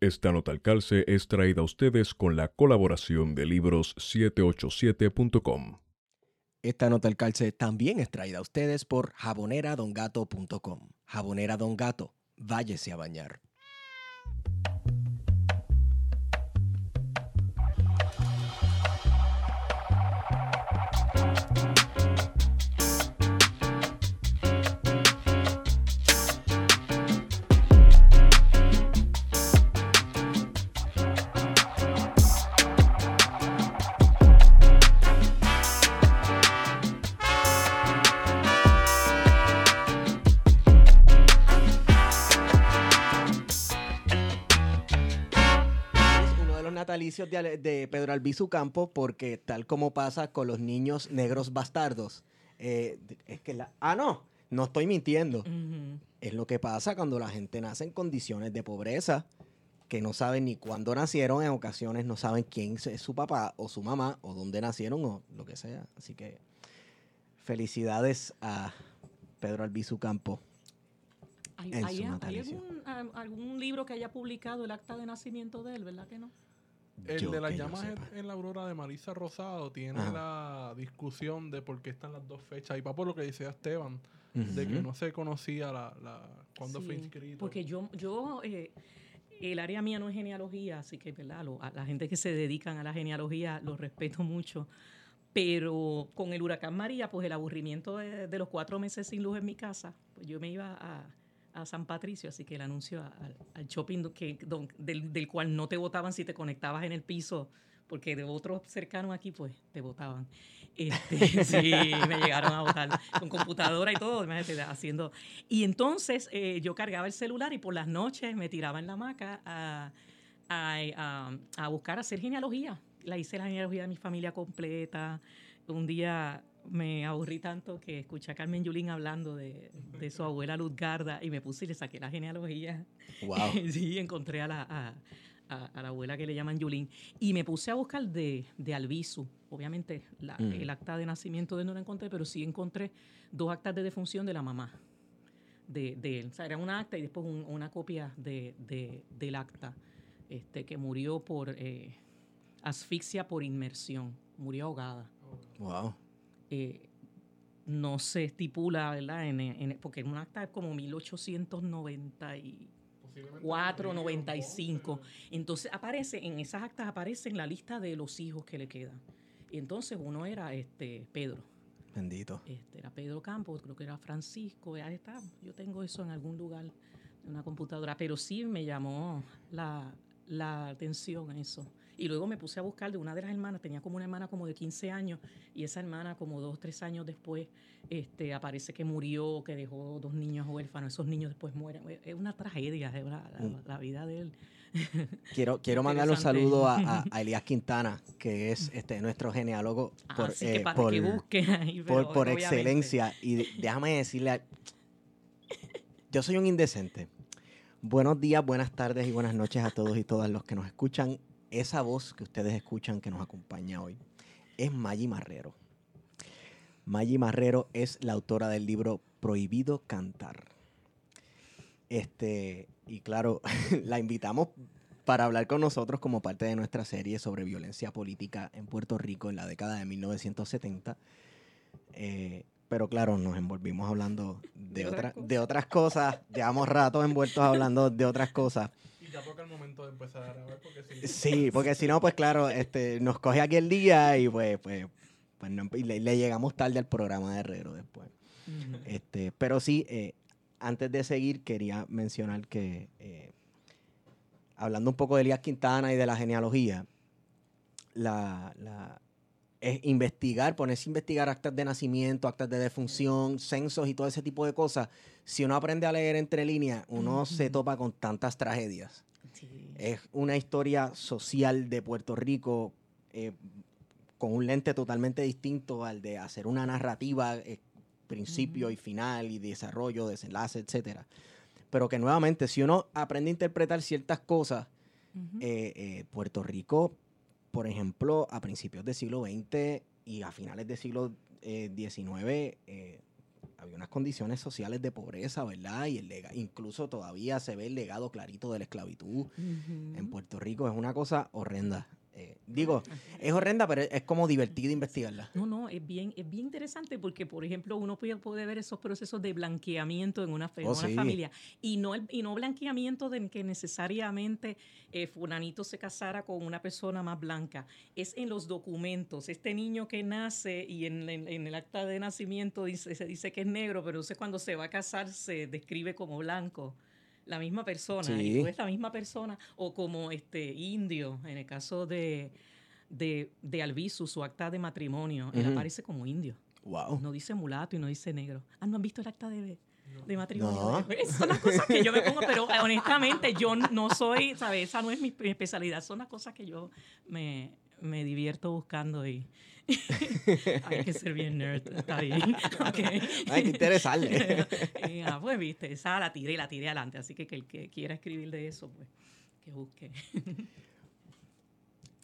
Esta nota al calce es traída a ustedes con la colaboración de libros787.com. Esta nota al calce también es traída a ustedes por jaboneradongato.com. Jabonera Don Gato, váyese a bañar. De, Pedro Albizu Campo porque tal como pasa con los niños negros bastardos, eh, es que la... Ah, no, no estoy mintiendo. Es lo que pasa cuando la gente nace en condiciones de pobreza, que no saben ni cuándo nacieron, en ocasiones no saben quién es su papá o su mamá o dónde nacieron o lo que sea. Así que felicidades a Pedro Albizu Campo. ¿Hay, hay- algún, algún libro que haya publicado el acta de nacimiento de él, verdad que no? El Yo de las llamas en, la aurora de Marisa Rosado tiene Ajá. la discusión de por qué están las dos fechas. Y va por lo que decía Esteban, de que no se conocía la, la cuándo fue inscrito. Porque yo, yo eh, el área mía no es genealogía, así que ¿verdad? Lo- a la gente que se dedican a la genealogía los respeto mucho. Pero con el huracán María, pues el aburrimiento de, de los cuatro meses sin luz en mi casa, pues yo me iba a, a San Patricio, así que el anuncio al, shopping que, del, del cual no te votaban si te conectabas en el piso, porque de otros cercanos aquí, pues te votaban. Este, sí, me llegaron a votar con computadora y todo, haciendo. Y entonces eh, yo cargaba el celular y por las noches me tiraba en la hamaca a, a, a- a buscar hacer genealogía. La hice la genealogía de mi familia completa. Un día me aburrí tanto que escuché a Carmen Yulín hablando de, de su abuela Luzgarda y me puse y le saqué la genealogía. Wow. sí, encontré a la, a, a- a la abuela que le llaman Yulín. Y me puse a buscar de, de Albizu. Obviamente, la- Mm. el acta de nacimiento de él no la encontré, pero sí encontré dos actas de defunción de la mamá de, de él. O sea, era un acta y después un- una copia de, de- del acta, este, que murió por eh, asfixia por inmersión. Murió ahogada. Wow. Eh, no se estipula, ¿verdad? En, en- porque en un acta es como 1890 y Posiblemente 4, Río, 95. Ponce. Entonces aparece, en esas actas aparece en la lista de los hijos que le quedan. Y entonces uno era este Pedro, Bendito. este era Pedro Campos, creo que era Francisco, ya está. Yo tengo eso en algún lugar en una computadora, pero sí me llamó la, la atención eso. Y luego me puse a buscar de una de las hermanas, tenía como una hermana como de 15 años, y esa hermana como dos, tres años después, este, aparece que murió, que dejó dos niños huérfanos, esos niños después mueren. Es una tragedia, es una- la, Mm. la vida de él. Quiero, quiero mandarle un saludo a, a- a Elías Quintana, que es este, nuestro genealógo por, Así eh, por, ahí, por, por excelencia. Y déjame decirle, a- yo soy un indecente. Buenos días, buenas tardes y buenas noches a todos y todas los que nos escuchan. Esa voz que ustedes escuchan que nos acompaña hoy es Maggie Marrero. Maggie Marrero es la autora del libro Prohibido Cantar. Este, y claro, la invitamos para hablar con nosotros como parte de nuestra serie sobre violencia política en Puerto Rico en la década de 1970. Eh, pero claro, nos envolvimos hablando de, De otras otra- cosas. de otras cosas. Llevamos rato envueltos hablando de otras cosas. Ya toca el momento de empezar a grabar porque si Sí, porque si no, pues claro, este, nos coge aquí el día y pues, pues, pues no- y le, le llegamos tarde al programa de Herrero después. Este, pero sí, eh, antes de seguir, quería mencionar que, eh, hablando un poco de Elías Quintana y de la genealogía, la, la- es investigar, ponerse a investigar actas de nacimiento, actas de defunción, censos y todo ese tipo de cosas. Si uno aprende a leer entre líneas, uno se topa con tantas tragedias. Es una historia social de Puerto Rico eh, con un lente totalmente distinto al de hacer una narrativa, eh, principio y final y desarrollo, desenlace, etcétera. Pero que nuevamente, si uno aprende a interpretar ciertas cosas, eh, eh, Puerto Rico, por ejemplo, a principios del siglo XX y a finales del siglo XIX, había unas condiciones sociales de pobreza, ¿verdad? Y el lega- incluso todavía se ve el legado clarito de la esclavitud en Puerto Rico. Es una cosa horrenda. Eh, digo, es horrenda, pero es como divertido investigarla. No, no, es bien, es bien interesante porque, por ejemplo, uno puede, puede ver esos procesos de blanqueamiento en una, en Oh, una sí. familia y no, el- y no blanqueamiento de que necesariamente eh, fulanito se casara con una persona más blanca. Es en los documentos. Este niño que nace y en, en- en el acta de nacimiento dice, se dice que es negro, pero entonces cuando se va a casar se describe como blanco. La misma persona, Sí. y no es la misma persona, o como este indio, en el caso de, de, de Albizu, su acta de matrimonio, él aparece como indio. Wow. No dice mulato y no dice negro. Ah, ¿no han visto el acta de, de matrimonio? No. Esas son las cosas que yo me pongo, pero eh, honestamente yo no soy, ¿sabes? Esa no es mi, mi especialidad. Son las cosas que yo me, me divierto buscando y hay que ser bien nerd. Está bien. Ok. Hay que interesarle. Y, ah, pues viste, esa la tiré y la tiré adelante. Así que, que el que quiera escribir de eso, pues que busque.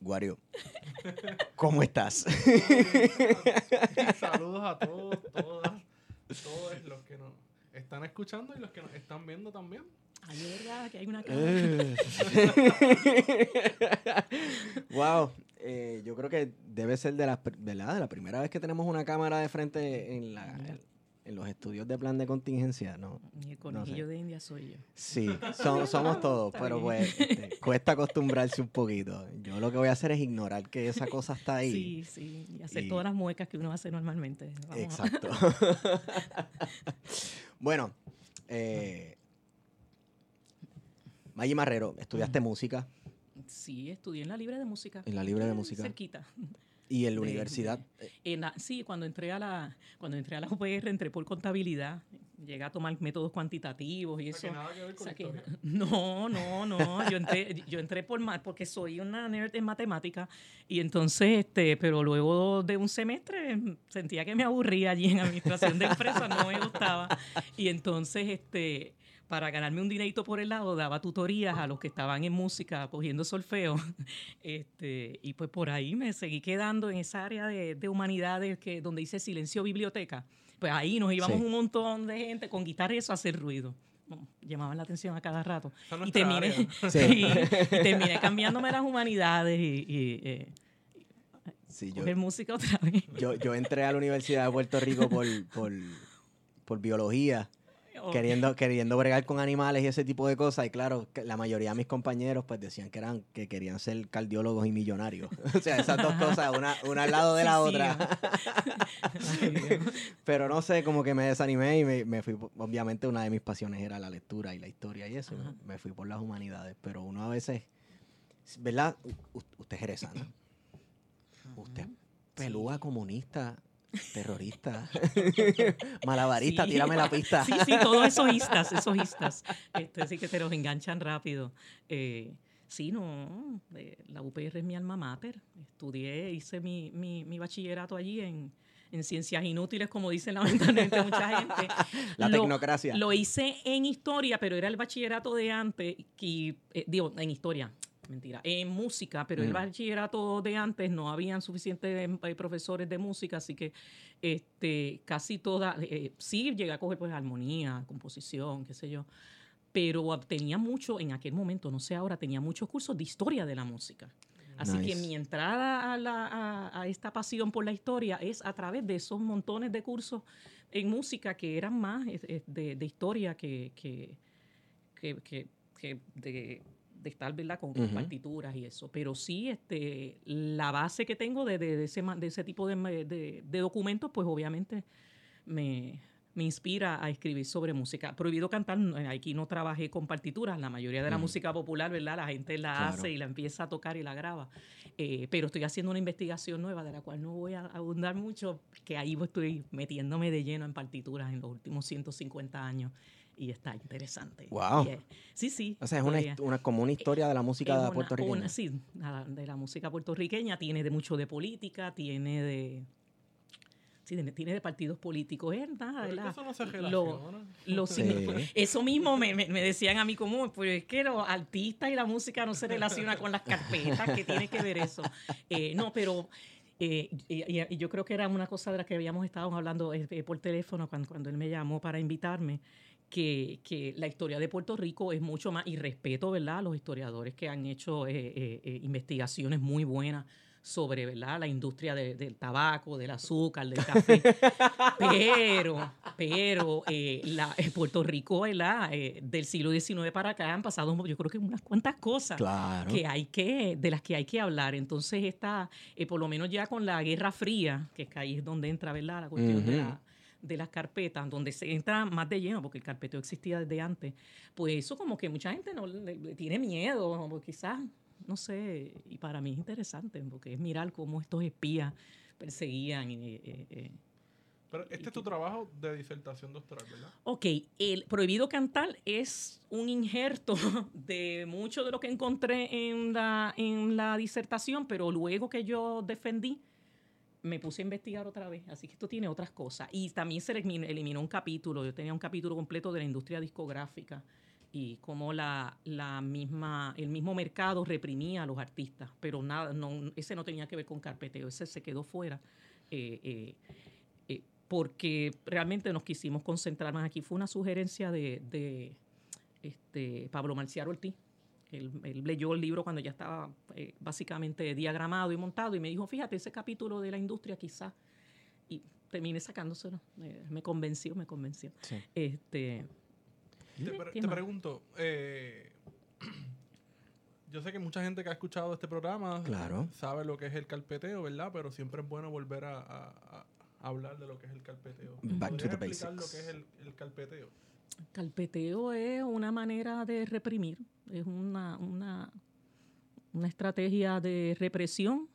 Guario, ¿cómo estás? Saludos a todos, todas, todos los que nos están escuchando y los que nos están viendo también. Ay, de verdad que hay una Eh. wow, eh, yo creo que debe ser de la, ¿verdad? de la primera vez que tenemos una cámara de frente en, la, en, en los estudios de plan de contingencia, ¿no? Y el conejillo de India soy yo. Sí, son- somos todos, pero pues este, cuesta acostumbrarse un poquito. Yo lo que voy a hacer es ignorar que esa cosa está ahí. Sí, sí. Y hacer Y- todas las muecas que uno hace normalmente. Vamos a- Exacto. bueno, eh, Maggie Marrero, estudiaste música Sí, estudié en la Libre de Música. en la Libre de Música Cerquita. y en la de- universidad. eh, En la- sí, cuando entré a la cuando entré a la UPR entré por contabilidad, llegué a tomar métodos cuantitativos y O sea, eso. que nada que ver con Saqué- historia. no, no, no, yo entré, yo entré por más porque soy una nerd en matemática y entonces, este, pero luego de un semestre sentía que me aburría allí en administración de empresas, no me gustaba y entonces, este, para ganarme un dinerito por el lado daba tutorías a los que estaban en música cogiendo solfeo, este, y pues por ahí me seguí quedando en esa área de, de humanidades que donde dice silencio biblioteca, pues ahí nos íbamos Sí. un montón de gente con guitarra y eso a hacer ruido. Llamaban la atención a cada rato. Y terminé. Sí. y, y terminé cambiándome las humanidades y, y, eh, sí, yo, música otra vez. yo, yo entré a la Universidad de Puerto Rico por, por, por biología, queriendo, queriendo bregar con animales y ese tipo de cosas. Y claro, la mayoría de mis compañeros pues decían que eran que querían ser cardiólogos y millonarios. o sea, esas dos cosas, una, una al lado de la otra. Ay. Pero no sé, como que me desanimé y me, me fui, obviamente una de mis pasiones era la lectura y la historia y eso, Ajá. me fui por las humanidades, pero uno a veces, ¿verdad? U- usted es jerezana, usted es pelúa comunista, terrorista, malabarista, Sí. tírame la pista. Sí, sí, todos esos istas, esos istas. Este, sí que te los enganchan rápido. Eh, sí, no, eh, la UPR es mi alma mater. Estudié, hice mi, mi, mi bachillerato allí en, en ciencias inútiles, como dicen lamentablemente mucha gente. La Lo- tecnocracia. Lo hice en historia, pero era el bachillerato de antes, que, eh, digo, en historia, mentira, en música, pero el Mm. bachillerato de antes no habían suficientes eh, profesores de música, así que este, casi toda, eh, sí llegué a coger pues armonía, composición, qué sé yo, pero tenía mucho, en aquel momento, no sé ahora, tenía muchos cursos de historia de la música. Así que Nice. mi entrada a, la- a- a esta pasión por la historia es a través de esos montones de cursos en música que eran más eh, eh, de, de historia que, que, que- que- que de, de estar ¿verdad? Con, con Ujú. partituras y eso. Pero sí, este, la base que tengo de, de- de ese, de ese tipo de, de- documentos, pues obviamente me, me inspira a escribir sobre música. Prohibido cantar, eh, aquí no trabajé con partituras, la mayoría de la Mm. música popular, ¿verdad? La gente la Claro. hace y la empieza a tocar y la graba. Eh, pero estoy haciendo una investigación nueva de la cual no voy a abundar mucho, que ahí estoy metiéndome de lleno en partituras en los últimos 150 años y está interesante. Wow. Eh, sí, sí. O sea, es una, historia. hist- una, como una historia de la música una- puertorriqueña. una- sí, de la música puertorriqueña, tiene de mucho de política, tiene de... Sí, tiene, tiene de partidos políticos, es nada, Pero ¿verdad? eso no se Lo- relaciona. Lo Sí. signi- Eso mismo me, me- me decían a mí como, pues es que los artistas y la música no se relaciona con las carpetas, que tiene que ver eso. Eh, no, pero Eh, y, y- y yo creo que era una cosa de la que habíamos estado hablando eh, eh, por teléfono cuando, cuando él me llamó para invitarme, que, que la historia de Puerto Rico es mucho más, y respeto, ¿verdad?, a los historiadores que han hecho eh, eh, eh, investigaciones muy buenas sobre, ¿verdad?, la industria de- del tabaco, del azúcar, del café. pero, pero eh, la, eh, Puerto Rico, ¿verdad?, Eh, del siglo XIX para acá han pasado, yo creo que unas cuantas cosas Claro. que hay que, de las que hay que hablar. Entonces está, eh, por lo menos ya con la Guerra Fría, que es ahí es donde entra, ¿verdad? La cuestión de, Ujú. la- de las carpetas, donde se entra más de lleno, porque el carpeteo existía desde antes. Pues eso como que mucha gente no le, le tiene miedo, o quizás, no sé, y para mí es interesante, porque es mirar cómo estos espías perseguían. y, eh, eh, Pero este es tu trabajo de disertación doctoral, ¿verdad? Ok, el prohibido cantar es un injerto de mucho de lo que encontré en la, en la disertación, pero luego que yo defendí, me puse a investigar otra vez. Así que esto tiene otras cosas. Y también se eliminó, un capítulo. Yo tenía un capítulo completo de la industria discográfica y cómo la, la misma, el mismo mercado reprimía a los artistas. Pero nada, no, ese no tenía que ver con carpeteo, ese se quedó fuera. Eh, eh, eh, porque realmente nos quisimos concentrar más aquí. Fue una sugerencia de, de, este, Pablo Marcial Ortiz. Él, él leyó el libro cuando ya estaba eh, básicamente diagramado y montado y me dijo, fíjate, ese capítulo de la industria quizás. Y terminé sacándoselo. Eh, me convenció, me convenció. Sí. Este, Te, pregunto, eh, yo sé que mucha gente que ha escuchado este programa Claro. sabe lo que es el carpeteo, ¿verdad? Pero siempre es bueno volver a, a- a hablar de lo que es el carpeteo. Back to ¿Podrías the explicar basics. lo que es el, el carpeteo? Carpeteo es una manera de reprimir, es una, una, una estrategia de represión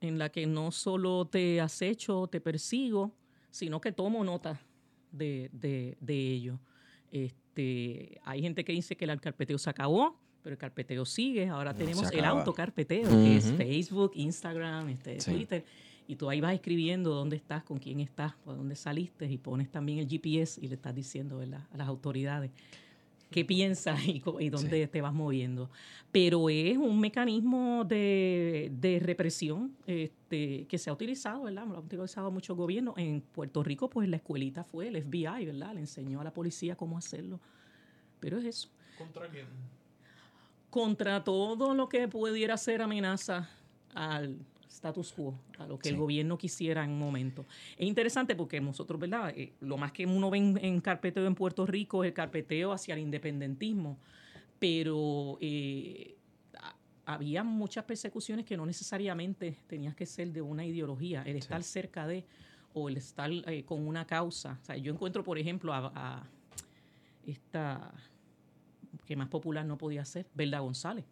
en la que no solo te acecho, te persigo, sino que tomo nota de, de, de ello. Este, hay gente que dice que el carpeteo se acabó, pero el carpeteo sigue. Ahora No, tenemos el autocarpeteo, que es. Facebook, Instagram, este, Sí. Twitter. Y tú ahí vas escribiendo dónde estás, con quién estás, por dónde saliste y pones también el GPS y le estás diciendo ¿verdad? a las autoridades qué piensas y, dónde te vas moviendo. Pero es un mecanismo de, de represión este, que se ha utilizado, ¿verdad? Lo han utilizado muchos gobiernos. En Puerto Rico, pues la escuelita fue el FBI, ¿verdad? Le enseñó a la policía cómo hacerlo. Pero es eso. ¿Contra quién? Contra todo lo que pudiera ser amenaza al status quo, a lo que el Sí. gobierno quisiera en un momento. Es interesante porque nosotros, ¿verdad? Eh, lo más que uno ve en, en carpeteo en Puerto Rico es el carpeteo hacia el independentismo, pero eh, había muchas persecuciones que no necesariamente tenías que ser de una ideología, el estar cerca de o el estar eh, con una causa. O sea, yo encuentro, por ejemplo, a, a esta que más popular no podía ser, Belda González.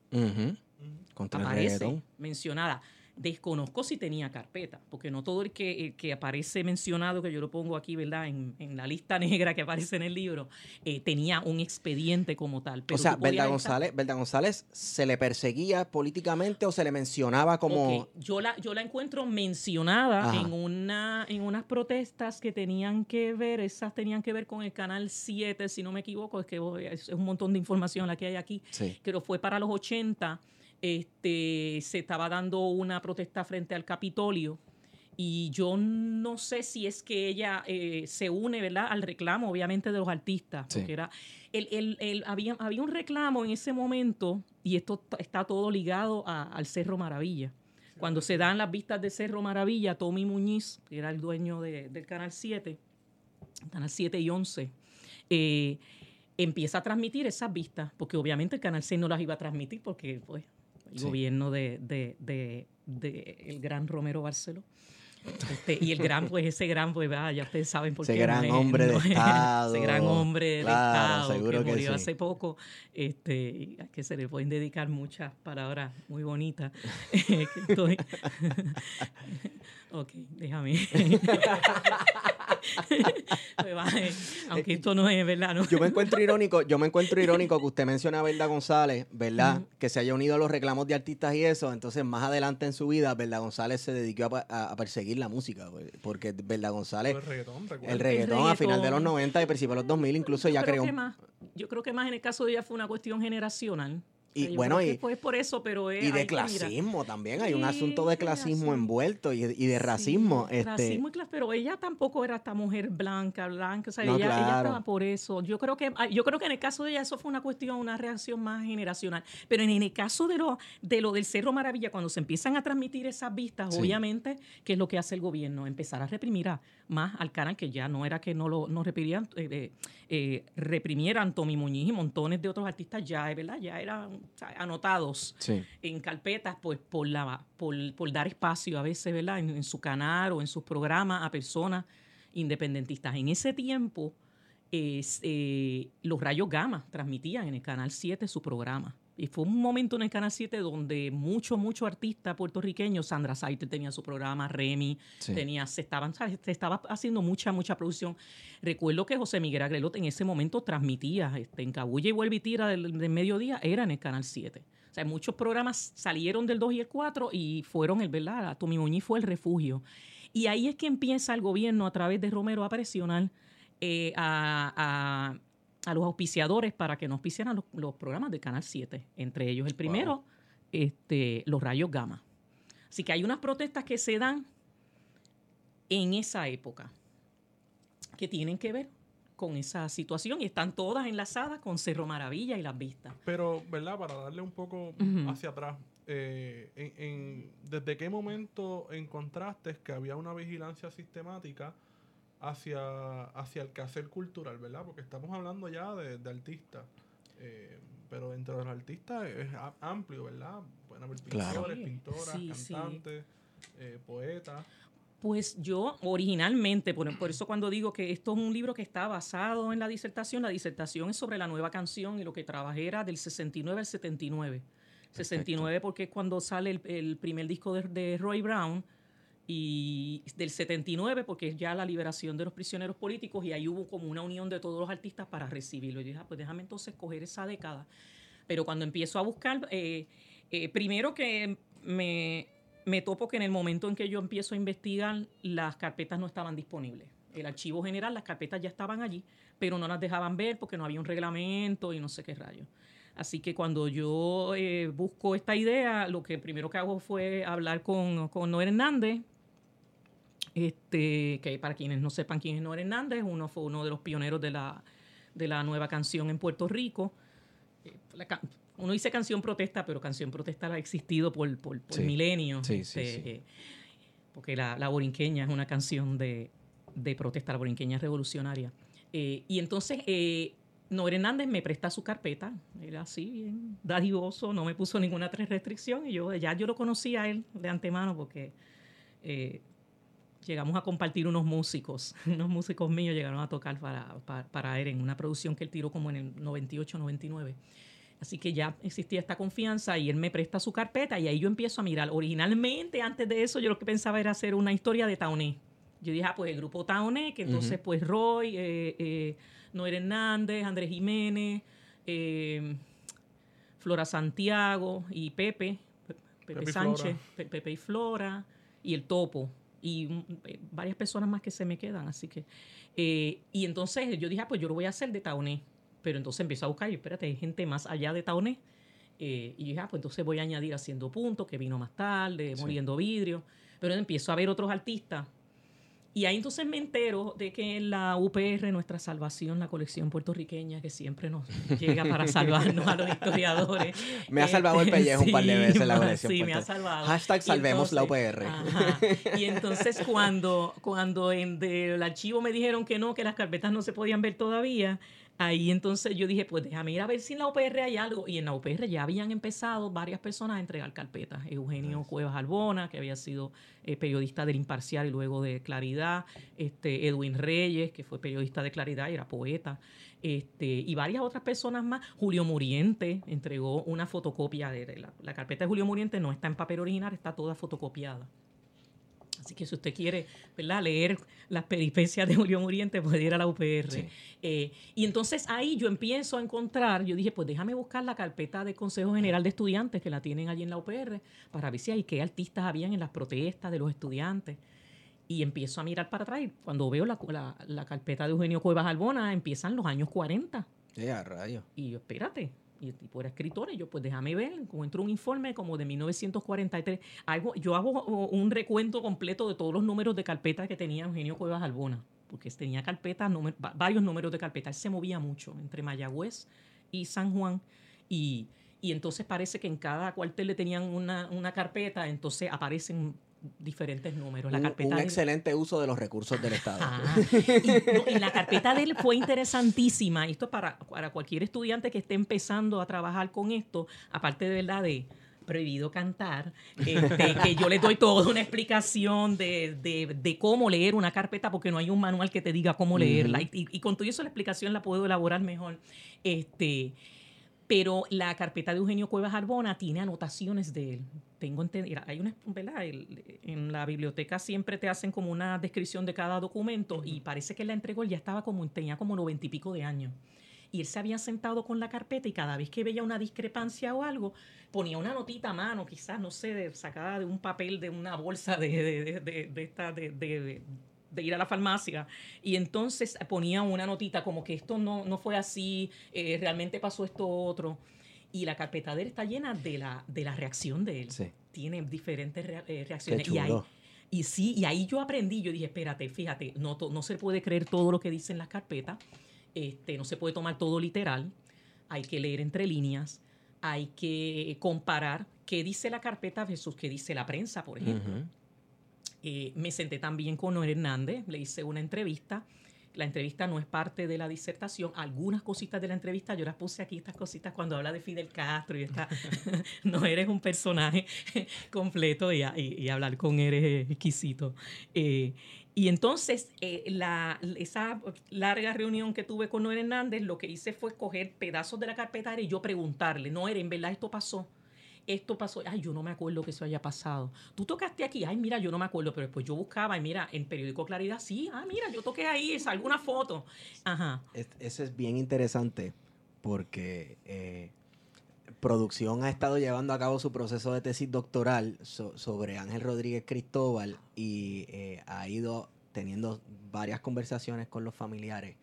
Contra el aparece mencionada. Desconozco si tenía carpeta, porque no todo el que, el que aparece mencionado, que yo lo pongo aquí, ¿verdad? En, en la lista negra que aparece en el libro, eh, tenía un expediente como tal. Pero o sea, Belda González, Belda González, ¿se le perseguía políticamente o se le mencionaba como... Ok, Yo, la, yo la encuentro mencionada Ajá. en, una, en unas protestas que tenían que ver, esas tenían que ver con el Canal 7, si no me equivoco, es que oh, es un montón de información la que hay aquí. Sí. pero fue para los 80, este, se estaba dando una protesta frente al Capitolio y yo no sé si es que ella eh, se une, ¿verdad?, al reclamo, obviamente, de los artistas, Sí. porque era, el, el- el- había, había un reclamo en ese momento y esto está todo ligado a- al Cerro Maravilla. Cuando se dan las vistas de Cerro Maravilla, Tommy Muñiz, que era el dueño de- del Canal 7, Canal 7 y 11, eh, empieza a transmitir esas vistas, porque obviamente el Canal 6 no las iba a transmitir porque pues, el gobierno de, de- de- de el gran Romero Barceló. Este, y el gran, pues ese gran, pues ah, ya ustedes saben por Ese qué. gran es- hombre de es- Estado. Ese gran hombre de Estado que que murió sí. hace poco, este, a que se le pueden dedicar muchas palabras muy bonitas. Que estoy- ok, déjame. Me bajé, Aunque esto no es verdad, ¿no? Yo me encuentro irónico, yo me encuentro irónico que usted menciona a Belda González, ¿verdad? Que se haya unido a los reclamos de artistas y eso. Entonces, más adelante en su vida, Belda González se dedicó a, pa- a- a perseguir la música. Porque Belda González, El reggaetón, el reggaetón a final de los reggaetón. 90 y principios de los 2000, incluso Yo ya creo creó. que más, yo creo que más en el caso de ella fue una cuestión generacional. Y Yo bueno, creo que y, fue por eso, pero es- y de que clasismo también. Hay un asunto de clasismo envuelto y, y de racismo. Sí, este, racismo y clas- pero ella tampoco era esta mujer blanca, blanca, o sea, No, ella, estaba por eso. Yo creo que yo creo que en el caso de ella eso fue una cuestión, una reacción más generacional, pero en, en el caso de lo de lo del Cerro Maravilla cuando se empiezan a transmitir esas vistas, Sí. obviamente, ¿qué es lo que hace el gobierno? Empezar a reprimir a, más al canal que ya no era que no lo no reprirían, eh, eh, eh, reprimieran Tommy Muñiz y montones de otros artistas ya, ¿verdad? Ya sea, anotados sí. en carpetas pues por la por, por dar espacio a veces verdad en, en su canal o en sus programas a personas independentistas. En ese tiempo eh, los rayos gamma transmitían en el canal 7 su programa y fue un momento en el canal 7 donde muchos muchos artistas puertorriqueños Sandra Saiter tenía su programa Remy Sí. tenía se estaban se estaba haciendo mucha mucha producción recuerdo que José Miguel Agrelot en ese momento transmitía este, en Cabulla y Vuelve y Tira del, del mediodía era en el canal 7 o sea, muchos programas salieron del 2 y el 4 y fueron el, ¿verdad? Tommy Muñiz fue el refugio. Y ahí es que empieza el gobierno a través de Romero a presionar eh, a, a- a los auspiciadores para que no auspiciaran los, los programas del Canal 7. Entre ellos, el primero, este, los rayos gamma. Así que hay unas protestas que se dan en esa época que tienen que ver con esa situación y están todas enlazadas con Cerro Maravilla y las vistas. Pero, ¿verdad? Para darle un poco hacia atrás, eh, en, en- ¿desde qué momento encontraste que había una vigilancia sistemática hacia, hacia el quehacer cultural, ¿verdad? Porque estamos hablando ya de, de artistas. eh, pero dentro de los artistas es amplio, ¿verdad? Pueden haber Claro. pintores, pintoras, sí, sí. cantantes, eh, poetas. Pues yo originalmente, por, por eso cuando digo que esto es un libro que está basado en la disertación, la disertación es sobre la nueva canción y lo que trabajé era del 69 al 79. 69 porque es cuando sale el, el primer disco de, de Roy Brown y del 79 porque es ya la liberación de los prisioneros políticos y ahí hubo como una unión de todos los artistas para recibirlo. Yo dije, ah, pues déjame entonces coger esa década. Pero cuando empiezo a buscar, eh, eh, primero que me, me topo que en el momento en que yo empiezo a investigar, las carpetas no estaban disponibles. El archivo general, las carpetas ya estaban allí, pero no las dejaban ver porque no había un reglamento y no sé qué rayos. Así que cuando yo eh, busco esta idea, lo que primero que hago fue hablar con, con Noé Hernández, este, que para quienes no sepan quién es Noé Hernández, uno fue uno de los pioneros de la, de la nueva canción en Puerto Rico. Eh, la uno dice canción protesta, pero canción protesta ha existido por, por, por Sí. milenios. Sí, sí, este, sí. eh, porque la, la borinqueña es una canción de, de protesta, la borinqueña revolucionaria. Eh, y entonces, eh, Noé Hernández me presta su carpeta, era así, bien dadivoso, no me puso ninguna tres restricción, y yo ya yo lo conocía a él de antemano porque eh, llegamos a compartir unos músicos, unos músicos míos llegaron a tocar para, para, para él en una producción que él tiró como en el 98, 99. Así que ya existía esta confianza y él me presta su carpeta y ahí yo empiezo a mirar. Originalmente, antes de eso, yo lo que pensaba era hacer una historia de Tauné. Yo dije, ah, pues el grupo Tauné, que entonces Ujú. pues Roy, eh, eh, Noel Hernández, Andrés Jiménez, eh, Flora Santiago y Pepe, Pe- Pepe, Pepe y Sánchez. Pe- Pepe y Flora y el Topo y eh, varias personas más que se me quedan, así que eh, y entonces yo dije, ah, pues yo lo voy a hacer de Tauné, pero entonces empiezo a buscar y espérate, hay gente más allá de Tauné eh, y dije, ah, pues entonces voy a añadir Haciendo Punto, que vino más tarde, Sí. Moliendo Vidrio, pero empiezo a ver otros artistas y ahí entonces me entero de que la UPR, nuestra salvación, la colección puertorriqueña que siempre nos llega para salvarnos a los historiadores. Me ha salvado el Este, pellejo un par de sí, veces la colección Sí, me ha salvado. Hashtag Y salvemos la entonces- UPR. Ajá. Y entonces cuando, cuando en del archivo me dijeron que no, que las carpetas no se podían ver todavía, ahí entonces yo dije, pues déjame ir a ver si en la UPR hay algo. Y en la UPR ya habían empezado varias personas a entregar carpetas. Eugenio Cuevas Albona, que había sido eh, periodista del Imparcial y luego de Claridad, este, Edwin Reyes, que fue periodista de Claridad y era poeta, este, y varias otras personas más. Julio Muriente entregó una fotocopia de de la, la carpeta de Julio Muriente, no está en papel original, está toda fotocopiada. Así que si usted quiere ¿verdad? leer las peripecias de Julio Muriente, puede ir a la UPR. Sí. Eh, y entonces ahí yo empiezo a encontrar, yo dije, pues déjame buscar la carpeta del Consejo General de Estudiantes que la tienen allí en la UPR para ver si hay qué artistas habían en las protestas de los estudiantes. Y empiezo a mirar para atrás. y Cuando veo la, la- la carpeta de Eugenio Cuevas Albona, empiezan los años 40. Sí, a rayos. Y yo, espérate, y el tipo era escritor, y yo pues déjame ver, encuentro un informe como de 1943. Hago, yo hago un recuento completo de todos los números de carpeta que tenía Eugenio Cuevas Albona, porque tenía carpetas, varios números de carpeta. Él se movía mucho entre Mayagüez y San Juan, y, y entonces parece que en cada cuartel le tenían una, una carpeta, entonces aparecen diferentes números. La carpeta un, excelente uso de los recursos del Estado. y, la carpeta de él fue interesantísima. Esto para, para cualquier estudiante que esté empezando a trabajar con esto, aparte de verdad de prohibido cantar, este, que yo le doy toda una explicación de, de, cómo leer una carpeta, porque no hay un manual que te diga cómo leerla. y, y, con todo eso la explicación la puedo elaborar mejor. Este, pero la carpeta de Eugenio Cuevas Arbona tiene anotaciones de él. Tengo entendido, hay una, ¿verdad? en la biblioteca siempre te hacen como una descripción de cada documento y parece que la entregó, él ya estaba como, tenía como noventa y pico de años. Y él se había sentado con la carpeta y cada vez que veía una discrepancia o algo, ponía una notita a mano, quizás, no sé, sacada de un papel de una bolsa de, de, de, de esta, de, de ir a la farmacia y entonces ponía una notita como que esto no, no fue así, eh, realmente pasó esto otro. Y la carpeta de él está llena de la, de la reacción de él. Tiene diferentes eh, reacciones. Y, ahí, y sí, y ahí yo aprendí, yo dije, espérate, fíjate, no, no se puede creer todo lo que dicen las carpetas, este, no se puede tomar todo literal, hay que leer entre líneas, hay que comparar qué dice la carpeta versus qué dice la prensa, por ejemplo. Eh, me senté también con Noel Hernández, le hice una entrevista. La entrevista no es parte de la disertación. Algunas cositas de la entrevista yo las puse aquí, estas cositas cuando habla de Fidel Castro y está. no eres un personaje completo y, hablar con él es exquisito. Eh, y entonces, eh, la, esa larga reunión que tuve con Noel Hernández, lo que hice fue coger pedazos de la carpeta y yo preguntarle, Noel, ¿en verdad esto pasó? Esto pasó, ay, yo no me acuerdo que eso haya pasado. Tú tocaste aquí, ay, mira, yo no me acuerdo, pero después yo buscaba y mira, en periódico Claridad, sí, ah, mira, yo toqué ahí, es alguna foto. Ajá. eso es bien interesante porque eh, producción ha estado llevando a cabo su proceso de tesis doctoral sobre Ángel Rodríguez Cristóbal y eh, ha ido teniendo varias conversaciones con los familiares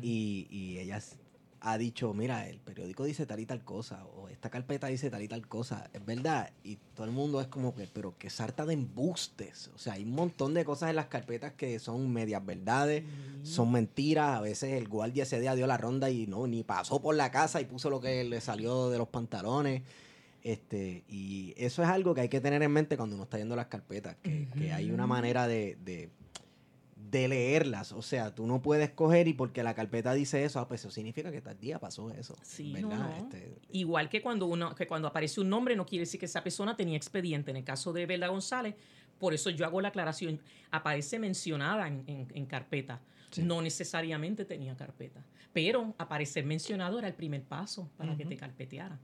y, y ellas ha dicho, mira, el periódico dice tal y tal cosa, o esta carpeta dice tal y tal cosa, es verdad, y todo el mundo es como que, pero que sarta de embustes, o sea, hay un montón de cosas en las carpetas que son medias verdades, son mentiras, a veces el guardia ese día dio la ronda y no, ni pasó por la casa y puso lo que le salió de los pantalones, este, y eso es algo que hay que tener en mente cuando uno está yendo las carpetas, que, que hay una manera de de leerlas. O sea, tú no puedes coger y porque la carpeta dice eso, ah, pues eso significa que tal día pasó eso. Sí, este, Igual que cuando uno, que cuando aparece un nombre no quiere decir que esa persona tenía expediente. En el caso de Bela González, por eso yo hago la aclaración. Aparece mencionada en, carpeta. No necesariamente tenía carpeta. Pero aparecer mencionado era el primer paso para que te carpeteara.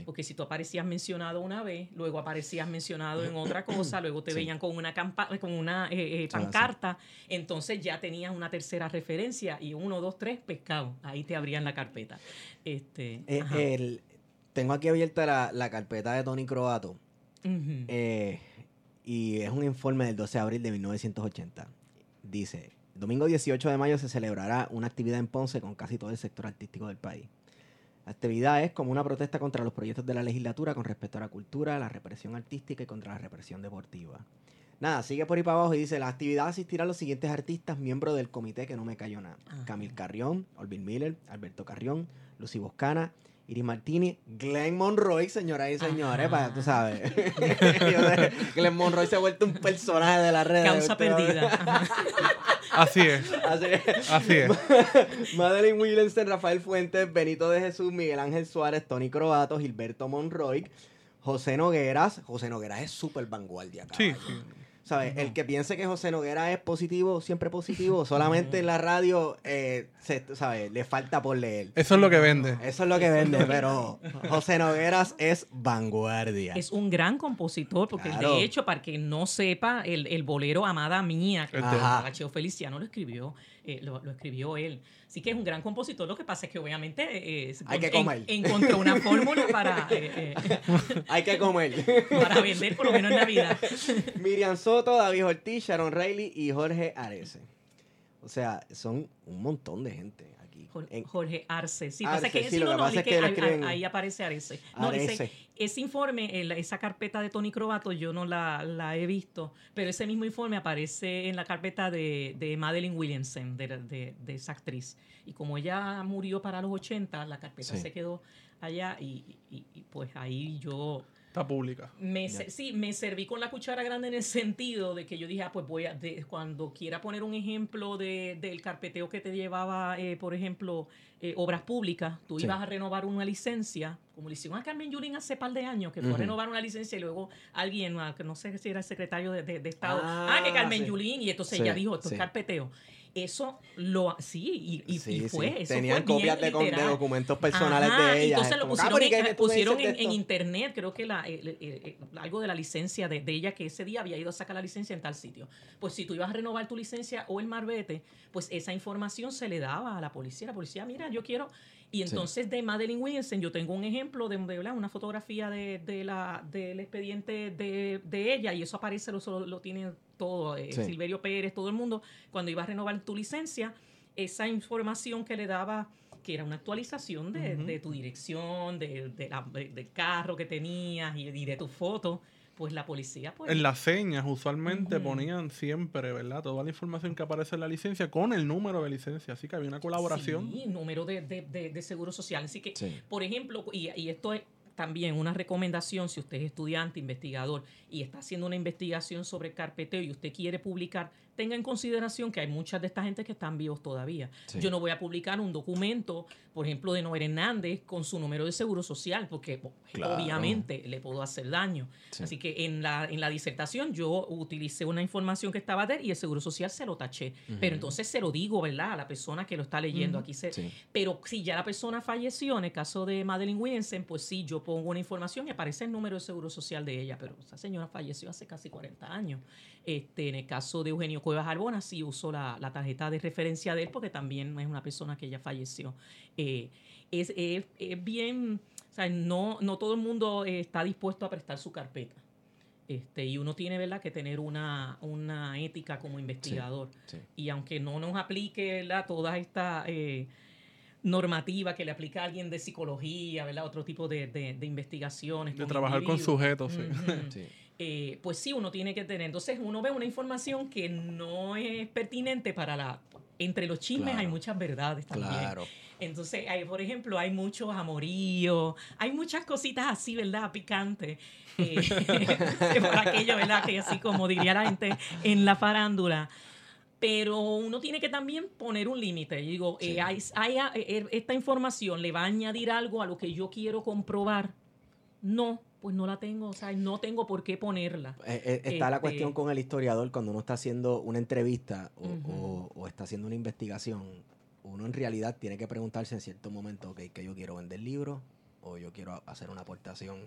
Porque si tú aparecías mencionado una vez, luego aparecías mencionado en otra cosa, luego te veían con una, con una eh, eh, pancarta, entonces ya tenías una tercera referencia y uno, dos, tres, pescado. Ahí te abrían la carpeta. Este, eh, tengo aquí abierta la, carpeta de Tony Croato. y es un informe del 12 de abril de 1980. Dice, domingo 18 de mayo se celebrará una actividad en Ponce con casi todo el sector artístico del país. La actividad es como una protesta contra los proyectos de la legislatura con respecto a la cultura, la represión artística y contra la represión deportiva. Nada, sigue por ahí para abajo y dice, la actividad asistirá a los siguientes artistas miembros del comité que no me cayó nada. Camil Carrión, Olvin Miller, Alberto Carrión, Lucy Boscana, Iris Martini, Glenn Monroy, señoras y señores, para, tú sabes. Glenn Monroy se ha vuelto un personaje de la red. Causa perdida. Así es. Así es. Madeline Williamson, Rafael Fuentes, Benito de Jesús, Miguel Ángel Suárez, Tony Croato, Gilberto Monroy, José Nogueras. José Nogueras es súper vanguardia. Sí, sí. ¿Sabes? El que piense que José Noguera es positivo, siempre positivo, solamente en la radio, eh, ¿sabes? Le falta por leer. Eso es lo que vende. Eso es lo que vende, pero José Nogueras es vanguardia. Es un gran compositor, porque de hecho, para que no sepa, el, el bolero Amada Mía, que Gacheo Feliciano lo escribió, eh, lo, escribió él. Así que es un gran compositor. Lo que pasa es que obviamente eh, Hay que comer. encontró una fórmula para... Hay que comer. Para vender por lo menos en Navidad. Miriam Soto, David Ortiz, Sharon Reilly y Jorge Arese. O sea, son un montón de gente aquí Jorge Arce. Sí, Arce, pasa que, sí, sí, lo no, que no, pasa es es que ahí, escriben- ahí aparece Arce. No, Arce. ese, ese informe, el- esa carpeta de Tony Crobato, yo no la, la he visto, pero ese mismo informe aparece en la carpeta de, de Madeline Williamson, de, de- de esa actriz. Y como ella murió para los 80, la carpeta Sí. se quedó allá y, y- y, pues ahí yo Está pública. me, sí, me serví con la cuchara grande en el sentido de que yo dije, ah, pues voy a, de- cuando quiera poner un ejemplo de, del carpeteo que te llevaba, eh, por ejemplo, eh, obras públicas, tú Sí. ibas a renovar una licencia, como le hicieron a Carmen Yulín hace par de años, que fue a renovar una licencia y luego alguien, ah, no sé si era el secretario de, de- de Estado, Ah, ah, que Carmen sí. Yulín, y entonces Sí, ella dijo, esto es carpeteo. Eso lo, sí, y, y- Sí, y sí. fue, eso Tenían fue copias de, documentos personales Ajá, de ella. Entonces Es lo como, pusieron, "Capri, ¿qué- en, pusieron en, de en esto?" internet, creo que la, el- el- el- algo de la licencia de, de ella, que ese día había ido a sacar la licencia en tal sitio. Pues si tú ibas a renovar tu licencia o el marbete, pues esa información se le daba a la policía. La policía, mira, yo quiero... Y entonces de Madeline Williamson, yo tengo un ejemplo de, de, una fotografía de, de la, del expediente de, de ella y eso aparece, lo, lo, lo tiene todo, eh, Sí. Silverio Pérez, todo el mundo. Cuando ibas a renovar tu licencia, esa información que le daba que era una actualización de, tu dirección, de, de la- de- del carro que tenías y, y de tu foto, pues la policía pues En las señas usualmente ponían siempre, ¿verdad? Toda la información que aparece en la licencia con el número de licencia. Así que había una colaboración. Sí, número de, de- de- de seguro social. Así que, Sí. por ejemplo, y, y esto es también una recomendación si usted es estudiante, investigador y está haciendo una investigación sobre carpeteo y usted quiere publicar, tenga en consideración que hay muchas de esta gente que están vivos todavía. Sí. Yo no voy a publicar un documento, por ejemplo, de Noel Hernández con su número de seguro social, porque Claro. obviamente le puedo hacer daño. Sí. Así que en la, en la disertación yo utilicé una información que estaba de él y el seguro social se lo taché. Pero entonces se lo digo, ¿verdad? A la persona que lo está leyendo. Aquí se, Sí. pero si ya la persona falleció, en el caso de Madeline Williamson, pues sí, yo pongo una información y aparece el número de seguro social de ella, pero esa señora falleció hace casi 40 años. Este, en el caso de Eugenio Cuevas Arbona, sí uso la, la tarjeta de referencia de él porque también es una persona que ya falleció. Eh, es, es- es bien, o sea, no, no todo el mundo está dispuesto a prestar su carpeta. Este, y uno tiene ¿verdad? que tener una, una ética como investigador. sí. Y aunque no nos aplique ¿verdad? toda esta eh, normativa que le aplica a alguien de psicología, ¿verdad? otro tipo de, de- de investigaciones. De con trabajar con sujetos, sí. Sí. Eh, pues sí, uno tiene que tener. Entonces uno ve una información que no es pertinente para la... Entre los chismes Claro. hay muchas verdades también. Claro. Entonces, hay, por ejemplo, hay muchos amoríos, hay muchas cositas así, ¿verdad? Picantes. Eh, por aquello, ¿verdad? Que así como diría la gente en la farándula. Pero uno tiene que también poner un límite. Digo, Sí. eh, hay- hay- eh, esta información le va a añadir algo a lo que yo quiero comprobar. No, pues no la tengo, o sea, no tengo por qué ponerla. Eh, eh, está la Este- cuestión con el historiador cuando uno está haciendo una entrevista o, Ujú. o- o está haciendo una investigación. Uno en realidad tiene que preguntarse en cierto momento, ok, que yo quiero vender libros o yo quiero hacer una aportación.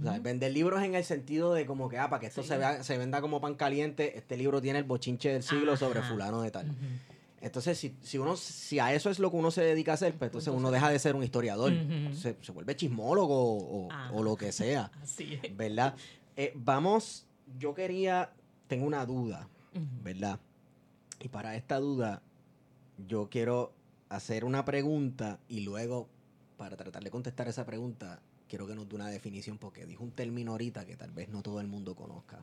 O sea, vender libros en el sentido de como que, ah, para que esto Sí. se, vea, se venda como pan caliente, este libro tiene el bochinche del siglo sobre fulano de tal. Entonces, si, si uno si a eso es lo que uno se dedica a hacer, pues entonces uno deja de ser un historiador. Se, se vuelve chismólogo o, o lo que sea. Así es. ¿verdad? Eh, vamos, yo quería, tengo una duda. ¿verdad? Y para esta duda, yo quiero hacer una pregunta y luego, para tratar de contestar esa pregunta, quiero que nos dé una definición porque dijo un término ahorita que tal vez no todo el mundo conozca.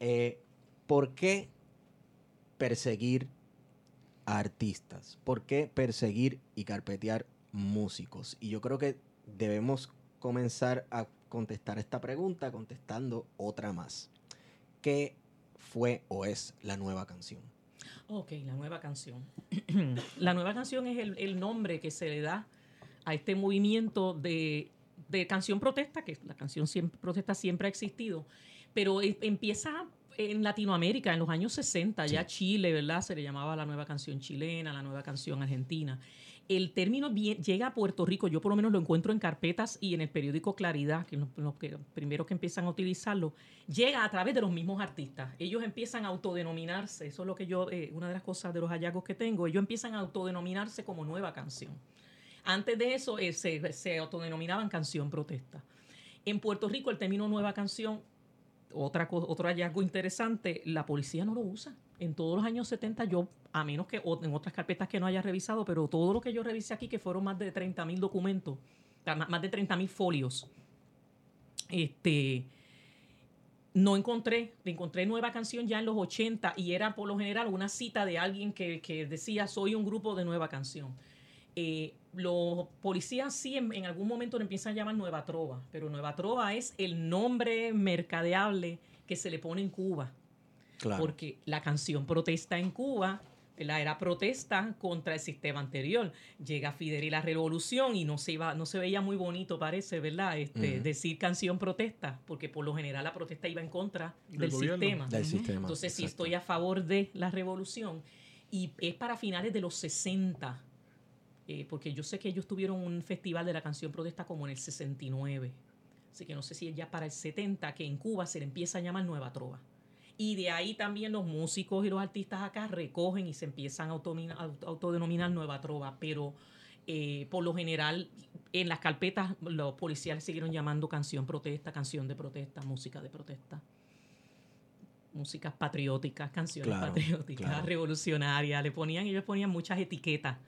Eh, ¿Por qué perseguir artistas? ¿Por qué perseguir y carpetear músicos? Y yo creo que debemos comenzar a contestar esta pregunta contestando otra más. ¿Qué fue o es la nueva canción? Ok, la nueva canción. la nueva canción es el, el nombre que se le da a este movimiento de, de canción protesta, que la canción siempre, protesta siempre ha existido, pero e- empieza en Latinoamérica en los años 60, ya Chile, ¿verdad? Se le llamaba la nueva canción chilena, la nueva canción argentina. El término llega a Puerto Rico, yo por lo menos lo encuentro en carpetas y en el periódico Claridad, que los, los que, primeros que empiezan a utilizarlo, llega a través de los mismos artistas. Ellos empiezan a autodenominarse, eso es lo que yo, eh, una de las cosas de los hallazgos que tengo, ellos empiezan a autodenominarse como nueva canción. Antes de eso eh, se, se autodenominaban canción protesta. En Puerto Rico el término nueva canción otra, otro hallazgo interesante, la policía no lo usa. En todos los años 70 yo, a menos que en otras carpetas que no haya revisado, pero todo lo que yo revisé aquí, que fueron más de 30 mil documentos, más de 30 mil folios, este, no encontré, encontré nueva canción ya en los 80 y era por lo general una cita de alguien que, que decía soy un grupo de nueva canción. Eh, los policías sí en, algún momento le empiezan a llamar Nueva Trova, pero Nueva Trova es el nombre mercadeable que se le pone en Cuba. Porque la canción protesta en Cuba la era protesta contra el sistema anterior. Llega Fidel y la revolución y no se iba, no se veía muy bonito, parece, ¿verdad? Este, Decir canción protesta, porque por lo general la protesta iba en contra del, sistema. Entonces, si estoy a favor de la revolución, y es para finales de los 60, eh, porque yo sé que ellos tuvieron un festival de la canción protesta como en el 69. Así que no sé si es ya para el 70 que en Cuba se le empieza a llamar Nueva Trova. Y de ahí también los músicos y los artistas acá recogen y se empiezan a autodenominar Nueva Trova. Pero eh, por lo general en las carpetas los policías siguieron llamando canción protesta, canción de protesta, música de protesta. Músicas patrióticas, canciones patrióticas, revolucionarias. Le ponían, ellos ponían muchas etiquetas.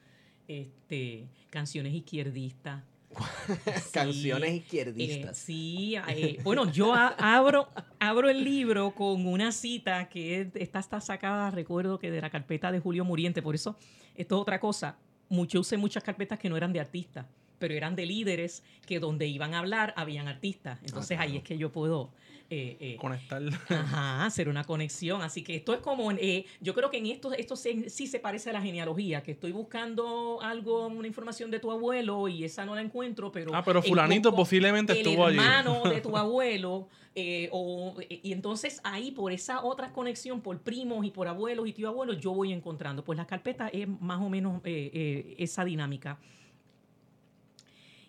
Este, canciones izquierdistas Canciones izquierdistas. Eh, sí, eh, bueno, yo abro, abro el libro con una cita que está, está sacada, recuerdo que de la carpeta de Julio Muriente, por eso esto es otra cosa. Mucho usé muchas carpetas que no eran de artistas, pero eran de líderes que donde iban a hablar habían artistas. Entonces ah, ahí es que yo puedo eh, eh, conectar. Ajá, hacer una conexión. Así que esto es como, eh, yo creo que en esto, esto sí, se parece a la genealogía, que estoy buscando algo, una información de tu abuelo y esa no la encuentro, pero... Ah, pero fulanito posiblemente estuvo allí. El hermano de tu abuelo, y entonces ahí por esa otra conexión, por primos y por abuelos y tío abuelos, yo voy encontrando. Pues la carpeta es más o menos esa dinámica.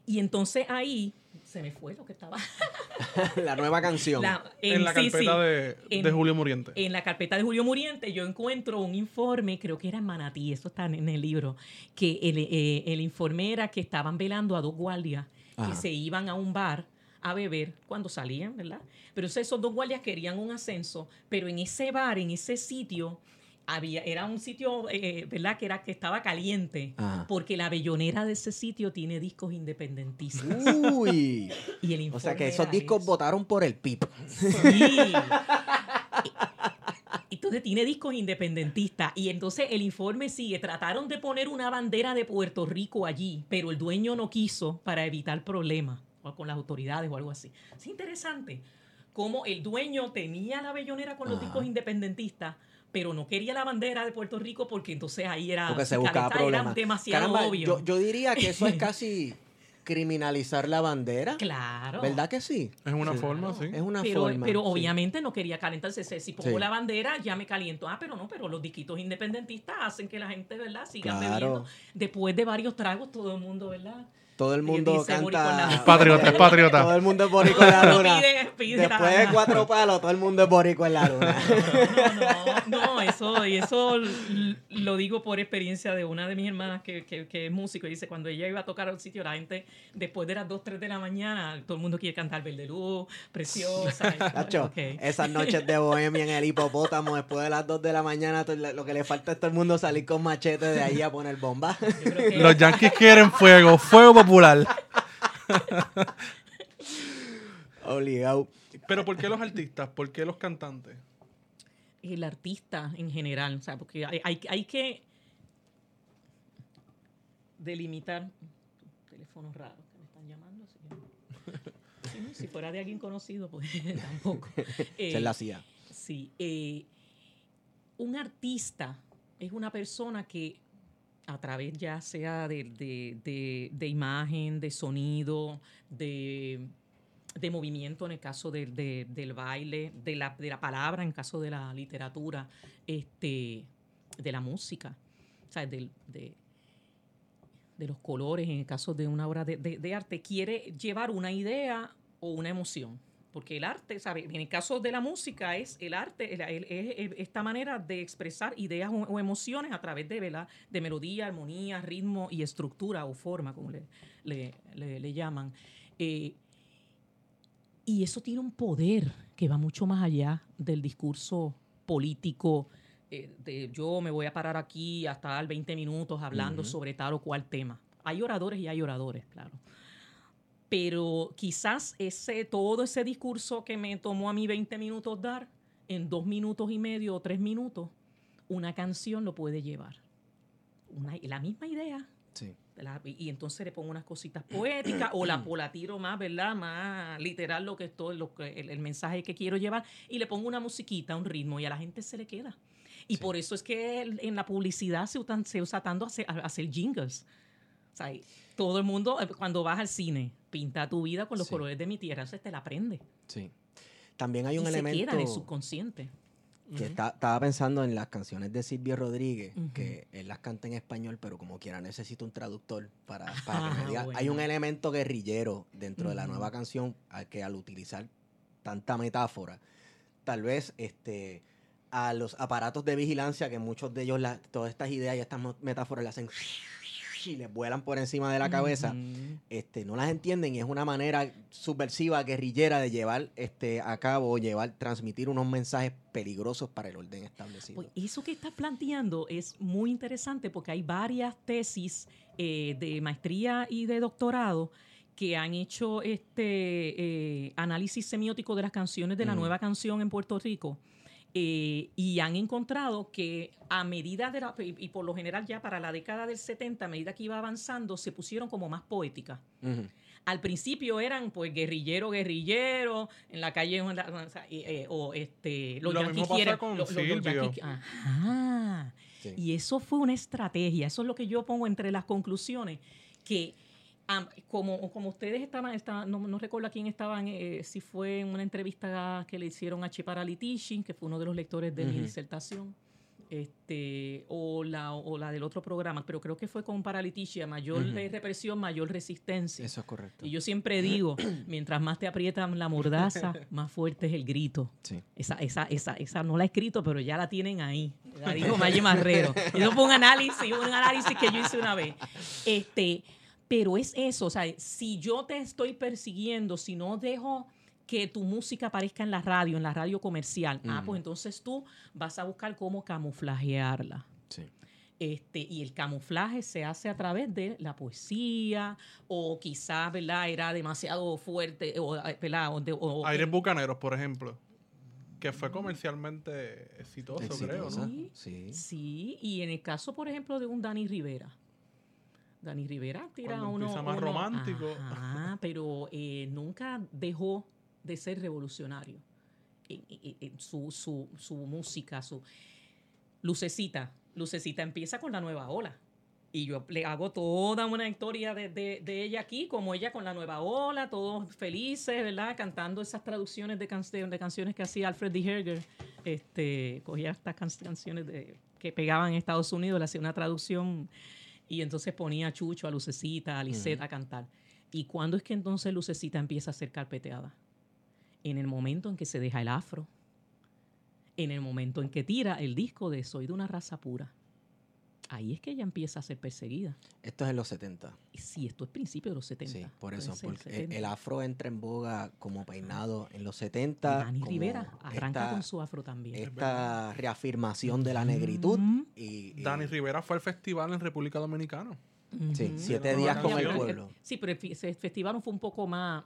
Y entonces ahí se me fue lo que estaba. la nueva canción. en, la carpeta De, Julio Muriente. En la carpeta de Julio Muriente yo encuentro un informe, creo que era en Manatí, eso está en el libro, que el, eh, el informe era que estaban velando a dos guardias que se iban a un bar a beber cuando salían, ¿verdad? Pero esos dos guardias querían un ascenso, pero en ese bar, en ese sitio, había, era un sitio, eh, ¿verdad? Que era que estaba caliente, porque la bellonera de ese sitio tiene discos independentistas. Uy. o sea que esos discos votaron por el PIP. Sí. entonces tiene discos independentistas y entonces el informe sigue, trataron de poner una bandera de Puerto Rico allí, pero el dueño no quiso para evitar problemas con las autoridades o algo así. Es interesante cómo el dueño tenía la bellonera con los discos independentistas, pero no quería la bandera de Puerto Rico porque entonces ahí era, porque se buscaba era demasiado obvio. Yo, diría que eso es casi criminalizar la bandera. Claro. ¿Verdad que sí? Es una forma, sí. Es una pero, forma. Pero obviamente no quería calentarse. Si pongo la bandera, ya me caliento. Ah, pero no, pero los diquitos independentistas hacen que la gente, ¿verdad? Siga bebiendo. Después de varios tragos, todo el mundo, ¿verdad? Todo el mundo canta. Es patriota, es patriota. Todo el mundo es borico en la luna. Después de cuatro palos, todo el mundo es borico en la luna. No, no, no, eso, y eso lo digo por experiencia de una de mis hermanas que, que, que es músico. Y dice, cuando ella iba a tocar al sitio, la gente, después de las 2, 3 de la mañana, todo el mundo quiere cantar Verde Luz, Preciosa. Nacho, esas noches de bohemia en el hipopótamo, después de las 2 de la mañana, lo que le falta es todo el mundo salir con machete de ahí a poner bomba. Los yankees quieren fuego, fuego popular. Obligado. Pero ¿por qué los artistas? ¿Por qué los cantantes? El artista en general, o sea, porque hay, hay, que delimitar teléfonos raros que me están llamando. si fuera de alguien conocido, pues tampoco. Se la hacía. Sí. Eh, un artista es una persona que a través ya sea de, imagen, de sonido, de, movimiento en el caso del baile, de la, de la palabra en el caso de la literatura, este, de la música, de, de, los colores en el caso de una obra de arte, quiere llevar una idea o una emoción porque el arte, ¿sabe? En el caso de la música es el arte, es esta manera de expresar ideas o, emociones a través de, de melodía, armonía, ritmo y estructura o forma, como le, le, llaman. Eh, y eso tiene un poder que va mucho más allá del discurso político. eh, de yo me voy a parar aquí hasta dar 20 minutos hablando Ujú. sobre tal o cual tema. Hay oradores y hay oradores, claro. Pero quizás ese, todo ese discurso que me tomó a mí 20 minutos dar, en dos minutos y medio o tres minutos, una canción lo puede llevar. Una, la misma idea, Sí. la- y entonces le pongo unas cositas poéticas o la, o la tiro más, ¿verdad? Más literal lo que estoy, lo que, el, el mensaje que quiero llevar y le pongo una musiquita, un ritmo y a la gente se le queda. Y Sí. por eso es que en la publicidad se, usan- se usa tanto hacer, a- hacer jingles. O sea, y todo el mundo, eh, cuando vas al cine, pinta tu vida con los Sí. colores de mi tierra, eso te la aprende. Sí. También hay y un se elemento queda en el subconsciente. que Ujú. está- estaba pensando en las canciones de Silvio Rodríguez, Ujú. que él las canta en español, pero como quiera necesita un traductor para, para que me Ah, diga. Hay bueno. un elemento guerrillero dentro de la nueva canción a que al utilizar tanta metáfora, tal vez este a los aparatos de vigilancia, que muchos de ellos, la- todas estas ideas y estas metáforas las hacen y les vuelan por encima de la cabeza. Este, no las entienden y es una manera subversiva, guerrillera de llevar este, a cabo o llevar, transmitir unos mensajes peligrosos para el orden establecido. Pues eso que estás planteando es muy interesante porque hay varias tesis eh, de maestría y de doctorado que han hecho este eh, análisis semiótico de las canciones de la Mm. nueva canción en Puerto Rico eh, y han encontrado que a medida de la, y, y por lo general ya para la década del 70, a medida que iba avanzando, se pusieron como más poéticas. Al principio eran pues guerrillero, guerrillero, en la calle en la- o, sea, y, eh, o, este los Lo yanquis mismo pasa quieren- con lo- lo- los Silvio. yanquis- Ajá. Sí. Y eso fue una estrategia, eso es lo que yo pongo entre las conclusiones, que como, como ustedes estaban, estaban- no, no recuerdo a quién estaban, eh, si fue en una entrevista que le hicieron a Chepara Litishi, que fue uno de los lectores de mi Ujú. disertación, este, o, la, o la del otro programa, pero creo que fue con Paraliticia, mayor represión, mayor resistencia. Eso es correcto. Y yo siempre digo, mientras más te aprietan la mordaza, más fuerte es el grito. Sí. Esa, esa, esa, esa no la he escrito, pero ya la tienen ahí. La dijo Marrero. Eso fue un análisis, un análisis que yo hice una vez. Este, pero es eso, o sea, si yo te estoy persiguiendo, si no dejo que tu música aparezca en la radio, en la radio comercial, ah, pues entonces tú vas a buscar cómo camuflajearla. Sí. Este, y el camuflaje se hace a través de la poesía, o quizás, ¿verdad? Era demasiado fuerte, o, ¿verdad? O Aires Bucaneros, por ejemplo. Que fue comercialmente exitoso, creo. ¿no? Sí. Sí. Sí, y en el caso, por ejemplo, de un Dani Rivera. Dani Rivera tira Cuando uno. empieza más uno- romántico. Ajá, pero eh, nunca dejó de ser revolucionario. Su, su, su música, su. Lucecita. Lucecita empieza con la nueva ola. Y yo le hago toda una historia de, de- de ella aquí, como ella con la nueva ola, todos felices, ¿verdad? Cantando esas traducciones de, can- de canciones que hacía Alfred D. Herger. Este, cogía estas can- canciones de, que pegaban en Estados Unidos, le hacía una traducción y entonces ponía a Chucho, a Lucecita, a Lisette a cantar. ¿Y cuándo es que entonces Lucecita empieza a ser carpeteada? En el momento en que se deja el afro, en el momento en que tira el disco de Soy de una raza pura. Ahí es que ella empieza a ser perseguida. Esto es en los 70. Y sí, esto es principio de los 70. Sí, por eso. Porque el, 70. el afro entra en boga como peinado en los 70. Dani Rivera arranca esta- con su afro también. Esta reafirmación de la negritud. Mm. Y, y- Dani Rivera fue al festival en República Dominicana. Sí, siete días con el pueblo. Sí, pero el ese festival fue un poco más,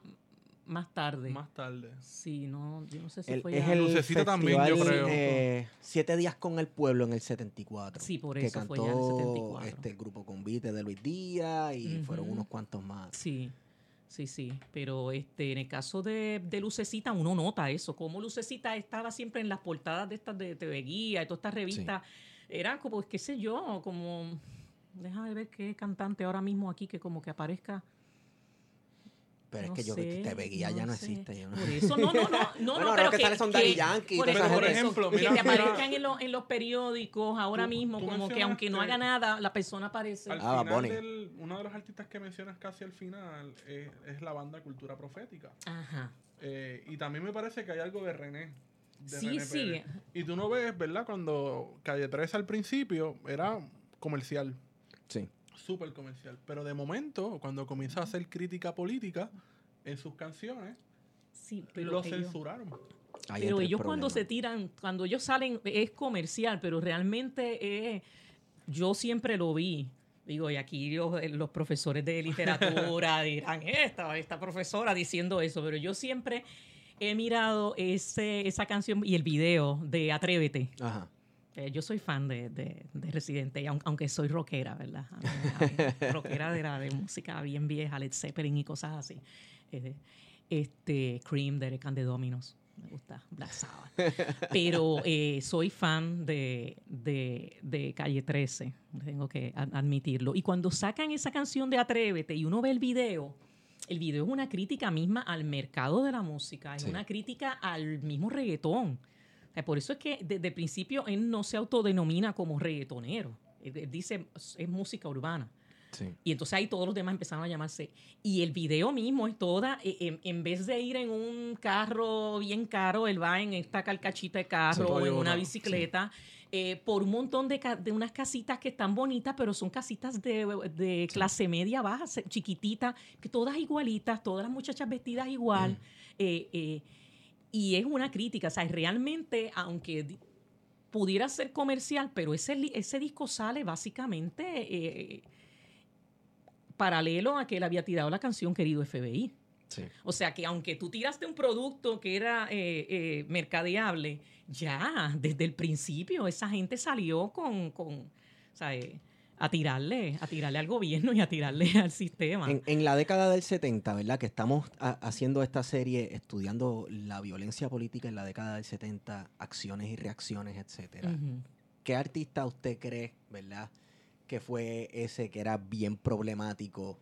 más tarde. Más tarde. Sí, no, yo no sé si El- fue es ya- el Lucecita también, yo festival, creo. eh, Siete días con el pueblo en el 74. Sí, por que eso cantó fue ya en el 74. Este, el grupo Convite de Luis Díaz y fueron unos cuantos más. Sí, sí, sí. Pero este, en el caso de, de Lucecita, uno nota eso. Como Lucecita estaba siempre en las portadas de estas de TV Guía y todas estas revistas. Era como, qué sé yo, como. Déjame ver qué cantante ahora mismo aquí que como que aparezca. Pero no es que yo sé, te veía ya no sé. existe. yo no- Por eso, no, no, no, no, Bueno, no, pero que que, sale son Daddy Yankee por eso, por ejemplo, que mira, te mira. aparezcan en, los- en los periódicos ahora Tú- mismo, tú como que aunque no haga nada, la persona aparece. Al Ah, final, del- uno de los artistas que mencionas casi al final eh, es la banda Cultura Profética. Ajá. Eh, y también me parece que hay algo de René. de Sí, René sí. Pérez. Y tú no ves, ¿verdad? Cuando Calle 13 al principio era comercial, Sí. Súper comercial. Pero de momento, cuando comienza a hacer crítica política en sus canciones, Sí, pero lo ellos- censuraron. Ahí pero el ellos cuando se tiran, cuando ellos salen, es comercial, pero realmente es- yo siempre lo vi. Digo, y aquí los, los profesores de literatura dirán, esta, esta profesora diciendo eso, pero yo siempre he mirado ese, esa canción y el video de Atrévete. Ajá. Eh, yo soy fan de, de, de Residente, aun- aunque soy rockera, ¿verdad? A mí- a mí- rockera de, la, de música bien vieja, Led Zeppelin y cosas así. Eh, este, Cream, Derek and the Dominos. Me gusta Black Sabbath. Pero eh, soy fan de, de, de Calle 13, tengo que ad- admitirlo. Y cuando sacan esa canción de Atrévete y uno ve el video, el video es una crítica misma al mercado de la música, es Sí. una crítica al mismo reggaetón. O sea, por eso es que desde el principio él no se autodenomina como reggaetonero. Él, él dice es música urbana. Sí. Y entonces ahí todos los demás empezaron a llamarse. Y el video mismo es toda, eh, en, en vez de ir en un carro bien caro, él va en esta carcachita de carro o en una bicicleta. eh, por un montón de, de unas casitas que están bonitas, pero son casitas de, de clase media baja, chiquititas, que todas igualitas, todas las muchachas vestidas igual. eh, eh, y es una crítica, o sea, realmente, aunque di- pudiera ser comercial, pero ese, ese disco sale básicamente eh, paralelo a que él había tirado la canción Querido FBI. Sí. O sea que aunque tú tiraste un producto que era eh, eh, mercadeable, ya desde el principio esa gente salió con, con o sea, eh, a tirarle, a tirarle al gobierno y a tirarle al sistema. En, en la década del 70, ¿verdad? Que estamos ha- haciendo esta serie estudiando la violencia política en la década del 70, acciones y reacciones, etcétera. ¿Qué artista usted cree, verdad, que fue ese que era bien problemático,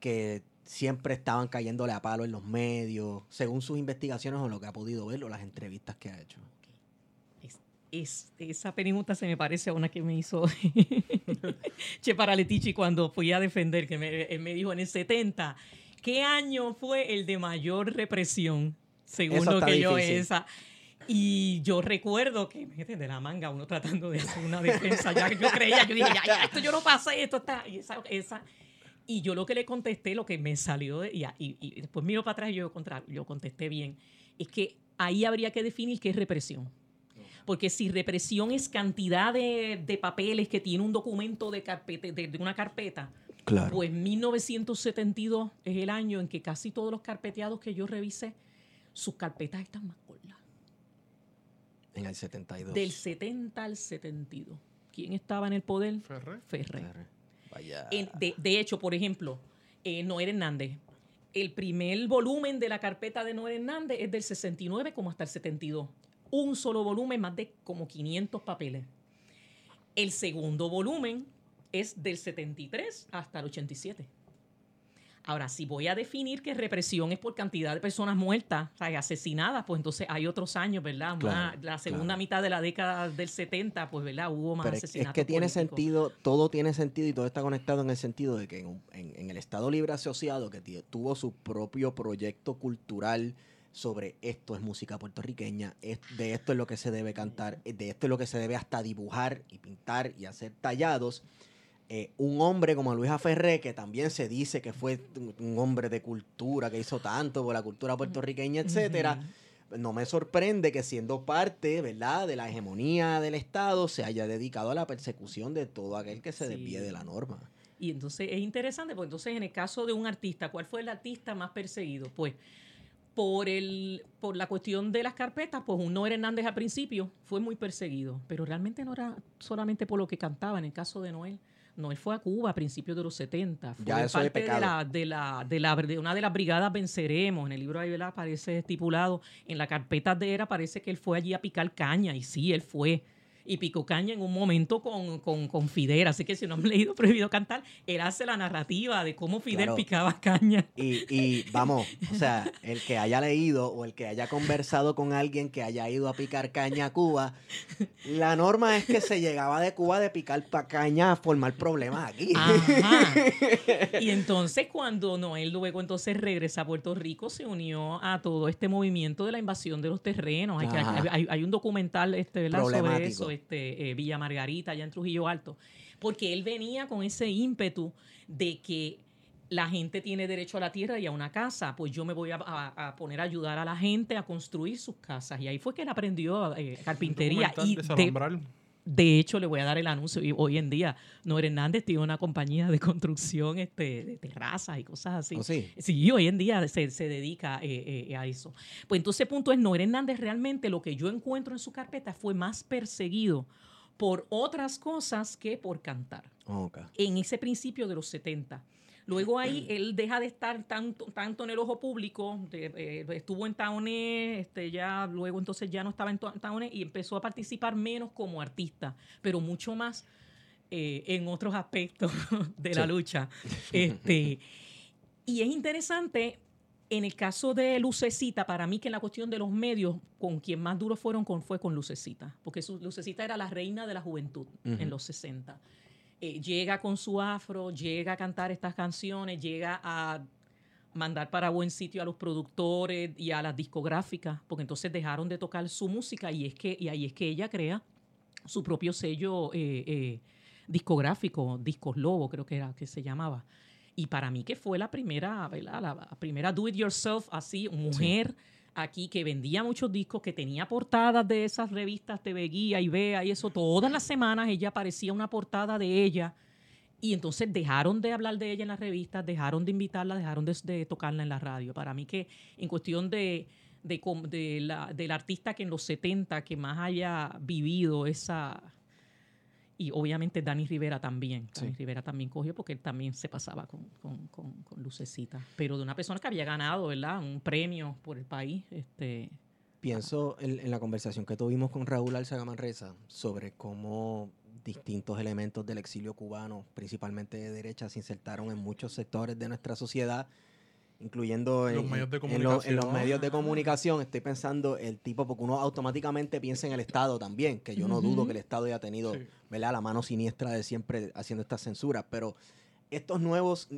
que siempre estaban cayéndole a palo en los medios, según sus investigaciones o lo que ha podido ver o las entrevistas que ha hecho? Es- es- esa pregunta se me parece a una que me hizo Che Paraletici cuando fui a defender, que me, él me dijo en el 70, ¿qué año fue el de mayor represión? Según Eso lo que yo difícil. esa. Y yo recuerdo que me de la manga uno tratando de hacer una defensa. Ya yo creía, yo dije, ya, ya, esto yo no pasé, esto está. Y, esa, esa- y yo lo que le contesté, lo que me salió, de, y, y- y después miro para atrás y yo, contra, yo contesté bien, es que ahí habría que definir qué es represión. Porque si represión es cantidad de, de papeles que tiene un documento de, carpeta, de, de una carpeta, Claro. pues 1972 es el año en que casi todos los carpeteados que yo revisé, sus carpetas están más cortas. en el 72. Del 70 al 72. ¿Quién estaba en el poder? Ferrer. Ferrer. Vaya. En- de, de hecho, por ejemplo, eh, Noel Hernández. El primer volumen de la carpeta de Noel Hernández es del 69 como hasta el 72. Un solo volumen, más de como 500 papeles. El segundo volumen es del 73 hasta el 87. Ahora, si voy a definir que represión es por cantidad de personas muertas, o sea, asesinadas, pues entonces hay otros años, ¿verdad? Más- Claro, la segunda claro. mitad de la década del 70, pues, ¿verdad? Hubo más Pero es, es asesinatos. que tiene políticos. sentido, todo tiene sentido y todo está conectado en el sentido de que en, en- en el Estado Libre Asociado, que tuvo su propio proyecto cultural sobre esto es música puertorriqueña, es- de esto es lo que se debe cantar, de esto es lo que se debe hasta dibujar y pintar y hacer tallados. eh, un hombre como Luis Aferré, que también se dice que fue un- hombre de cultura, que hizo tanto por la cultura puertorriqueña, etcétera, no me sorprende que siendo parte, ¿verdad?, de la hegemonía del Estado, se haya dedicado a la persecución de todo aquel que se Sí. desvíe de la norma. Y entonces es interesante, porque entonces en el caso de un artista, ¿cuál fue el artista más perseguido? Pues por, el, por la cuestión de las carpetas, pues un Noel Hernández al principio fue muy perseguido, pero realmente no era solamente por lo que cantaba, en el caso de Noel. Noel fue a Cuba a principios de los 70. Fue Ya eso es parte de la, de, la, de, la, de una de las brigadas Venceremos. En el libro ahí ¿verdad? aparece estipulado. En la carpeta de él parece que él fue allí a picar caña. Y sí, él fue. Y picó caña en un momento con, con, con Fidel. Así que si no han leído Prohibido Cantar, él hace la narrativa de cómo Fidel Claro. picaba caña. Y, y vamos, o sea, el que haya leído o el que haya conversado con alguien que haya ido a picar caña a Cuba, la norma es que se llegaba de Cuba de picar pa caña a formar problemas aquí. Ajá. Y entonces cuando Noel luego entonces regresa a Puerto Rico, se unió a todo este movimiento de la invasión de los terrenos. Hay, que- hay, hay un documental este, ¿verdad? sobre eso, este, eh, Villa Margarita, allá en Trujillo Alto. Porque él venía con ese ímpetu de que la gente tiene derecho a la tierra y a una casa, pues yo me voy a, a- a poner a ayudar a la gente a construir sus casas. Y ahí fue que él aprendió eh, carpintería. Y de de, hecho, le voy a dar el anuncio. Y hoy en día, Noel Hernández tiene una compañía de construcción este, de terrazas y cosas así. ¿O sí? Sí, hoy en día se, se dedica eh, eh, a eso. Pues entonces, el punto es, Noel Hernández realmente lo que yo encuentro en su carpeta fue más perseguido por otras cosas que por cantar Ok. en ese principio de los 70. Luego ahí él deja de estar tanto, tanto en el ojo público, de- eh, estuvo en Taoné, este, ya luego entonces ya no estaba en Ta- Taoné y empezó a participar menos como artista, pero mucho más eh, en otros aspectos de la Sí. lucha. Este, y es interesante, en el caso de Lucecita, para mí que en la cuestión de los medios, con quien más duro fueron con, fue con Lucecita, porque su, Lucecita era la reina de la juventud en los 60 eh, llega con su afro, llega a cantar estas canciones, llega a mandar para buen sitio a los productores y a las discográficas, porque entonces dejaron de tocar su música y es que y ahí es que ella crea su propio sello eh, eh, discográfico, Discos Lobo creo que era que se llamaba. Y para mí que fue la primera, ¿verdad? La, primera do it yourself así, mujer aquí que vendía muchos discos, que tenía portadas de esas revistas TV Guía y Vea y eso, todas las semanas ella aparecía una portada de ella y entonces dejaron de hablar de ella en las revistas, dejaron de invitarla, dejaron de, tocarla en la radio. Para mí que en cuestión de, de, de la, del artista que en los 70 que más haya vivido esa... Y obviamente Dani Rivera también. Dani Sí. Rivera también cogió porque él también se pasaba con, con, con, con Lucecita. Pero de una persona que había ganado, ¿verdad? Un premio por el país. Este, Pienso en, en la conversación que tuvimos con Raúl Alzaga Manresa sobre cómo distintos elementos del exilio cubano, principalmente de derecha, se insertaron en muchos sectores de nuestra sociedad, incluyendo Los en, medios de en lo- en los medios de comunicación. Estoy pensando el tipo, porque uno automáticamente piensa en el Estado también, que yo no dudo que el Estado haya tenido Sí. ¿verdad? la mano siniestra de siempre haciendo estas censuras, pero estos nuevos,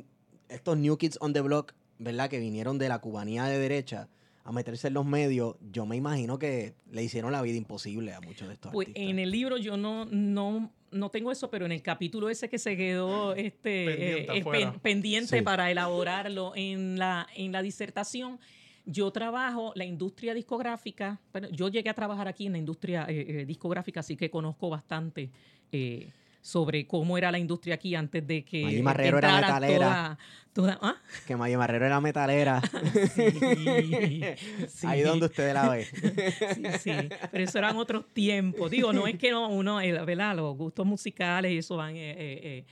estos New Kids on the Block, ¿verdad? Que vinieron de la cubanía de derecha a meterse en los medios, yo me imagino que le hicieron la vida imposible a muchos de estos Pues artistas. en el libro yo no, no, no tengo eso, pero en el capítulo ese que se quedó este, Pendiente eh, eh, afuera. pen- pendiente Sí. para elaborarlo en la, en la disertación, yo trabajo la industria discográfica. Bueno, yo llegué a trabajar aquí en la industria eh, eh, discográfica, así que conozco bastante eh, sobre cómo era la industria aquí antes de que Maggie Marrero era metalera. toda- toda- ¿ah? Que Maya Marrero era metalera. Sí, sí. Ahí donde usted la ve. Sí, sí, pero eso eran otros tiempos. Digo, no es que no, uno, eh, ¿verdad? Los gustos musicales y eso van, eh, eh, eh,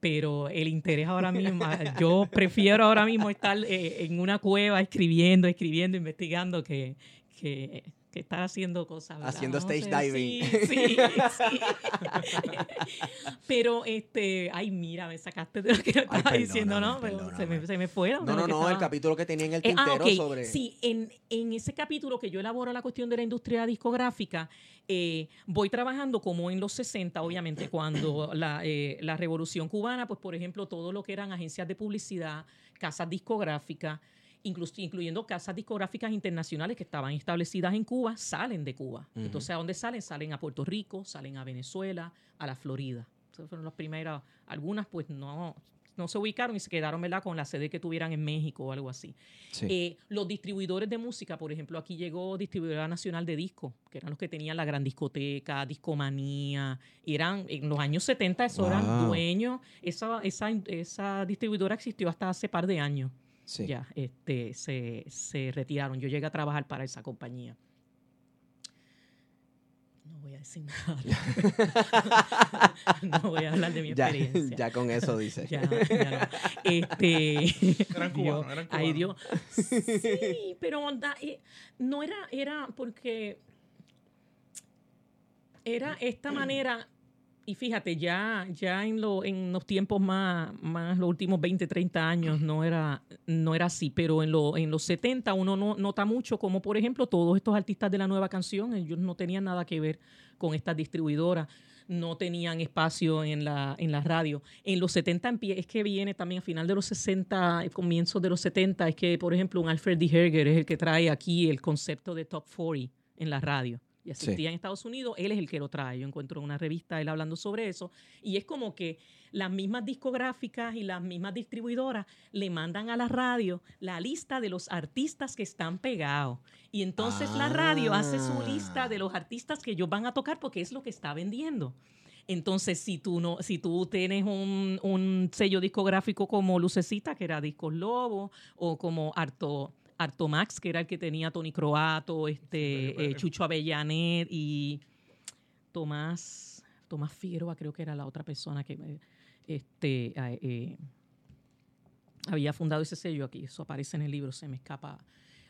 pero el interés ahora mismo, ah, yo prefiero ahora mismo estar eh, en una cueva escribiendo, escribiendo, investigando que, que, que estar haciendo cosas. ¿verdad? Haciendo No stage sé, diving. Sí, sí, sí. pero, este, ay, mira, me sacaste de lo que yo estaba diciendo, ¿no? Pero se, me, se me fueron. No, no, no, el capítulo que tenía en el eh, ah, tintero sobre... Sí, en, en ese capítulo que yo elaboro la cuestión de la industria discográfica, eh, voy trabajando como en los 60, obviamente, cuando la, eh, la revolución cubana, pues por ejemplo, todo lo que eran agencias de publicidad, casas discográficas, incluyendo casas discográficas internacionales que estaban establecidas en Cuba, salen de Cuba. Entonces, ¿a dónde salen? Salen a Puerto Rico, salen a Venezuela, a la Florida. Esas fueron las primeras. Algunas, pues no, no se ubicaron y se quedaron, ¿verdad?, con la sede que tuvieran en México o algo así. Sí. Eh, los distribuidores de música, por ejemplo, aquí llegó Distribuidora Nacional de Disco, que eran los que tenían la gran discoteca, Discomanía. Eran, en los años 70, eso eran Wow. dueños. Esa, esa, esa distribuidora existió hasta hace par de años. Sí. Ya, este, se, se retiraron. Yo llegué a trabajar para esa compañía. No voy a decir nada. no voy a hablar de mi ya, experiencia. ya con eso dice. Ya, ya no. Este, Eran cubanos, eran Ay. Dios. Sí, pero da- eh, no era, era porque era esta manera, y fíjate, ya, ya en, lo, en los tiempos más, más, los últimos 20, 30 años, no era, no era así, pero en, lo, en los 70 uno no, nota mucho como, por ejemplo, todos estos artistas de la nueva canción, ellos no tenían nada que ver con estas distribuidoras no tenían espacio en la, en la radio. En los 70 empie- es que viene también a final de los 60, eh, comienzos de los 70, es que, por ejemplo, un Alfred D. Herger es el que trae aquí el concepto de Top 40 en la radio. Y asistía en Estados Unidos, él es el que lo trae. Yo encuentro una revista él hablando sobre eso y es como que las mismas discográficas y las mismas distribuidoras le mandan a la radio la lista de los artistas que están pegados. Y entonces la radio hace su lista de los artistas que ellos van a tocar porque es lo que está vendiendo. Entonces, si tú no, si tú tienes un, un sello discográfico como Lucecita, que era Discos Lobo, o como Arto, Max, que era el que tenía Tony Croato, este, eh, Chucho Avellanet y Tomás, Tomás Figueroa, creo que era la otra persona que este, eh, había fundado ese sello aquí. Eso aparece en el libro, se me escapa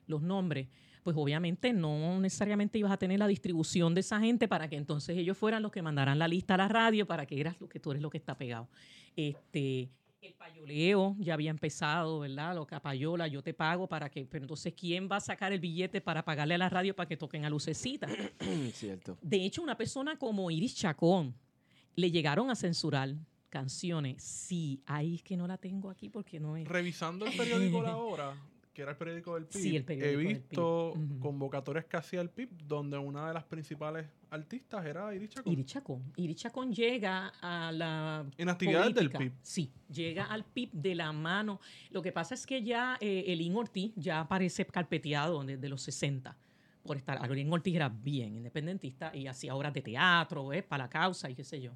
los nombres pues obviamente no necesariamente ibas a tener la distribución de esa gente para que entonces ellos fueran los que mandaran la lista a la radio para que eras lo que tú eres lo que está pegado. Este, el payoleo ya había empezado, ¿verdad? Lo que payola, yo te pago para que, pero entonces ¿quién va a sacar el billete para pagarle a la radio para que toquen a lucecita? Cierto. De hecho, una persona como Iris Chacón le llegaron a censurar canciones. Sí, ahí es que no la tengo aquí porque no es. Revisando el periódico La Hora, que era el periódico del PIB, he visto convocatorias que hacía el PIB donde una de las principales artistas era Iris Chacón. Iris Chacón. Iris Chacón llega a la En actividades del PIB. Sí, llega al PIB de la mano. Lo que pasa es que ya eh, Elín Ortiz ya aparece carpeteado desde los 60 por estar. Elín Ortiz era bien independentista y hacía obras de teatro, para la causa y qué sé yo.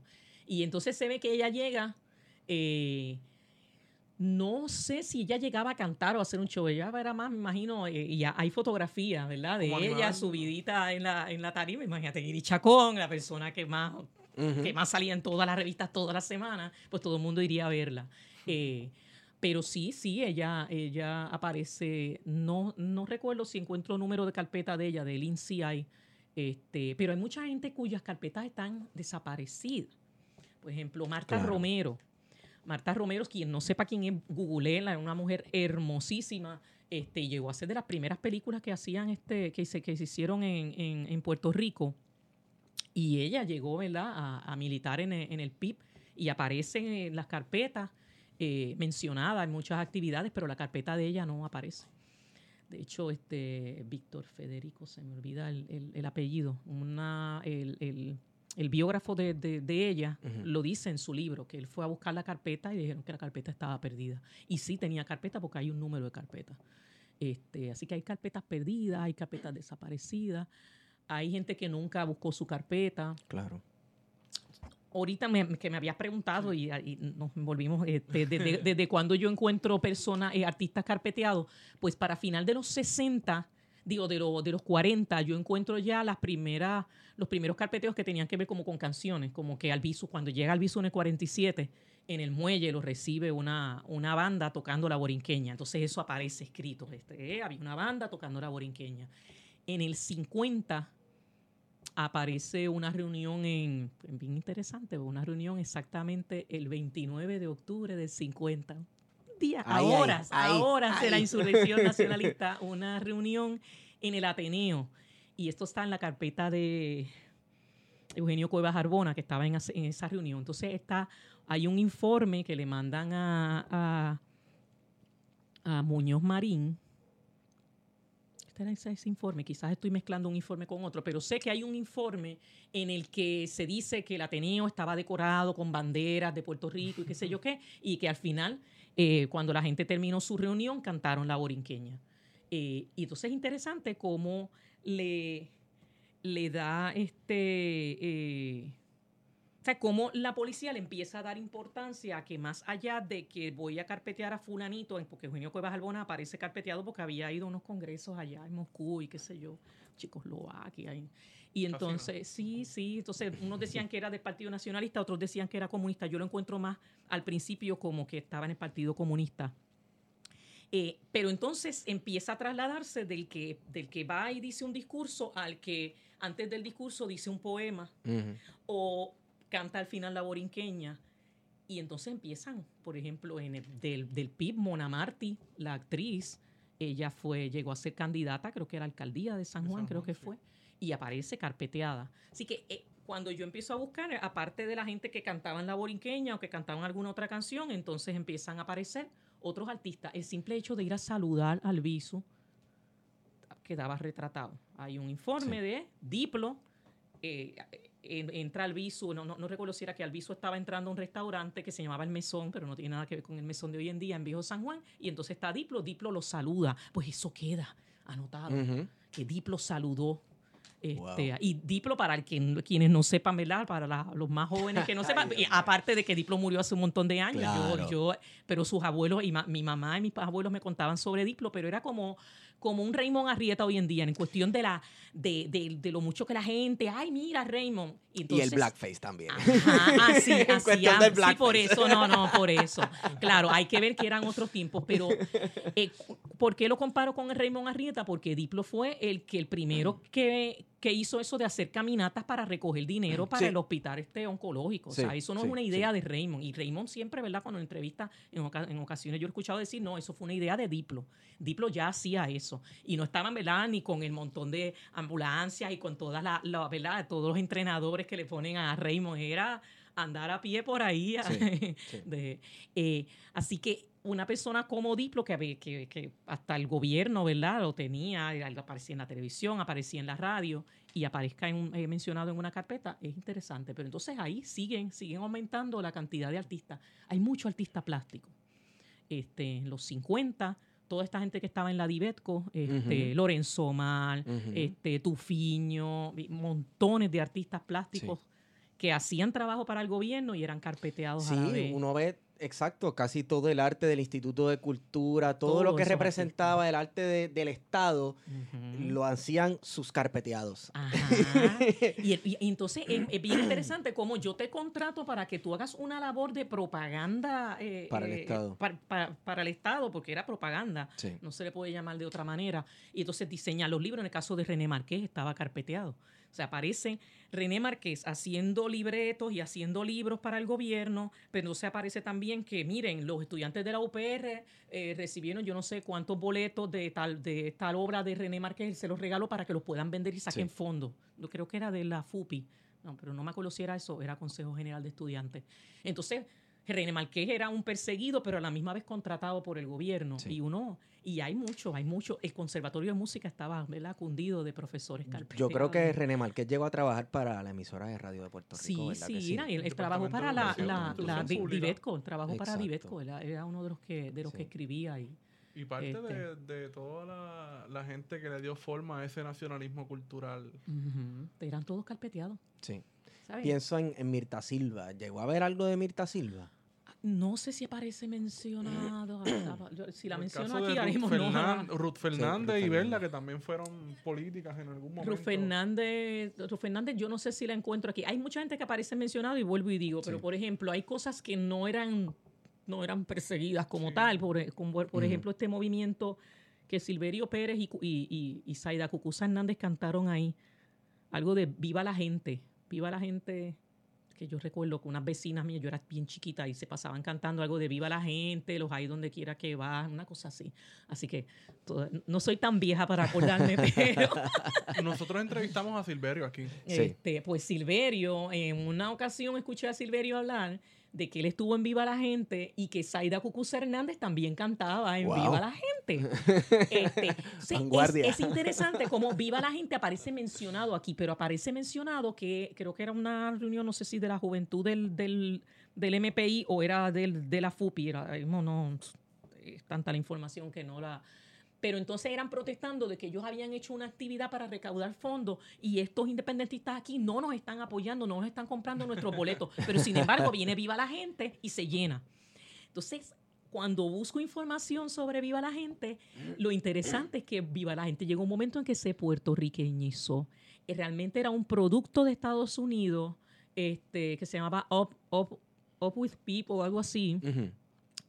Y entonces se ve que ella llega... Eh, no sé si ella llegaba a cantar o a hacer un show. Ella era más, me imagino, eh, y hay fotografías, ¿verdad? De ella subidita en la, en la tarima. Imagínate, Iri Chacón, la persona que más, que más salía en todas las revistas todas las semanas, pues todo el mundo iría a verla. Eh, pero sí, sí, ella, ella aparece. No, no recuerdo si encuentro el número de carpeta de ella, del INCI, este, pero hay mucha gente cuyas carpetas están desaparecidas. Por ejemplo, Marta Romero Marta Romero, quien no sepa quién es, googleela, una mujer hermosísima. Este, llegó a ser de las primeras películas que hacían, este, que se, que se hicieron en, Puerto Rico. Y ella llegó, ¿verdad?, a, militar en el, PIB y aparece en las carpetas eh, mencionada en muchas actividades, pero la carpeta de ella no aparece. De hecho, este Víctor Federico, se me olvida el, apellido, una, el, el biógrafo de, de, ella lo dice en su libro, que él fue a buscar la carpeta y dijeron que la carpeta estaba perdida. Y sí tenía carpeta porque hay un número de carpetas. Este, así que hay carpetas perdidas, hay carpetas desaparecidas, hay gente que nunca buscó su carpeta. Claro. Ahorita que me habías preguntado y, nos volvimos este, desde, desde, cuando yo encuentro personas, eh, artistas carpeteados, pues para final de los 60 digo, de, de los 40, yo encuentro ya las primeras, los primeros carpeteos que tenían que ver como con canciones, como que Albizu, cuando llega Albizu en el 47, en el muelle lo recibe una, una banda tocando la borinqueña. Entonces eso aparece escrito. Este, eh, había una banda tocando la borinqueña. En el 50 aparece una reunión en, bien interesante, una reunión exactamente el 29 de octubre del 50, días, ahora, ahora de la insurrección nacionalista, una reunión en el Ateneo. Y esto está en la carpeta de Eugenio Cuevas Arbona, que estaba en, esa reunión. Entonces está, hay un informe que le mandan a, a, Muñoz Marín. Este era ese, ese, informe, quizás estoy mezclando un informe con otro, pero sé que hay un informe en el que se dice que el Ateneo estaba decorado con banderas de Puerto Rico y qué sé yo qué, y que al final eh, cuando la gente terminó su reunión, cantaron la borinqueña. Eh, y entonces es interesante cómo le, le da este... Eh, o sea, cómo la policía le empieza a dar importancia a que más allá de que voy a carpetear a fulanito, porque Eugenio Cuevas Albona aparece carpeteado porque había ido a unos congresos allá en Moscú y qué sé yo, chicos aquí y entonces, sí, sí, entonces unos decían que era del Partido Nacionalista, otros decían que era comunista. Yo lo encuentro más al principio como que estaba en el Partido Comunista. Eh, pero entonces empieza a trasladarse del que, del que va y dice un discurso al que antes del discurso dice un poema o canta al final la borinqueña. Y entonces empiezan, por ejemplo, en el, del, del PIB, Mona Martí, la actriz, ella fue, llegó a ser candidata, creo que era alcaldía de San Juan, creo que fue y aparece carpeteada. Así que eh, cuando yo empiezo a buscar, aparte de la gente que cantaban la borinqueña o que cantaban alguna otra canción, entonces empiezan a aparecer otros artistas. El simple hecho de ir a saludar al viso quedaba retratado. Hay un informe de Diplo eh, en- entra Alviso, no, no, no recuerdo si era que Alviso estaba entrando a un restaurante que se llamaba El Mesón, pero no tiene nada que ver con el Mesón de hoy en día en Viejo San Juan, y entonces está Diplo, Diplo lo saluda, pues eso queda anotado, Ujú. que Diplo saludó. Este, Wow. Y Diplo, para el que- quienes no sepan, ¿verdad? Para la- los más jóvenes que no sepan, Ay, aparte de que Diplo murió hace un montón de años, yo- Claro. yo, pero sus abuelos y ma- mi mamá y mis abuelos me contaban sobre Diplo, pero era como, como un Raymond Arrieta hoy en día, en cuestión de, la, de, de- de lo mucho que la gente, ay, mira, Raymond. y entonces- el blackface también. Ajá, así, En así, cuestión ah, del sí, por blackface. eso, no, no, por eso. Claro, hay que ver que eran otros tiempos, pero eh, ¿por qué lo comparo con el Raymond Arrieta? Porque Diplo fue el que el primero que, que hizo eso de hacer caminatas para recoger dinero para Sí. el hospital este oncológico. o sea, eso no sí, es una idea de Raymond. Y Raymond siempre, ¿verdad? Cuando en entrevistas, en, oca- en ocasiones yo he escuchado decir, no, eso fue una idea de Diplo. Diplo ya hacía eso. Y no estaban, ¿verdad? Ni con el montón de ambulancias y con todas las, la, ¿verdad? Todos los entrenadores que le ponen a Raymond. Era andar a pie por ahí. De- eh, así que una persona como Diplo, que, que, que hasta el gobierno, ¿verdad? Lo tenía, aparecía en la televisión, aparecía en la radio y aparezca en un- eh, mencionado en una carpeta, es interesante. Pero entonces ahí siguen, siguen aumentando la cantidad de artistas. Hay mucho artista plástico. Este, en los 50, toda esta gente que estaba en la Divetco, este. Lorenzo Ujú. este, Tufiño, montones de artistas plásticos que hacían trabajo para el gobierno y eran carpeteados a la Sí, vez. uno ve, exacto, casi todo el arte del Instituto de Cultura, todo, Todo lo que representaba el arte de- del Estado, lo hacían sus carpeteados. Ajá. Y, y- y entonces es, es bien interesante cómo yo te contrato para que tú hagas una labor de propaganda eh, Para el eh, Estado. Para, para- para el Estado, porque era propaganda. Sí. No se le puede llamar de otra manera. Y entonces diseña los libros. En el caso de René Marqués estaba carpeteado. O sea, aparece René Marqués haciendo libretos y haciendo libros para el gobierno, pero entonces aparece también que, miren, los estudiantes de la UPR eh, recibieron yo no sé cuántos boletos de tal, de tal obra de René él se los regaló para que los puedan vender y saquen Sí. fondos. Yo creo que era de la FUPI, no, pero no me acuerdo si era eso, era Consejo General de Estudiantes. Entonces, René Marqués era un perseguido, pero a la misma vez contratado por el gobierno. Sí. Y uno, y hay mucho, hay mucho. El Conservatorio de Música estaba, ¿verdad?, cundido de profesores Yo creo que. René Márquez llegó a trabajar para la emisora de radio de Puerto Rico, Sí, ¿verdad que sí, era, él, trabajó para la, la, la él trabajó para. Divetco, era, era uno de los que, de los que Sí. escribía y Y parte Este. de, de toda la, la gente que le dio forma a ese nacionalismo cultural. eran todos carpeteados. Sí. ¿sabes? Pienso en, en Mirta Silva. ¿Llegó a ver algo de Mirta Silva? No sé si aparece mencionado. si la menciono aquí, ahora Ruth, mismo no. Ruth Fernández y. Berla, que también fueron políticas en algún momento. Ruth Fernández, Ruth Fernández, yo no sé si la encuentro aquí. Hay mucha gente que aparece mencionado y vuelvo y digo, pero por ejemplo, hay cosas que no eran, no eran perseguidas como Sí. tal. Por, e- como por ejemplo, este movimiento que Silverio Pérez y, y, y, y Zaida Cucuza Hernández cantaron ahí. Algo de Viva la gente. Viva la gente. Que yo recuerdo que unas vecinas mías, yo era bien chiquita y se pasaban cantando algo de Viva la gente, los hay donde quiera que vas, una cosa así. Así que no soy tan vieja para acordarme, pero Nosotros entrevistamos a Silverio aquí. Sí. este, pues Silverio, en una ocasión escuché a Silverio hablar de que él estuvo en Viva la Gente y que Zaida Cucuza Hernández también cantaba en Wow. Viva la Gente. Este, sí, es, interesante cómo Viva la Gente aparece mencionado aquí, pero aparece mencionado que creo que era una reunión, no sé si de la juventud del, del, del MPI o era del, de la FUPI, era, mismo no es tanta la información que no la... Pero entonces eran protestando de que ellos habían hecho una actividad para recaudar fondos y estos independentistas aquí no nos están apoyando, no nos están comprando nuestros boletos. Pero sin embargo, viene viva la gente y se llena. Entonces, cuando busco información sobre Viva la Gente, lo interesante es que Viva la Gente llegó un momento en que se puertorriqueñizó. Eh, Realmente era un producto de Estados Unidos este, que se llamaba Up, Up, Up with People o algo así.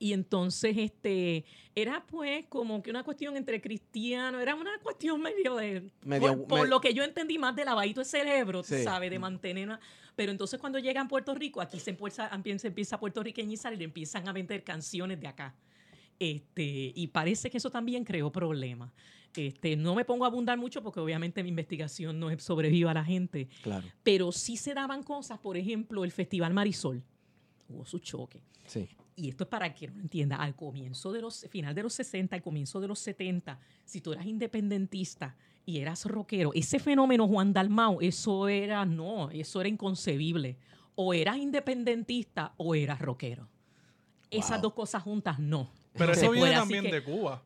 Y entonces, este, era pues como que una cuestión entre cristianos, era una cuestión medio de, Medio- por, por lo que yo entendí más de lavadito de cerebro, Sí. sabes, de mantener una- Pero entonces cuando llegan a Puerto Rico, aquí se empieza, se empieza a puertorriqueñizar y le empiezan a vender canciones de acá. Este, y parece que eso también creó problemas. Este, no me pongo a abundar mucho porque obviamente mi investigación no es sobre Viva la gente, Claro. pero sí se daban cosas, por ejemplo, el Festival Marisol. Hubo su choque Sí. Y esto es para que no lo entienda, al comienzo de los, final de los 60, al comienzo de los 70, si tú eras independentista y eras rockero, ese fenómeno Juan Dalmau, eso era, no, eso era inconcebible. O eras independentista o eras rockero. Esas dos cosas juntas, no. Pero No eso viene puede, también que- de Cuba.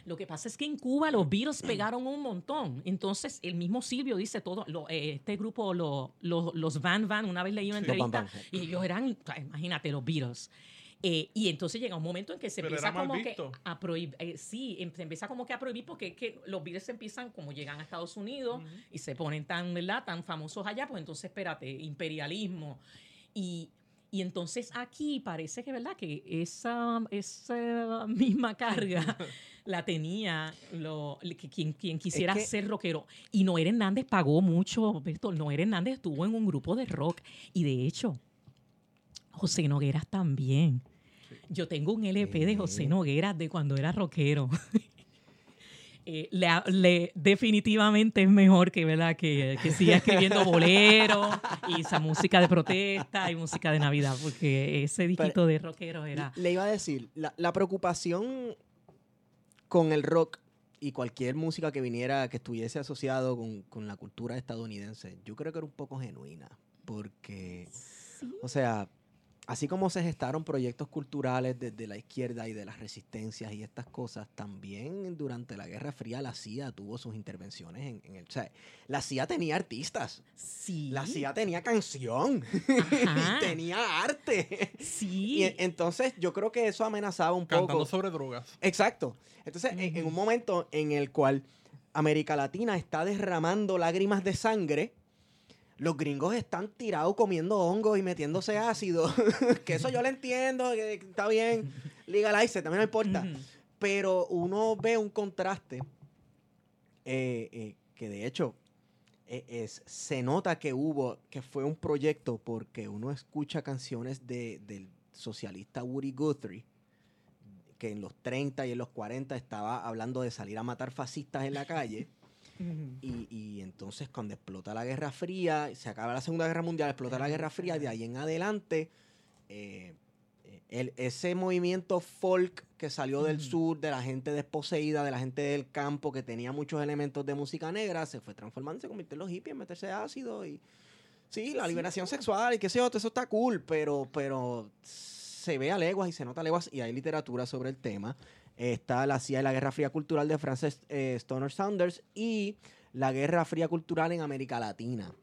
Ah, lo que pasa es que en Cuba los Beatles pegaron un montón. Entonces, el mismo Silvio dice todo. lo- eh, este grupo, lo- lo- los Van Van, una vez leí una Sí. Los Van entrevista Van. y ellos eran, sea, imagínate, los Beatles. Eh, y entonces llega un momento en que se Pero empieza como visto. que a prohibir, eh, sí, em- se empieza como que a prohibir porque es que los Beatles empiezan como llegan a Estados Unidos y se ponen tan, ¿verdad? tan famosos allá, pues entonces espérate, imperialismo. Y, y entonces aquí parece que, ¿verdad? Que esa, esa misma carga la tenía lo, que quien, quien quisiera que- ser rockero. Y Noel Hernández pagó mucho, Beto. Noel Hernández estuvo en un grupo de rock. Y de hecho, José Nogueras también. Yo tengo un LP de José. Nogueras de cuando era rockero. Eh, le, le- definitivamente es mejor que, ¿verdad? que, que siga escribiendo boleros y esa música de protesta y música de Navidad, porque ese disquito de rockero era... Le iba a decir, la, la preocupación con el rock y cualquier música que viniera, que estuviese asociado con, con la cultura estadounidense, yo creo que era un poco genuina. Porque, o sea, así como se gestaron proyectos culturales desde la izquierda y de las resistencias y estas cosas, también durante la Guerra Fría la CIA tuvo sus intervenciones en, en el... O sea, la CIA tenía artistas, Sí. la CIA tenía canción, Ajá. y tenía arte. Sí. Y en- entonces yo creo que eso amenazaba un Cantando poco. sobre drogas. Exacto. Entonces, en, en un momento en el cual América Latina está derramando lágrimas de sangre, los gringos están tirados comiendo hongos y metiéndose ácido. que eso yo lo entiendo, que está bien, legalize, también no importa. Pero uno ve un contraste eh, eh, que de hecho eh, es, se nota que hubo, que fue un proyecto porque uno escucha canciones de, del socialista Woody Guthrie, que en los 30 y en los 40 estaba hablando de salir a matar fascistas en la calle. Y, y entonces cuando explota la Guerra Fría, se acaba la Segunda Guerra Mundial, explota la Guerra Fría, de ahí en adelante, eh, el- ese movimiento folk que salió del sur, de la gente desposeída, de la gente del campo, que tenía muchos elementos de música negra, se fue transformando, se convirtió en los hippies, en meterse ácido y... Sí, la Sí. liberación sexual y qué sé yo, eso está cool, pero, pero se ve a leguas y se nota a leguas y hay literatura sobre el tema. Está la CIA y la Guerra Fría Cultural de Frances eh, Stoner Saunders y la Guerra Fría Cultural en América Latina,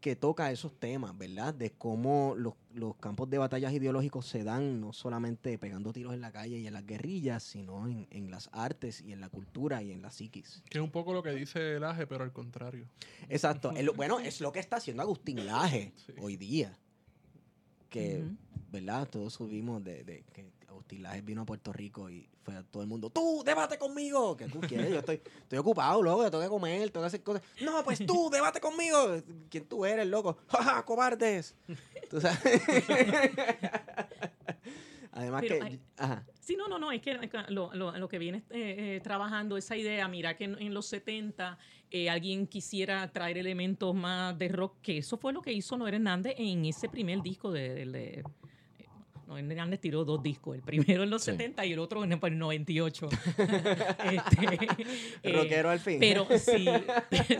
que toca esos temas, ¿verdad? De cómo los, los campos de batallas ideológicos se dan no solamente pegando tiros en la calle y en las guerrillas, sino en, en las artes y en la cultura y en la psiquis. Que es un poco lo que dice el Aje, pero al contrario. Exacto. Bueno, es lo que está haciendo Agustín Laje Sí. hoy día. Que. ¿verdad? Todos subimos de, de que Agustín Laje vino a Puerto Rico y fue a todo el mundo, tú, debate conmigo. que tú quieres? Yo estoy, estoy ocupado, loco, tengo que comer, tengo que hacer cosas. No, pues tú, debate conmigo. ¿Quién tú eres, loco? ¡Ja, ja, cobardes! Tú sabes. Además Pero que... Ajá. Sí, no, no, no, es que lo, lo- lo que viene eh, eh, trabajando esa idea, mira que en, en los 70 eh, alguien quisiera traer elementos más de rock, que eso fue lo que hizo Noel Hernández en ese primer disco de... de- Hernández tiró dos discos, el primero en los Sí. 70 y el otro en el 98. Este, eh, Rockero al fin. pero sí,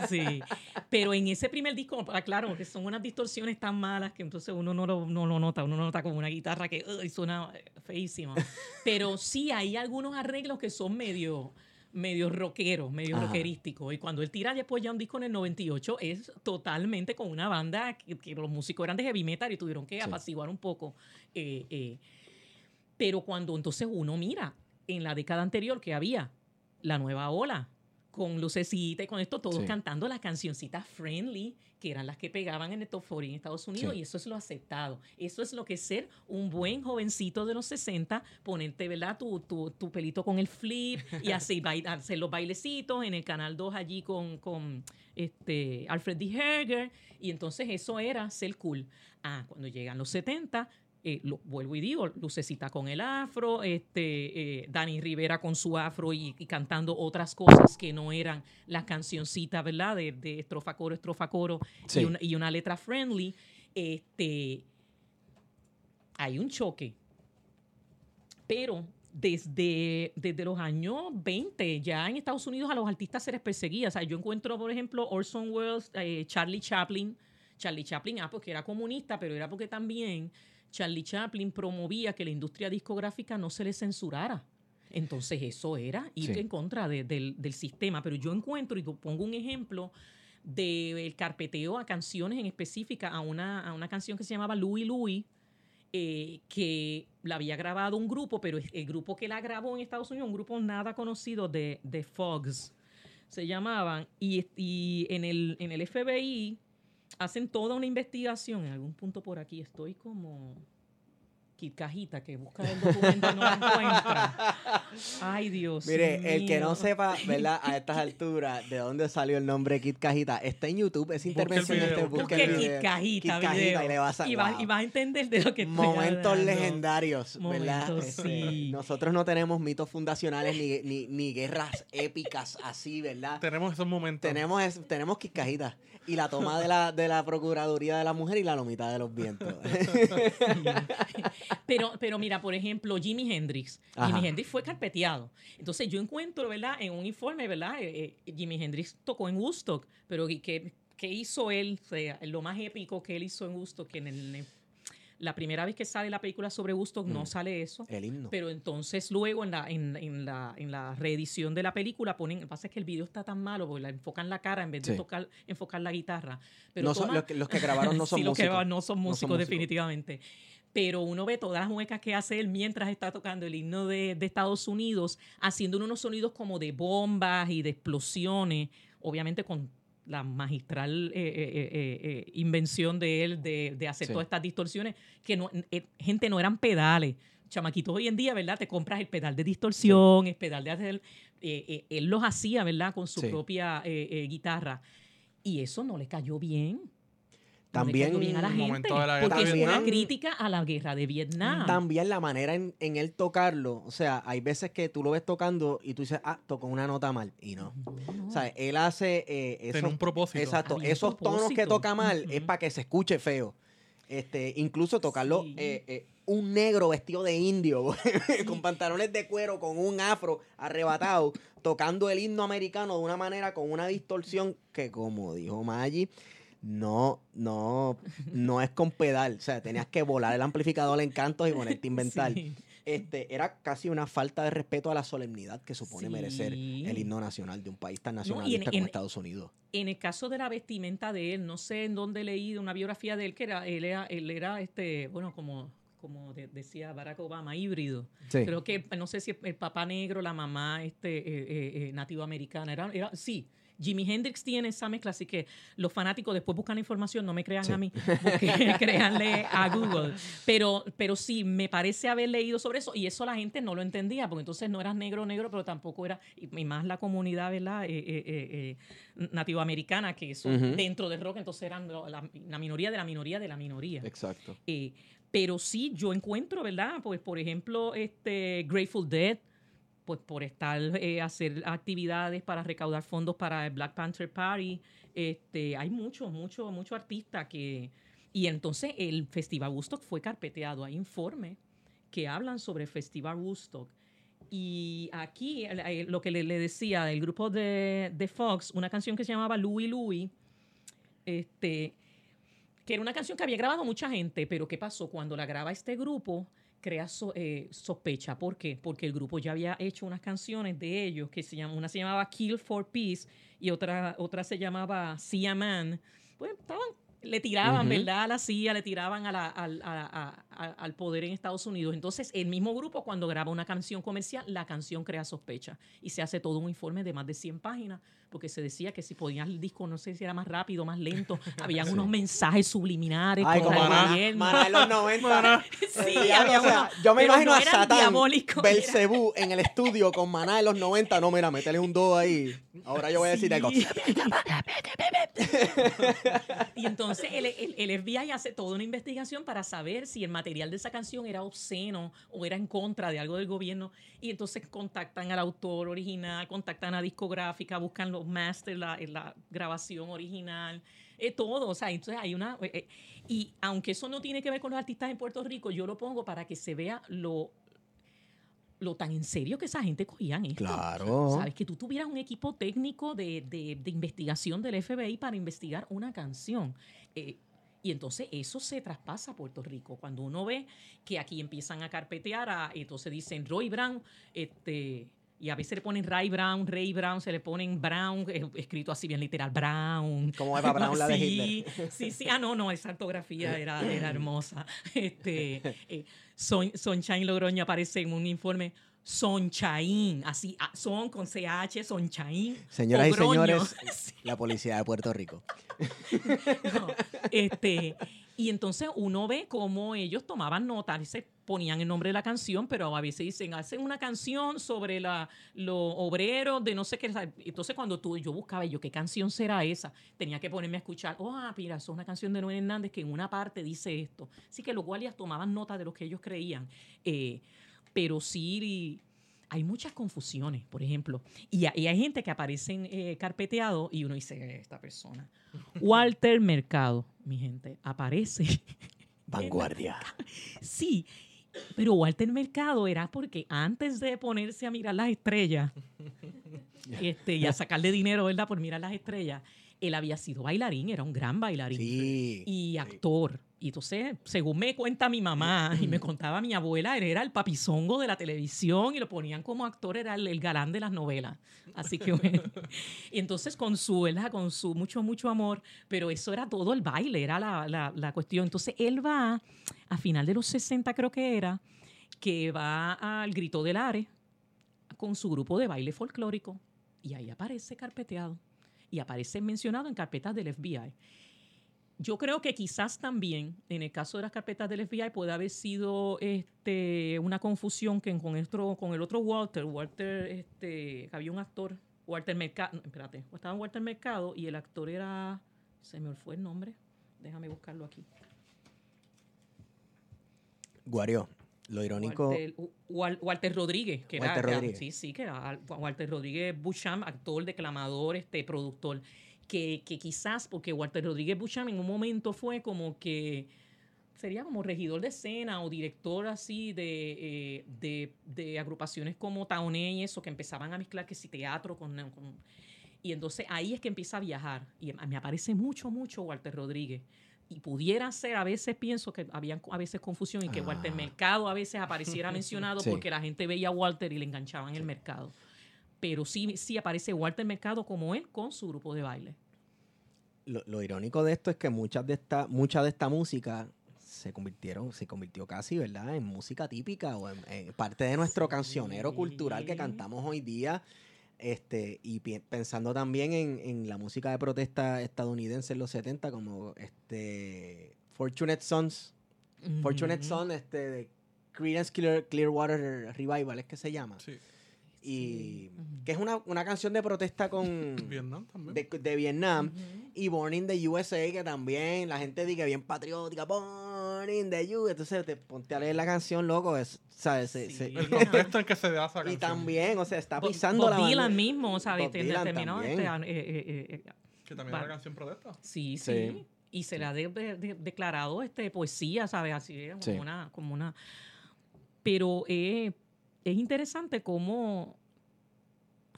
sí. Pero en ese primer disco, ah, claro, que son unas distorsiones tan malas que entonces uno no lo, no lo nota, uno no nota como una guitarra que uy, suena feísima. Pero sí hay algunos arreglos que son medio medio rockeros, medio Ajá. rockerísticos. Y cuando él tira después ya un disco en el 98, es totalmente con una banda que, que los músicos eran de heavy metal y tuvieron que Sí. apaciguar un poco. eh, eh. Pero cuando entonces uno mira en la década anterior que había la nueva ola, con lucecita y con esto, todos Sí. cantando las cancioncitas friendly, que eran las que pegaban en el top 40 en Estados Unidos, Sí. y eso es lo aceptado. Eso es lo que es ser un buen jovencito de los 60, ponerte, ¿verdad? Tu, tu, tu pelito con el flip y así, hacer los bailecitos en el Canal 2 allí con, con este, Alfred D. Herger, y entonces eso era ser cool. Ah, cuando llegan los 70, eh, lo, vuelvo y digo, Lucecita con el afro, este, eh, Dani Rivera con su afro y, y cantando otras cosas que no eran las cancioncitas, ¿verdad? De, de estrofa coro, estrofa coro Sí. y, una, y una letra friendly. Este, hay un choque. Pero desde, desde los años 20, ya en Estados Unidos a los artistas se les perseguía. O sea, yo encuentro, por ejemplo, Orson Welles, eh, Charlie Chaplin. Charlie Chaplin, ah, porque era comunista, pero era porque también Charlie Chaplin promovía que la industria discográfica no se le censurara. Entonces eso era ir Sí. en contra de- del, del sistema. Pero yo encuentro, y pongo un ejemplo, del carpeteo a canciones en específica, a una, a una canción que se llamaba Louie Louie, eh, que la había grabado un grupo, pero el grupo que la grabó en Estados Unidos, un grupo nada conocido de, de Fogs, se llamaban, y, y en, el, en el FBI hacen toda una investigación, en algún punto por aquí estoy como Kit Cajita, que busca el documento y no lo encuentra. Ay, Dios Mire, el que no mío. sepa, ¿verdad? A estas alturas, de dónde salió el nombre Kit Cajita, está en YouTube, el intervención video, este, Busque el Kit video. Cajita, Kit Cajita, y le vas a- y, vas, wow. y vas a entender de lo que estoy Momentos hablando. legendarios, ¿verdad? Momentos, Este, sí. Nosotros no tenemos mitos fundacionales ni, ni, ni guerras épicas así, ¿verdad? Tenemos esos momentos. Tenemos, es- tenemos quiscajitas. Y la toma de la, de la Procuraduría de la Mujer y la lomita de los vientos. Pero, pero mira, por ejemplo, Jimi Hendrix. Ajá. Jimi Hendrix fue carpeteado. Entonces yo encuentro, ¿verdad? En un informe, ¿verdad? Eh, eh, Jimi Hendrix tocó en Woodstock, pero ¿y ¿qué, qué hizo él? O sea, lo más épico que él hizo en Woodstock, que en el- la primera vez que sale la película sobre Woodstock no Mm. sale eso. El himno. Pero entonces luego en la, en, en la, en la reedición de la película ponen, lo que pasa es que el video está tan malo porque la enfocan la cara en vez de Sí. tocar, enfocar la guitarra. Pero No son- los, que, los que grabaron no son sí, los que músicos. no son No músicos, son músicos. definitivamente. Pero uno ve todas las muecas que hace él mientras está tocando el himno de, de Estados Unidos, haciendo unos sonidos como de bombas y de explosiones, obviamente con la magistral eh, eh, eh, invención de él de, de hacer Sí. todas estas distorsiones, que no, gente no eran pedales. Chamaquitos hoy en día, ¿verdad? Te compras el pedal de distorsión, el pedal de hacer... él los hacía, ¿verdad? Con su Sí. propia guitarra. Y eso no le cayó bien. También- bien a la el gente. momento de la guerra porque es una crítica a la guerra de Vietnam. También la manera en, en él tocarlo. O sea, hay veces que tú lo ves tocando y tú dices, ah, tocó una nota mal. Y no. No. O sea, él hace eh, Tiene un propósito. exacto, Había esos tonos que toca mal es para que se escuche feo. Este, incluso tocarlo Sí. eh, eh, un negro vestido de indio, con pantalones de cuero, con un afro arrebatado, tocando el himno americano de una manera con una distorsión que, como dijo Maggi, no, no, no es con pedal. O sea, tenías que volar el amplificador en cantos y ponerte a inventar. Sí. Este, era casi una falta de respeto a la solemnidad que supone Sí. merecer el himno nacional de un país tan y en- nacionalista como en- Estados Unidos. En el caso de la vestimenta de él, no sé en dónde he leído una biografía de él que era, él era, él era este, bueno, como, como de- decía Barack Obama, híbrido. Sí. Creo que, no sé si el papá negro, la mamá este, eh, eh, eh, nativa americana. Era, era, sí, Jimi Hendrix tiene esa mezcla, así que los fanáticos después buscan información, no me crean Sí. a mí, busquen- créanle a Google. Pero, pero sí, me parece haber leído sobre eso y eso la gente no lo entendía, porque entonces no eras negro, negro, pero tampoco era, y más la comunidad, ¿verdad? Eh, eh, eh, eh, nativoamericana, que eso dentro del rock, entonces eran la, la minoría de la minoría de la minoría. Exacto. Eh, pero sí, yo encuentro, ¿verdad? Pues, por ejemplo, este Grateful Dead, pues por estar, eh, hacer actividades para recaudar fondos para el Black Panther Party. Este, hay muchos, muchos, muchos artistas que... Y entonces el Festival Woodstock fue carpeteado. Hay informes que hablan sobre el Festival Woodstock. Y aquí el- lo que le, le decía del grupo de, de Fox, una canción que se llamaba Louie Louie, este, que era una canción que había grabado mucha gente, pero ¿qué pasó? Cuando la graba este grupo, crea so- eh, sospecha. ¿Por qué? Porque el grupo ya había hecho unas canciones de ellos, que se una se llamaba Kill for Peace y otra, otra se llamaba Sia Man. Pues estaban, le tiraban. ¿verdad? A la CIA, le tiraban a la- a- al poder en Estados Unidos. Entonces, el mismo grupo, cuando graba una canción comercial, la canción crea sospecha. Y se hace todo un informe de más de 100 páginas, porque se decía que si podías el disco, no sé si era más rápido, más lento, habían Sí. unos mensajes subliminares Ay, como Maná. Maná en los 90. Sí, Diablo, había o sea, uno- yo me imagino no a Satán, Belcebú en el estudio con Maná en los 90. No, mira, métele un 2 ahí. Ahora yo voy a decir Sí. algo. Y entonces el, el- el FBI hace toda una investigación para saber si el material de esa canción era obsceno o era en contra de algo del gobierno. Y entonces contactan al autor original, contactan a discográfica, buscan los masters, la, la grabación original, eh, todo. O sea, entonces hay una... eh, eh, y aunque eso no tiene que ver con los artistas en Puerto Rico, yo lo pongo para que se vea lo lo tan en serio que esa gente cogían esto. Claro. Sabes, que tú tuvieras un equipo técnico de, de- de investigación del FBI para investigar una canción. Eh, y entonces eso se traspasa a Puerto Rico. Cuando uno ve que aquí empiezan a carpetear, a- entonces dicen Roy Brown, este, y a veces le ponen Ray Brown, Ray Brown, se le ponen Brown, eh, escrito así bien literal, Brown. Como Eva Brown, la de sí, Hitler. Sí, sí, ah, no, no, esa ortografía era, era hermosa. Este, eh, Son, Sonchain Logroño aparece en un informe. Sonchain, así, ah, son con CH, Sonchain. Señoras y señores, la policía de Puerto Rico. No, este, y entonces uno ve cómo ellos tomaban nota, y se ponían el nombre de la canción, pero a veces dicen, hacen una canción sobre la, los obreros de no sé qué. Entonces cuando tú, yo buscaba, yo, ¿qué canción será esa? Tenía que ponerme a escuchar, oh, ah, mira, eso es una canción de Noel Hernández que en una parte dice esto. Así que los guardias tomaban nota de lo que ellos creían. Eh, pero sí hay muchas confusiones, por ejemplo. Y, hay- y hay gente que aparecen eh, carpeteados y uno dice, esta persona. Walter Mercado, mi gente, aparece. Vanguardia. sí, pero Walter Mercado era porque antes de ponerse a mirar las estrellas este, y a sacarle dinero, ¿verdad? Por mirar las estrellas, él había sido bailarín, era un gran bailarín Sí. y actor. Y entonces, según me cuenta mi mamá y me contaba mi abuela, él era el papizongo de la televisión y lo ponían como actor, era el, el galán de las novelas. Así que bueno. Y entonces con su, ¿verdad? Con su mucho, mucho amor, pero eso era todo el baile, era la, la- la cuestión. Entonces él va, a final de los 60 creo que era, que va al Grito del Are con su grupo de baile folclórico y ahí aparece carpeteado y aparece mencionado en carpetas del FBI. Yo creo que quizás también en el caso de las carpetas del FBI puede haber sido este, una confusión que con, otro, con el otro Walter, Walter, este, que había un actor, Walter Mercado, espérate, estaba Walter Mercado y el actor era, se me fue el nombre, déjame buscarlo aquí. Guario, lo irónico. Walter, Wal- Walter Rodríguez, que Walter era, que- Rodríguez. sí, sí, que era Al- Walter Rodríguez Busham, actor, declamador, este, productor, que, que quizás, porque Walter Rodríguez Busham en un momento fue como que sería como regidor de escena o director así de, eh, de, de agrupaciones como Taoné y eso, que empezaban a mezclar que si teatro con, con- Y entonces ahí es que empieza a viajar. Y me aparece mucho, mucho Walter Rodríguez. Y pudiera ser, a veces pienso que había a veces confusión y que Ah. Walter Mercado a veces apareciera mencionado Sí. porque la gente veía a Walter y le enganchaban el mercado. Pero sí, sí aparece Walter Mercado como él con su grupo de baile. Lo, lo irónico de esto es que muchas de esta, mucha de esta música se convirtieron, se convirtió casi, ¿verdad?, en música típica o en, en parte de nuestro cancionero cultural que cantamos hoy día. Este, y pensando también en, en la música de protesta estadounidense en los 70, como este Fortunate Sons, Fortunate Ujú. Son, este, de Creedence Clear, Clearwater Revival, es que se llama. Sí. Y Sí. Ujú. que es una, una canción de protesta con Vietnam también. de, de Vietnam. Ujú. Y Born in the USA, que también la gente dice bien patriótica, Born in the USA. Entonces te ponte a leer la canción, loco, es, ¿sabes? Sí. se- El contexto en que se da esa y canción. también, o sea, está Bob- pisando Bob la Dylan mismo, ¿sabes? Bob Te- Dylan terminó, también. este, eh, eh, eh, eh, Que también Va- era canción protesta. Sí, Sí. sí. Y se le ha de- de- de- declarado este, poesía, ¿sabes? Así es, como, Sí. una, como una... Pero eh, es interesante cómo,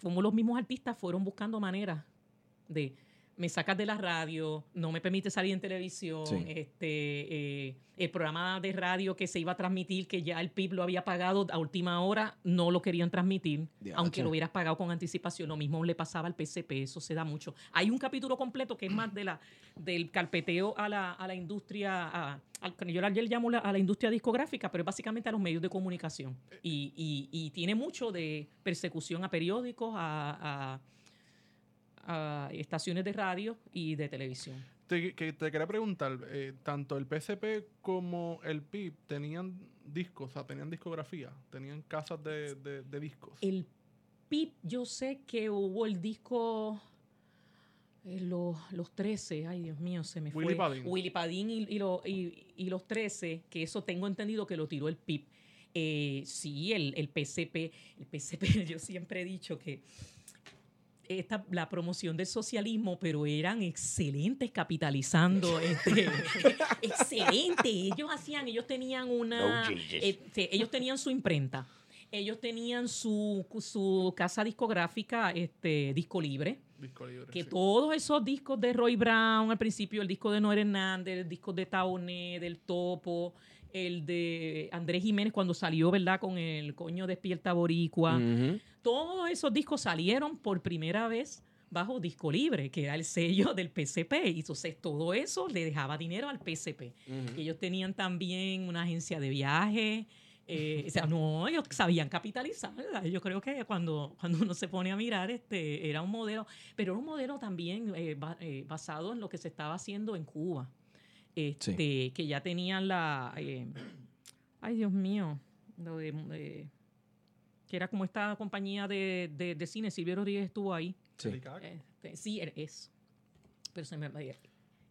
cómo los mismos artistas fueron buscando maneras de me sacas de la radio, no me permite salir en televisión, Sí. este eh, el programa de radio que se iba a transmitir, que ya el PIB lo había pagado a última hora, no lo querían transmitir, aunque lo hubieras pagado con anticipación. Lo mismo le pasaba al PCP, eso se da mucho. Hay un capítulo completo que es más de la, del carpeteo a la, a la industria, a, yo ayer llamo la- a la industria discográfica, pero es básicamente a los medios de comunicación. Y, y- y tiene mucho de persecución a periódicos, a, a- a estaciones de radio y de televisión. Te, que te quería preguntar, eh, tanto el PSP como el PIB tenían discos, o sea, tenían discografía, tenían casas de, de- de discos. El PIP, yo sé que hubo el disco eh, los, los 13, ay Dios mío, se me Willy fue. Padín. Willy Padín y, y lo- y- y los 13, que eso tengo entendido que lo tiró el PIP. Eh, sí, el, el PCP, el PCP, yo siempre he dicho que esta, la promoción del socialismo, pero eran excelentes capitalizando. Este, excelente. Ellos hacían, ellos tenían una. Oh, este, ellos tenían su imprenta. Ellos tenían su, su casa discográfica, este, Disco Libre. Disco libre. Que sí. todos esos discos de Roy Brown al principio, el disco de Noel Hernández, el disco de Taoné, del Topo, el de Andrés Jiménez cuando salió, ¿verdad? Con el coño Despierta Boricua. Ujú. Todos esos discos salieron por primera vez bajo disco libre, que era el sello del PCP. Y entonces todo eso le dejaba dinero al PCP. Ellos tenían también una agencia de viaje. eh, o sea, no, ellos sabían capitalizar. ¿verdad? Yo creo que cuando, cuando uno se pone a mirar, este, era un modelo, pero era un modelo también eh, ba- eh, basado en lo que se estaba haciendo en Cuba. Este, Que ya tenían la. eh, ay, Dios mío. Lo de, eh, que era como esta compañía de, de, de cine. Silvio Rodríguez estuvo ahí. Sí. Este, sí, eso. Pero se me.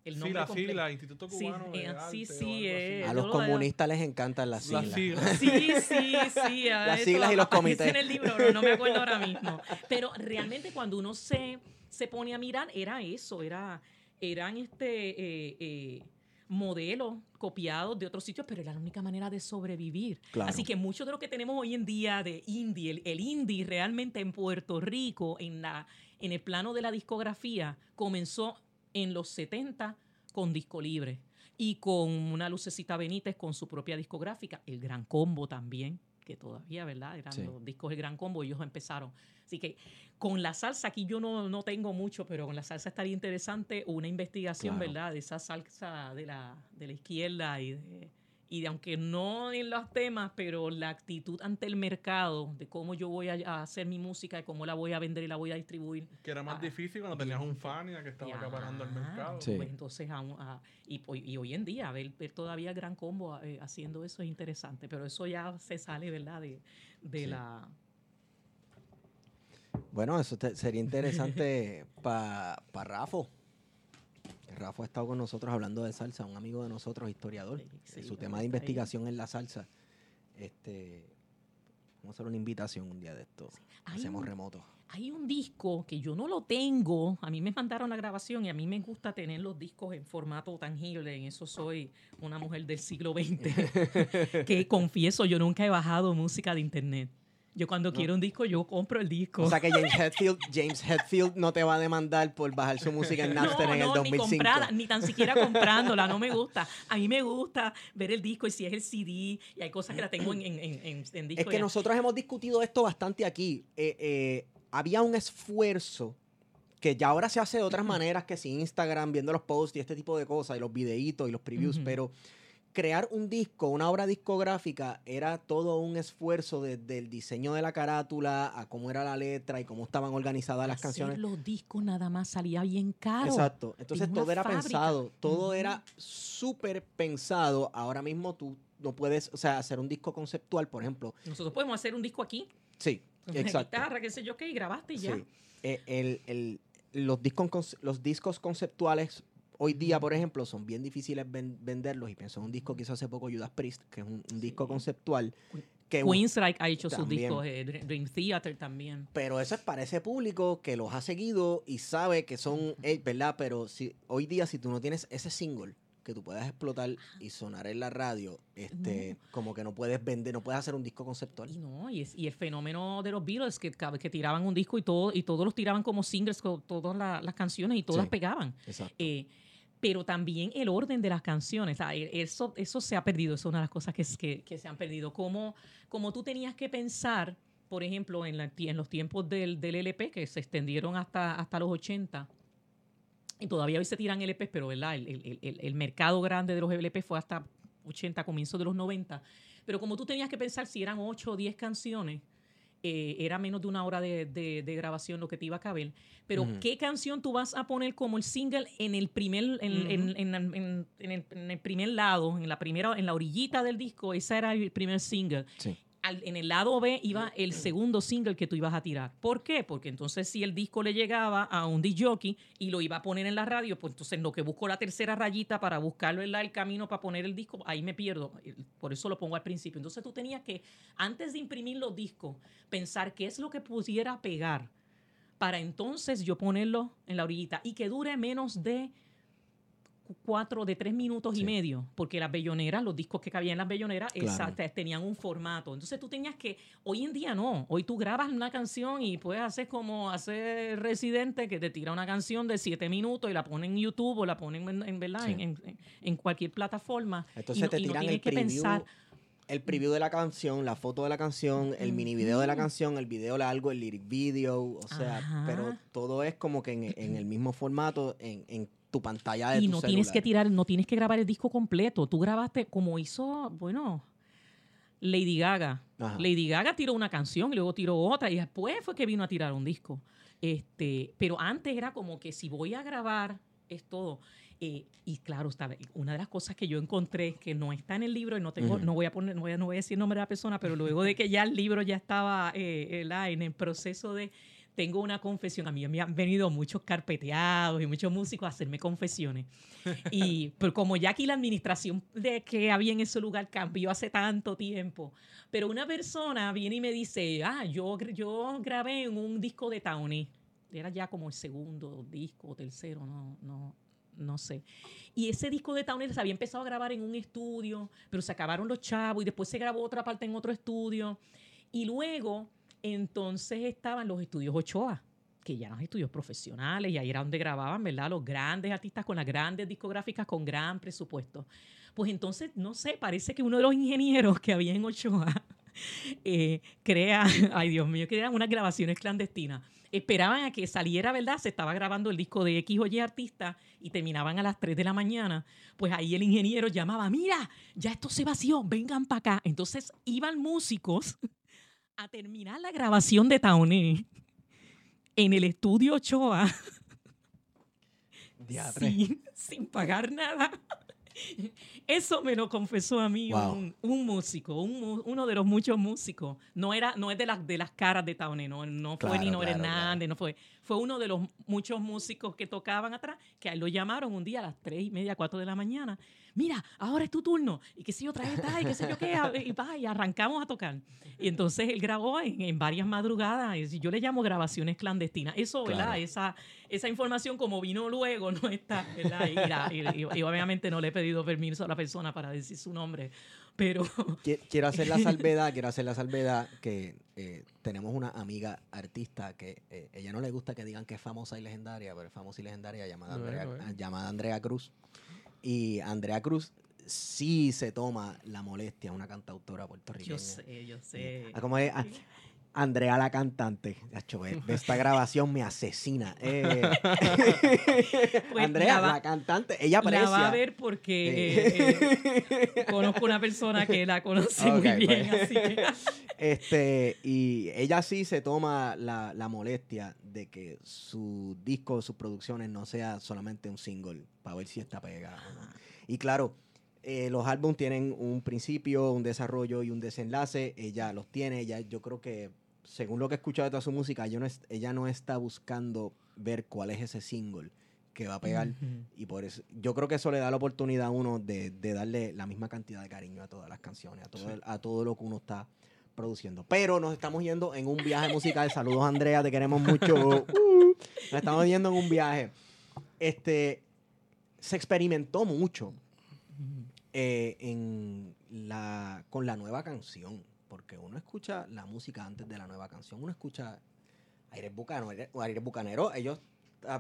El Sí, nombre la completo. sigla, Instituto Sí, Cubano de eh, Arte sí, o sí, eh, A los lo- comunistas les encantan las Las siglas. Sí, sí, sí. a Las siglas y los comités. en el libro, no me acuerdo ahora mismo. Pero realmente cuando uno se, se pone a mirar, era eso, era, eran este eh, eh, modelos copiados de otros sitios, pero era la única manera de sobrevivir. Claro. Así que mucho de lo que tenemos hoy en día de indie, el, el indie realmente en Puerto Rico, en, la, en el plano de la discografía, comenzó en los 70 con disco libre y con una lucecita Benítez con su propia discográfica, el Gran Combo también, que todavía, ¿verdad? Eran Sí. los discos del Gran Combo, ellos empezaron. Así que con la salsa, aquí yo no, no tengo mucho, pero con la salsa estaría interesante una investigación, Claro. ¿verdad? De esa salsa de la, de la izquierda y de, y de, aunque no en los temas, pero la actitud ante el mercado, de cómo yo voy a, a hacer mi música, de cómo la voy a vender y la voy a distribuir. Que era más Ah. difícil cuando tenías un Fania que estaba Ya, acaparando el mercado. Sí. pues entonces, aún- ah, y, hoy- y hoy en día, ver, ver todavía el gran combo eh, haciendo eso es interesante, pero eso ya se sale, ¿verdad? De, de Sí. la... Bueno, eso te- sería interesante para pa Rafo. Rafa ha estado con nosotros hablando de salsa, un amigo de nosotros, historiador. Sí, sí, su bueno, tema de investigación es la salsa. Este, vamos a hacer una invitación un día de esto. Hay Hacemos un- remoto. Hay un disco que yo no lo tengo, a mí me mandaron la grabación y a mí me gusta tener los discos en formato tangible, en eso soy una mujer del siglo XX, que confieso, yo nunca he bajado música de internet. Yo cuando quiero un disco, yo compro el disco. O sea que James Hetfield, James Hetfield no te va a demandar por bajar su música en Napster en el ni 2005. comprada, ni tan siquiera comprándola, no me gusta. A mí me gusta ver el disco y si es el CD, y hay cosas que la tengo en, en, en, en- disco. Es que ya. nosotros hemos discutido esto bastante aquí. Eh, eh, había un esfuerzo que ya ahora se hace de otras maneras que sin Instagram, viendo los posts y este tipo de cosas, y los videitos y los previews, Ujú. pero crear un disco, una obra discográfica, era todo un esfuerzo desde el diseño de la carátula a cómo era la letra y cómo estaban organizadas las Hacer canciones. los discos nada más salía bien caro. Exacto. Entonces todo era fábrica. pensado, todo era súper pensado. Ahora mismo tú no puedes, o sea, hacer un disco conceptual, por ejemplo. Nosotros podemos hacer un disco aquí, Sí, con una exacto. guitarra, qué sé yo qué, y grabaste y ya. Sí. Eh, el- el- los, discos, los discos conceptuales hoy día, por ejemplo, son bien difíciles ven- venderlos. Y pienso en un disco que hizo hace poco Judas Priest, que es un, un disco conceptual. Que Queensryche ha hecho sus discos, eh, Dream Theater también. Pero eso es para ese público que los ha seguido y sabe que son, eh, ¿verdad? Pero si, hoy día, si tú no tienes ese single que tú puedas explotar y sonar en la radio, este, como que no puedes vender, no puedes hacer un disco conceptual. Y no, y, es- y el fenómeno de los Beatles, que, tiraban un disco y todo, y todos los tiraban como singles, con todas la- las canciones y todas Sí. pegaban. Exacto. Eh, pero también el orden de las canciones, sea, e- eso, eso se ha perdido, eso es una de las cosas que, que, que se han perdido. Como, como tú tenías que pensar, por ejemplo, en, la- en los tiempos del, del LP, que se extendieron hasta, hasta los 80, y todavía hoy se tiran LPs, pero ¿verdad? El, el- el- el mercado grande de los LP fue hasta 80, comienzo de los 90. Pero como tú tenías que pensar si eran 8 o 10 canciones, eh, era menos de una hora de, de- de grabación lo que te iba a caber. Pero. ¿qué canción tú vas a poner como el single en el primer, en, en- en- en- en el, en el primer lado, en la primera, en la orillita del disco? Ese era el primer single. Sí. Al- en el lado B iba el segundo single que tú ibas a tirar. ¿Por qué? Porque entonces si el disco le llegaba a un jockey y lo iba a poner en la radio, pues entonces en lo que busco la tercera rayita para buscarlo en la- el camino para poner el disco, ahí me pierdo. Por eso lo pongo al principio. Entonces tú tenías que, antes de imprimir los discos, pensar qué es lo que pudiera pegar para entonces yo ponerlo en la orillita y que dure menos de cuatro, de tres minutos Sí. y medio, porque las belloneras, los discos que cabían en las belloneras, Claro. tenían un formato. Entonces tú tenías que, hoy en día no, hoy tú grabas una canción y puedes hacer como hacer Residente, que te tira una canción de siete minutos y la ponen en YouTube o la ponen en, en, ¿verdad? Sí. en, en- en cualquier plataforma. Entonces y no, te y no tiran tienes el que preview, pensar. el preview de la canción, la foto de la canción, el mini video de la canción, el video largo, el lyric video, o sea, Ajá. pero todo es como que en, en el mismo formato, en, en tu pantalla de y tu no tienes que tirar, no tienes que grabar el disco completo. Tú grabaste como hizo, bueno, Lady Gaga. Ajá. Lady Gaga tiró una canción y luego tiró otra y después fue que vino a tirar un disco. Este, pero antes era como que si voy a grabar es todo. Eh, y claro, está, una de las cosas que yo encontré que no está en el libro y no tengo, no voy a poner, no voy a, no voy a decir nombre de la persona, pero luego de que ya el libro ya estaba eh, eh, en el proceso de tengo una confesión. A mí me han venido muchos carpeteados y muchos músicos a hacerme confesiones. Y pero como ya aquí la administración de que había en ese lugar cambió hace tanto tiempo, pero una persona viene y me dice, ah, yo, yo grabé en un disco de Tawny. Era ya como el segundo disco tercero, no, no, no sé. Y ese disco de Tawny se había empezado a grabar en un estudio, pero se acabaron los chavos y después se grabó otra parte en otro estudio. Y luego, entonces estaban los estudios Ochoa, que ya eran estudios profesionales y ahí era donde grababan, ¿verdad? Los grandes artistas con las grandes discográficas con gran presupuesto. Pues entonces, no sé, parece que uno de los ingenieros que había en Ochoa eh, crea, ay Dios mío, que eran unas grabaciones clandestinas. Esperaban a que saliera, ¿verdad? Se estaba grabando el disco de X o Y artista y terminaban a las 3 de la mañana. Pues ahí el ingeniero llamaba, mira, ya esto se vació, vengan para acá. Entonces iban músicos a terminar la grabación de Tauné en el estudio Ochoa sin, sin pagar nada. Eso me lo confesó a mí Wow. un, un músico, un uno de los muchos músicos. No era, no es de las de las caras de Taone, no, no fue Claro, Nino claro, Hernández, no fue. Fue uno de los muchos músicos que tocaban atrás, que a él lo llamaron un día a las tres y media, cuatro de la mañana. Mira, ahora es tu turno. Y qué sé yo, trae esta, y qué sé yo qué. Y, va, y arrancamos a tocar. Y entonces él grabó en, en varias madrugadas. y Yo le llamo grabaciones clandestinas. Eso, ¿verdad? Claro. Esa, esa información, como vino luego, no está, ¿verdad? Y, y- y- y obviamente no le he pedido permiso a la persona para decir su nombre. Pero Qui- Quiero hacer la salvedad, quiero hacer la salvedad que eh, tenemos una amiga artista que eh, ella no le gusta que digan que es famosa y legendaria, pero es famosa y legendaria llamada, Andrea, llamada Andrea Cruz. Y Andrea Cruz sí se toma la molestia, una cantautora puertorriqueña. yo sé, yo sé. Ah, ¿cómo es? Andrea la cantante. Ve esta grabación me asesina. Eh, Pues Andrea, la va- la cantante, ella aprecia. La va a ver porque eh, eh, conozco una persona que la conoce muy bien, pues. así que... Este, y ella sí se toma la, la molestia de que su disco, sus producciones no sea solamente un single para ver si está pegado. ¿no? Y claro, eh, los álbumes tienen un principio, un desarrollo y un desenlace. Ella los tiene. Ella, yo creo que, según lo que he escuchado de toda su música, ella no, es- ella no está buscando ver cuál es ese single que va a pegar. Y por eso, yo creo que eso le da la oportunidad a uno de, de darle la misma cantidad de cariño a todas las canciones, a todo, Sí. a todo lo que uno está produciendo. Pero nos estamos yendo en un viaje musical. Saludos, Andrea, te queremos mucho. Uh, nos estamos yendo en un viaje. Este, se experimentó mucho eh, en la, con la nueva canción. Porque uno escucha la música antes de la nueva canción. Uno escucha Aires Bucanero. Aires Bucanero, ellos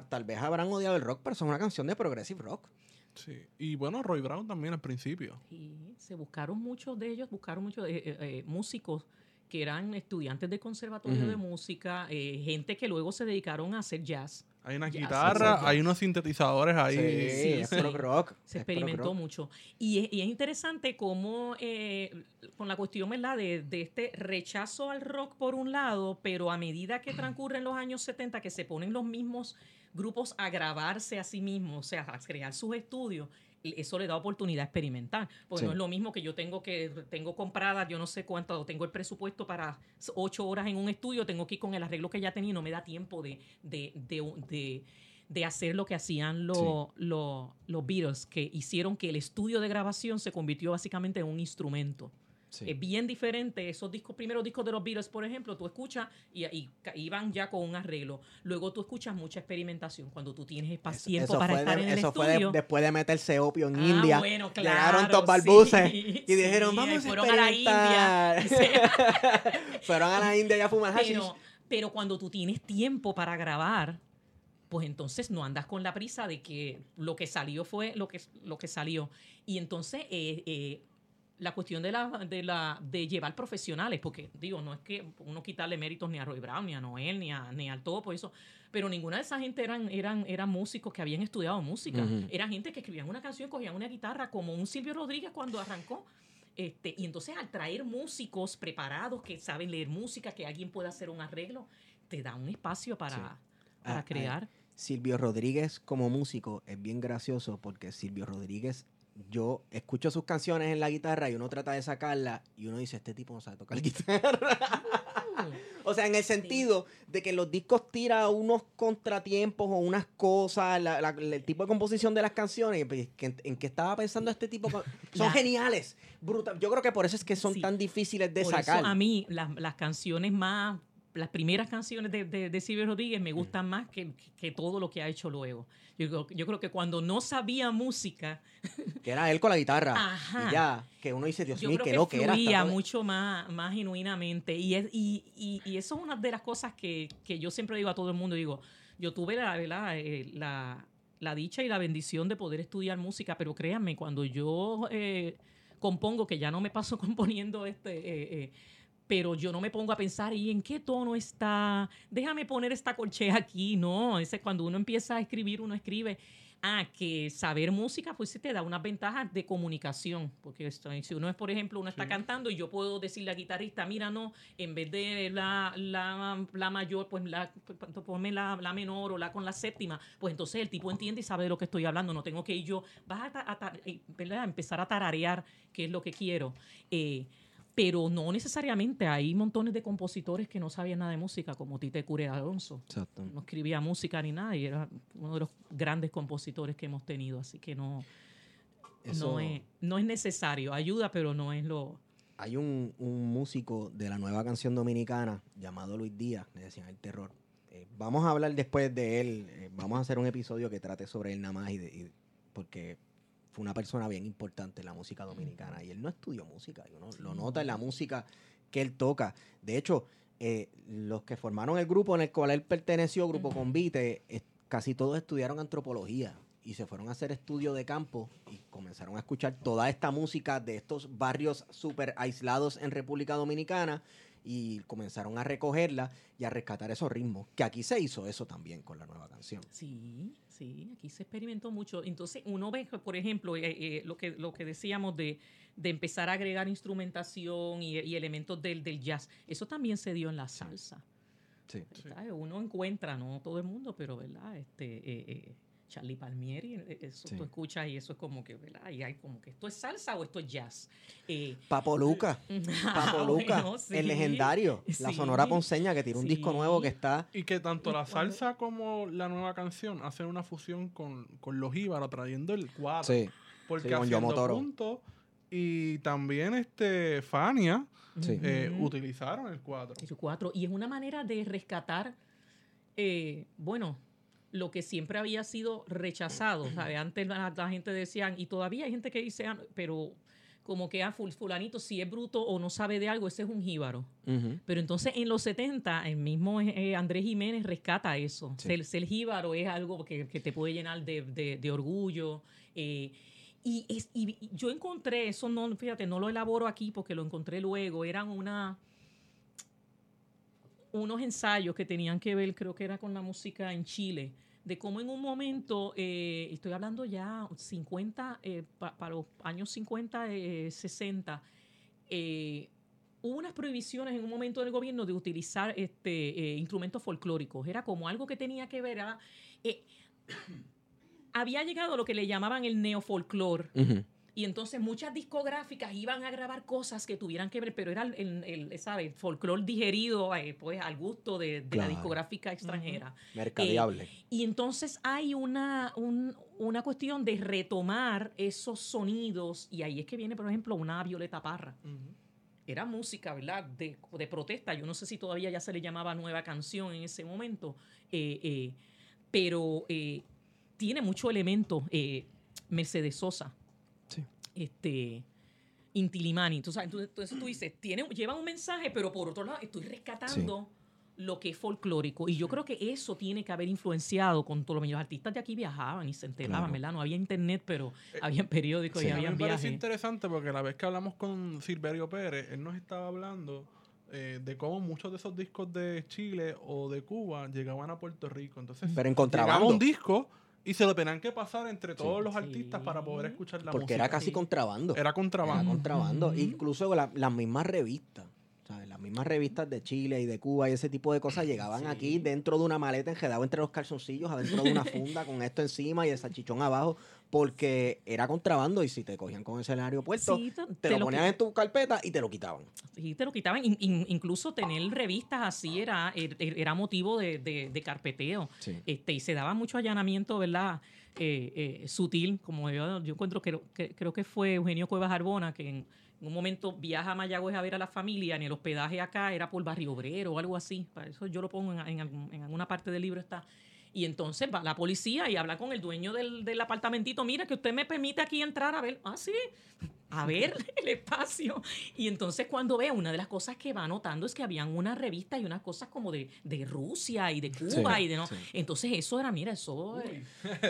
tal vez habrán odiado el rock, pero son una canción de progressive rock. Sí. Y bueno, Roy Brown también al principio. Y se buscaron muchos de ellos, buscaron muchos eh, eh, eh, músicos que eran estudiantes de conservatorio de música, eh, gente que luego se dedicaron a hacer jazz. Hay una guitarra, sí. hay unos sintetizadores ahí. sí, sí, es sí. prog rock. Se es experimentó rock. mucho. Y es, y es interesante cómo, eh, con la cuestión ¿verdad? De, de este rechazo al rock por un lado, pero a medida que transcurren los años 70, que se ponen los mismos grupos a grabarse a sí mismos, o sea, a crear sus estudios, eso le da oportunidad a experimentar. Porque Sí. no es lo mismo que yo tengo que, tengo comprada, yo no sé cuánto, tengo el presupuesto para ocho horas en un estudio, tengo que ir con el arreglo que ya tenía y no me da tiempo de, de, de, de- de hacer lo que hacían los, los, los Beatles, que hicieron que el estudio de grabación se convirtió básicamente en un instrumento. Sí. Es bien diferente. Esos discos, primeros discos de los Beatles, por ejemplo, tú escuchas y, y ca- iban ya con un arreglo. Luego tú escuchas mucha experimentación. Cuando tú tienes espacio, Eso- tiempo eso para estar de- en el eso fue de- estudio. después de meterse opio en Ah, India. bueno, llegaron claro, dos barbuces sí, y dijeron, sí, vamos a fueron a la. India. Fueron a la India y a fumar hashish. Pero, pero cuando tú tienes tiempo para grabar, pues entonces no andas con la prisa de que lo que salió fue lo que, lo que salió. Y entonces eh, eh, la cuestión de, la, de, la, de llevar profesionales, porque digo, no es que uno quitarle méritos ni a Roy Brown, ni a Noel, ni, a, ni al Topo, eso, pero ninguna de esa gente eran, eran, eran músicos que habían estudiado música. Ujú. Eran gente que escribían una canción, cogían una guitarra, como un Silvio Rodríguez cuando arrancó. Este, y entonces al traer músicos preparados que saben leer música, que alguien pueda hacer un arreglo, te da un espacio para, Sí. para Ah, ah, crear. Silvio Rodríguez como músico es bien gracioso porque Silvio Rodríguez, yo escucho sus canciones en la guitarra y uno trata de sacarla y uno dice, este tipo no sabe tocar guitarra. o sea, en el sentido de que en los discos tira unos contratiempos o unas cosas, la- la- el tipo de composición de las canciones, pues, que- en, qué estaba pensando este tipo. con- Son geniales, brutal. Yo creo que por eso es que son Sí. tan difíciles de Por sacar. eso a mí las, las canciones más, las primeras canciones de, de, de Silvio Rodríguez Mm. me gustan más que, que todo lo que ha hecho luego. Yo, creo- yo creo que cuando no sabía música, Que era él con la guitarra. Ajá. Y ya, que uno dice, Dios mío, qué que lo que era. mucho más, más genuinamente. Y, es, y, y, y eso es una de las cosas que, que yo siempre digo a todo el mundo. Digo, yo tuve la, ¿verdad? Eh, la, la dicha y la bendición de poder estudiar música, pero créanme, cuando yo eh, compongo, que ya no me paso componiendo este... eh, eh, pero yo no me pongo a pensar, ¿y en qué tono está? Déjame poner esta corchea aquí. No, ese cuando uno empieza a escribir, uno escribe. Ah, que saber música, pues sí te da unas ventajas de comunicación. Porque esto, si uno es, por ejemplo, uno está Sí. cantando y yo puedo decirle al guitarrista, mira, no, en vez de la, la, la mayor, pues la, ponme la, la menor o la con la séptima, pues entonces el tipo entiende y sabe de lo que estoy hablando. No tengo que ir yo, vas a, a eh, empezar a tararear qué es lo que quiero. Eh, pero no necesariamente. Hay montones de compositores que no sabían nada de música, como Tite Cure Alonso. Exacto. No escribía música ni nada y era uno de los grandes compositores que hemos tenido. Así que no, Eso- no, es, no es necesario. Ayuda, pero no es lo... Hay un, un músico de la nueva canción dominicana llamado Luis Díaz, le decían el terror. Eh, vamos a hablar después de él. eh, vamos a hacer un episodio que trate sobre él nada más, y de- y- porque fue una persona bien importante en la música dominicana. Y él no estudió música, y uno lo nota en la música que él toca. De hecho, eh, los que formaron el grupo en el cual él perteneció, Grupo. Convite, eh, casi todos estudiaron antropología y se fueron a hacer estudio de campo y comenzaron a escuchar toda esta música de estos barrios súper aislados en República Dominicana y comenzaron a recogerla y a rescatar esos ritmos. Que aquí se hizo eso también con la nueva canción. Sí, sí, aquí se experimentó mucho. Entonces uno ve, por ejemplo, eh, eh, lo, que, lo que decíamos de, de empezar a agregar instrumentación y, y elementos del, del jazz. Eso también se dio en la salsa. Sí. Uno encuentra, no todo el mundo, pero ¿verdad? Este, eh, eh, Charlie Palmieri, eh, eso Sí. tú escuchas y eso es como que, ¿verdad? Y hay como que esto es salsa o esto es jazz. Eh, Papo Luca, Papo ah, Luca, bueno, sí. el legendario, la. Sonora Ponceña que tiene un disco nuevo que está... Y que tanto la salsa como la nueva canción hacen una fusión con, con los íbaros, trayendo el cuadro. Sí, Porque Sí, con haciendo puntos y también este Fania eh, utilizaron el cuadro. Y su cuatro. Y es una manera de rescatar, eh, bueno, lo que siempre había sido rechazado. ¿sabe? Antes la, la gente decía, y todavía hay gente que dice, ah, pero como que a fulanito, si es bruto o no sabe de algo, ese es un jíbaro. Pero entonces en los 70, el mismo eh, Andrés Jiménez rescata eso. Sí. Ser, ser jíbaro es algo que, que te puede llenar de, de- de orgullo. eh, y, es- y- y yo encontré, eso no, fíjate, no lo elaboro aquí porque lo encontré luego, eran una unos ensayos que tenían que ver, creo que era con la música en Chile, de cómo en un momento, eh, estoy hablando ya 50, eh, pa- para los años 50, eh, 60, eh, hubo unas prohibiciones en un momento del gobierno de utilizar este, eh, instrumentos folclóricos. Era como algo que tenía que ver. eh, había llegado lo que le llamaban el neofolclor. Y entonces muchas discográficas iban a grabar cosas que tuvieran que ver, pero era el, el, el, ¿sabe? el folclore digerido eh, pues, al gusto de, de Claro. la discográfica extranjera. Mercadeable. Y entonces hay una, un- una cuestión de retomar esos sonidos, y ahí es que viene, por ejemplo, una Violeta Parra. Era música, ¿verdad? De, de, protesta. Yo no sé si todavía ya se le llamaba nueva canción en ese momento, eh, eh, pero eh, tiene mucho elemento. Mercedes Sosa. Este, Intilimani. Entonces, entonces tú dices, tiene, lleva un mensaje, pero por otro lado estoy rescatando lo que es folclórico. Y yo creo que eso tiene que haber influenciado con todo lo Los artistas de aquí viajaban y se enteraban, ¿verdad? No había internet, pero eh, había periódicos y había viajes. Me parece interesante porque la vez que hablamos con Silverio Pérez, él nos estaba hablando eh, de cómo muchos de esos discos de Chile o de Cuba llegaban a Puerto Rico. Entonces, pero llegaba un disco y se lo tenían que pasar entre todos los artistas para poder escuchar la música. Porque era casi contrabando. Era contrabando. Era contrabando. Incluso las mismas revistas. Mismas revistas de Chile y de Cuba y ese tipo de cosas llegaban aquí dentro de una maleta enjedado entre los calzoncillos, adentro de una funda con esto encima y el salchichón abajo, porque era contrabando y si te cogían con ese en el aeropuerto, te, lo, ponían en tu carpeta y te lo quitaban. Sí, te lo quitaban. incluso tener revistas así era, er, er, era motivo de, carpeteo. Este, y se daba mucho allanamiento, ¿verdad? Eh, eh, sutil, como yo, yo encuentro que, creo que fue Eugenio Cuevas Arbona, que en en un momento viaja a Mayagüez a ver a la familia, en el hospedaje acá era por Barrio Obrero o algo así. Para eso yo lo pongo en, alguna parte del libro está. Y entonces va la policía y habla con el dueño del, del, apartamentito. Mira, que usted me permite aquí entrar a ver. Ah, sí. A ver el espacio. Y entonces cuando ve, una de las cosas que va notando es que habían una revista y unas cosas como de, de Rusia y de Cuba y de no. Entonces eso era, mira, eso eh,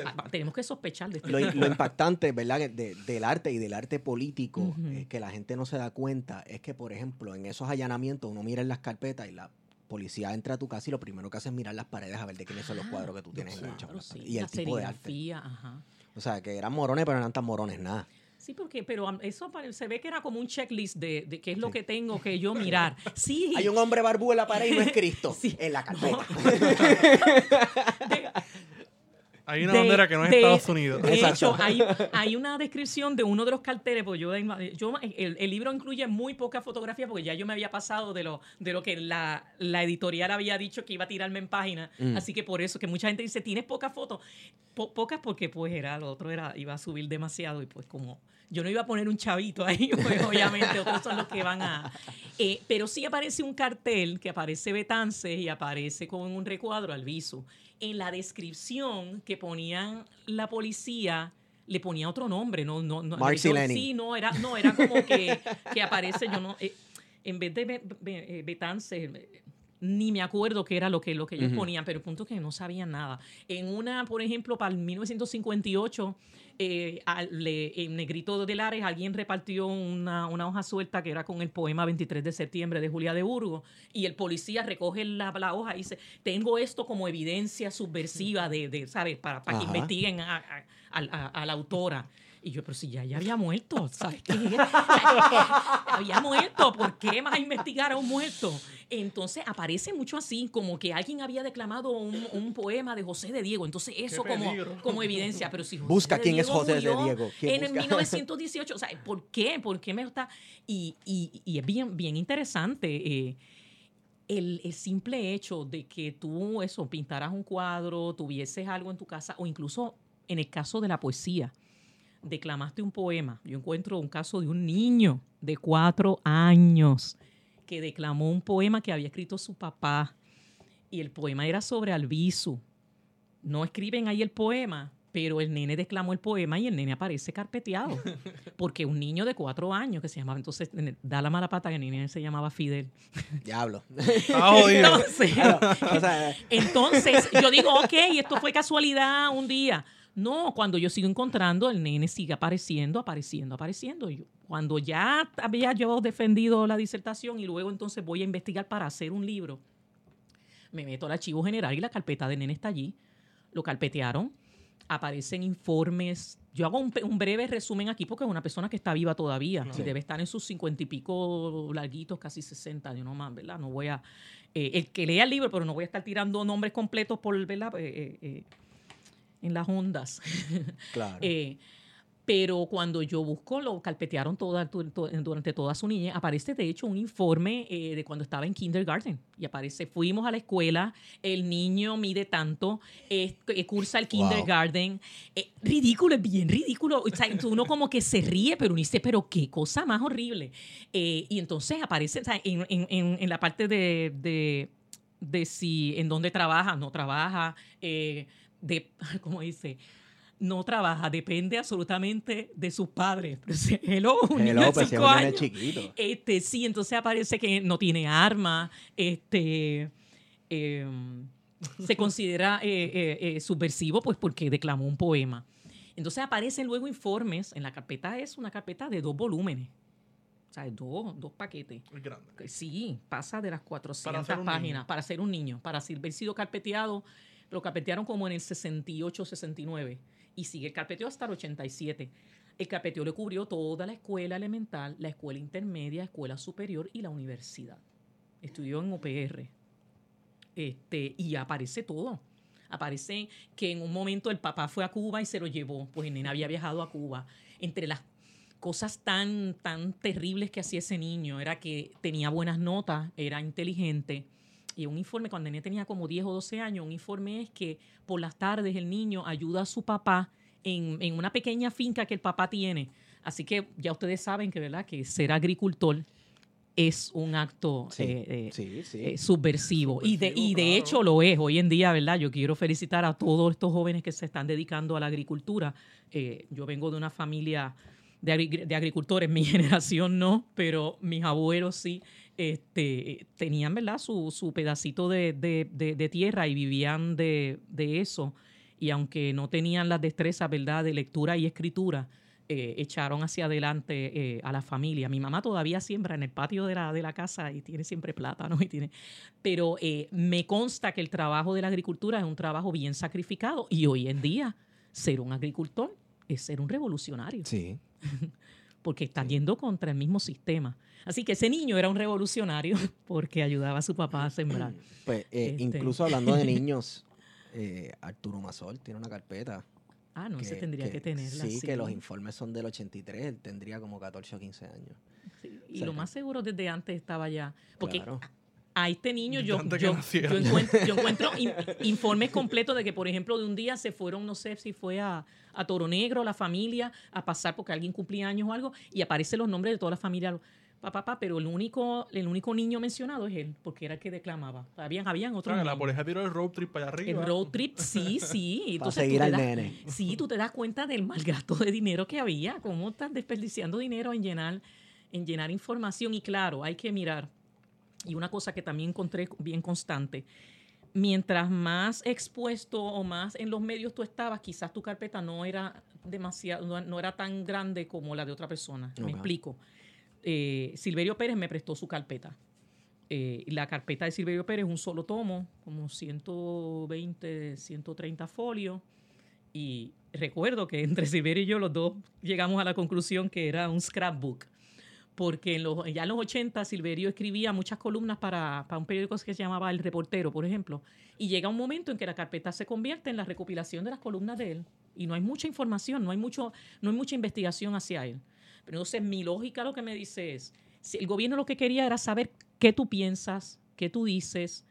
ah, tenemos que sospechar de este lo, lo, impactante, ¿verdad? De, del arte y del arte político, que la gente no se da cuenta, es que, por ejemplo, en esos allanamientos uno mira en las carpetas y la policía entra a tu casa y lo primero que hace es mirar las paredes a ver de quiénes son los cuadros que tú tienes y el tipo de arte. O sea, que eran morones, pero no eran tan morones nada. Sí, porque, pero eso se ve que era como un checklist de, de qué es lo que tengo que yo mirar. Sí. Hay un hombre barbú en la pared y no es Cristo. En la carpeta. Hay una bandera que no es Estados Unidos. De hecho, hay, una descripción de uno de los carteles, porque yo, yo el, libro incluye muy poca fotografía, porque ya yo me había pasado de lo, de lo que la, editorial había dicho que iba a tirarme en página. Mm. Así que por eso, que mucha gente dice, tienes pocas fotos. pocas porque pues era, lo otro era, iba a subir demasiado y pues como yo no iba a poner un chavito ahí, pues, obviamente, otros son los que van a... Eh, pero sí aparece un cartel que aparece Betances y aparece con un recuadro al viso en la descripción que ponían la policía le ponía otro nombre, no, no, no. Mark sí, no, era, no, era como que, que aparece, yo no, eh, en vez de eh, Betance, ni me acuerdo qué era lo que, lo que ellos ponían, pero el punto es que no sabían nada. En una, por ejemplo, para el 1958, eh, en Negrito de Lares alguien repartió una, hoja suelta que era con el poema 23 de septiembre de Julia de Burgos y el policía recoge la, hoja y dice, tengo esto como evidencia subversiva de, de ¿sabes? Para, para que investiguen a, a la autora. Y yo, pero si ya, ya había muerto, ¿sabes qué? había muerto, ¿por qué más investigar a un muerto? Entonces aparece mucho así, como que alguien había declamado un, poema de José de Diego. Entonces eso como, como evidencia. Pero si Busca quién es José de Diego. En el 1918, o sea, ¿por qué? ¿Por qué me está...? Y, y, es bien, bien interesante. Eh, el, el, simple hecho de que tú eso pintaras un cuadro, tuvieses algo en tu casa o incluso en el caso de la poesía, declamaste un poema. Yo encuentro un caso de un niño de cuatro años que declamó un poema que había escrito su papá. Y el poema era sobre Albizu. No escriben ahí el poema, pero el nene declamó el poema y el nene aparece carpeteado. Porque un niño de cuatro años que se llamaba, entonces da la mala pata que el nene se llamaba Fidel. Diablo. entonces, entonces, yo digo, ok, esto fue casualidad un día. No, cuando yo sigo encontrando, el nene sigue apareciendo, apareciendo, apareciendo. Yo, cuando ya había yo defendido la disertación y luego entonces voy a investigar para hacer un libro, me meto al archivo general y la carpeta de nene está allí. Lo carpetearon, aparecen informes. Yo hago un, breve resumen aquí porque es una persona que está viva todavía. Si debe estar en sus cincuenta y pico larguitos, casi sesenta, yo no más, ¿verdad? No voy a... Eh, el que lea el libro, pero no voy a estar tirando nombres completos por, ¿verdad? Eh, eh, en las ondas. Claro. Eh, Pero cuando yo busco, lo carpetearon toda, durante toda su niñez. Aparece, de hecho, un informe eh, de cuando estaba en kindergarten. Y aparece, fuimos a la escuela, el niño mide tanto, eh, cursa el Wow. kindergarten. Eh, ridículo, es bien ridículo. O sea, uno como que se ríe, pero uno dice, pero qué cosa más horrible. Eh, y entonces aparece o sea, en, en- en- en la parte de, de, de si en dónde trabaja, no trabaja, eh, de, ¿cómo dice? No trabaja, depende absolutamente de sus padres. Hello, un niño Hello, de pues si es cinco un años. chiquito. Este, sí, entonces aparece que no tiene arma, este, eh, se considera eh, eh, eh, subversivo pues porque declamó un poema. Entonces aparecen luego informes, en la carpeta es una carpeta de dos volúmenes, o sea, dos, dos paquetes. Es grande. Sí, pasa de las 400 Para ser un páginas niño. para ser un niño, para haber sido carpeteado. Lo carpetearon como en el 68, 69 y sigue el carpeteo hasta el 87. El carpeteo le cubrió toda la escuela elemental, la escuela intermedia, escuela superior y la universidad. Estudió en UPR. Este, y aparece todo. Aparece que en un momento el papá fue a Cuba y se lo llevó, pues el nene había viajado a Cuba. Entre las cosas tan, tan terribles que hacía ese niño era que tenía buenas notas, era inteligente. Y un informe, cuando nene tenía como 10 o 12 años, un informe es que por las tardes el niño ayuda a su papá en, en una pequeña finca que el papá tiene. Así que ya ustedes saben que, ¿verdad? que ser agricultor es un acto Sí, eh, eh, sí, sí. eh, subversivo. Y de, y de hecho lo es hoy en día, ¿verdad? Yo quiero felicitar a todos estos jóvenes que se están dedicando a la agricultura. Eh, yo vengo de una familia de, agri- de agricultores, mi generación no, pero mis abuelos sí. Este, tenían, ¿verdad? Su, su pedacito de, de- de- de tierra y vivían de, de eso. Y aunque no tenían las destrezas, ¿verdad? De lectura y escritura, eh, echaron hacia adelante eh, a la familia. Mi mamá todavía siembra en el patio de la, de la casa y tiene siempre plátano y tiene. Pero eh, me consta que el trabajo de la agricultura es un trabajo bien sacrificado y hoy en día ser un agricultor es ser un revolucionario Sí. porque está yendo contra el mismo sistema. Así que ese niño era un revolucionario porque ayudaba a su papá a sembrar. Pues eh, Este. incluso hablando de niños, eh, Arturo Mazol tiene una carpeta. Ah, no, se tendría que, tenerla. Sí, que los informes son del 83, él tendría como 14 o 15 años. Sí, Y lo más seguro desde antes estaba ya. Porque Claro. A este niño yo, yo, yo encuentro, yo encuentro in- informes completos de que, por ejemplo, de un día se fueron, no sé si fue a, a Toro Negro, la familia, a pasar porque alguien cumplía años o algo, y aparecen los nombres de toda la familia. Papá, papá, pero el único, el único niño mencionado es él, porque era el que declamaba. Habían, habían otros. Claro, la niños. policía tiró el road trip para allá arriba. El road trip, sí, sí. Para Entonces, tú seguir al das- nene. Sí, tú te das cuenta del mal gasto de dinero que había, cómo están desperdiciando dinero en llenar, en llenar información. Y claro, hay que mirar. Y una cosa que también encontré bien constante, mientras más expuesto o más en los medios tú estabas, quizás tu carpeta no era demasiado, no, no era tan grande como la de otra persona. Me explico. Eh, Silverio Pérez me prestó su carpeta. Eh, la carpeta de Silverio Pérez un solo tomo, como 120, 130 folios. Y recuerdo que entre Silverio y yo los dos llegamos a la conclusión que era un scrapbook. Porque en los, ya en los 80 Silverio escribía muchas columnas para, para un periódico que se llamaba El Reportero, por ejemplo. Y llega un momento en que la carpeta se convierte en la recopilación de las columnas de él. Y no hay mucha información, no hay, mucho, no hay mucha investigación hacia él. Pero entonces mi lógica lo que me dice es, si el gobierno lo que quería era saber qué tú piensas, qué tú dices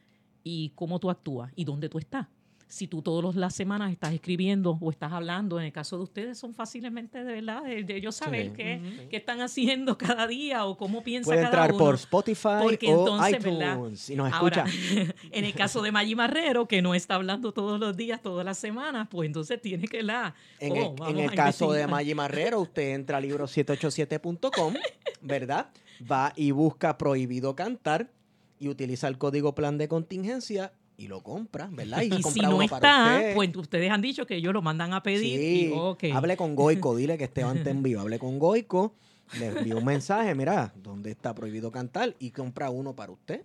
y cómo tú actúas y dónde tú estás. Si tú todas las semanas estás escribiendo o estás hablando, en el caso de ustedes, son fácilmente de verdad, de, de ellos saber Sí. qué, qué están haciendo cada día o cómo piensa Puede cada entrar uno. por Spotify Porque o entonces, ¿verdad? iTunes y nos Ahora, escucha. en el caso de Maggi Marrero, que no está hablando todos los días, todas las semanas, pues entonces tiene que la. En oh, el, en el caso de investigar. Maggi Marrero, usted entra a libro787.com, ¿verdad? Va y busca prohibido cantar y utiliza el código plan de contingencia y lo compra, ¿verdad? Y si compra no uno para está, usted. pues ustedes han dicho que ellos lo mandan a pedir. Sí, y, ok. hable con Goico, dile que Esteban te envió, hable con Goico, le envió un mensaje, mira, ¿dónde está prohibido cantar? Y compra uno para usted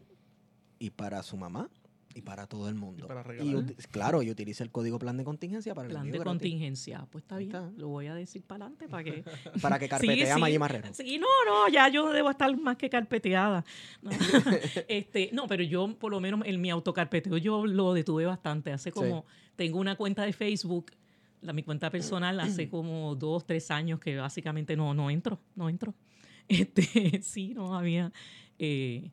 y para su mamá y para todo el mundo. Y para regalar. claro, y utiliza el código plan de contingencia para el Plan de gratis. contingencia. Pues está bien. está. Lo voy a decir para adelante para que. Para que Sí, carpetea a sí. Maggi Marrero. Sí, no, no, ya yo debo estar más que carpeteada. No, este, no pero yo, por lo menos en mi autocarpeteo, yo lo detuve bastante. Hace como, tengo una cuenta de Facebook la, mi cuenta personal hace como dos, tres años que básicamente no, no entro, no entro. Este, sí, no había... Eh,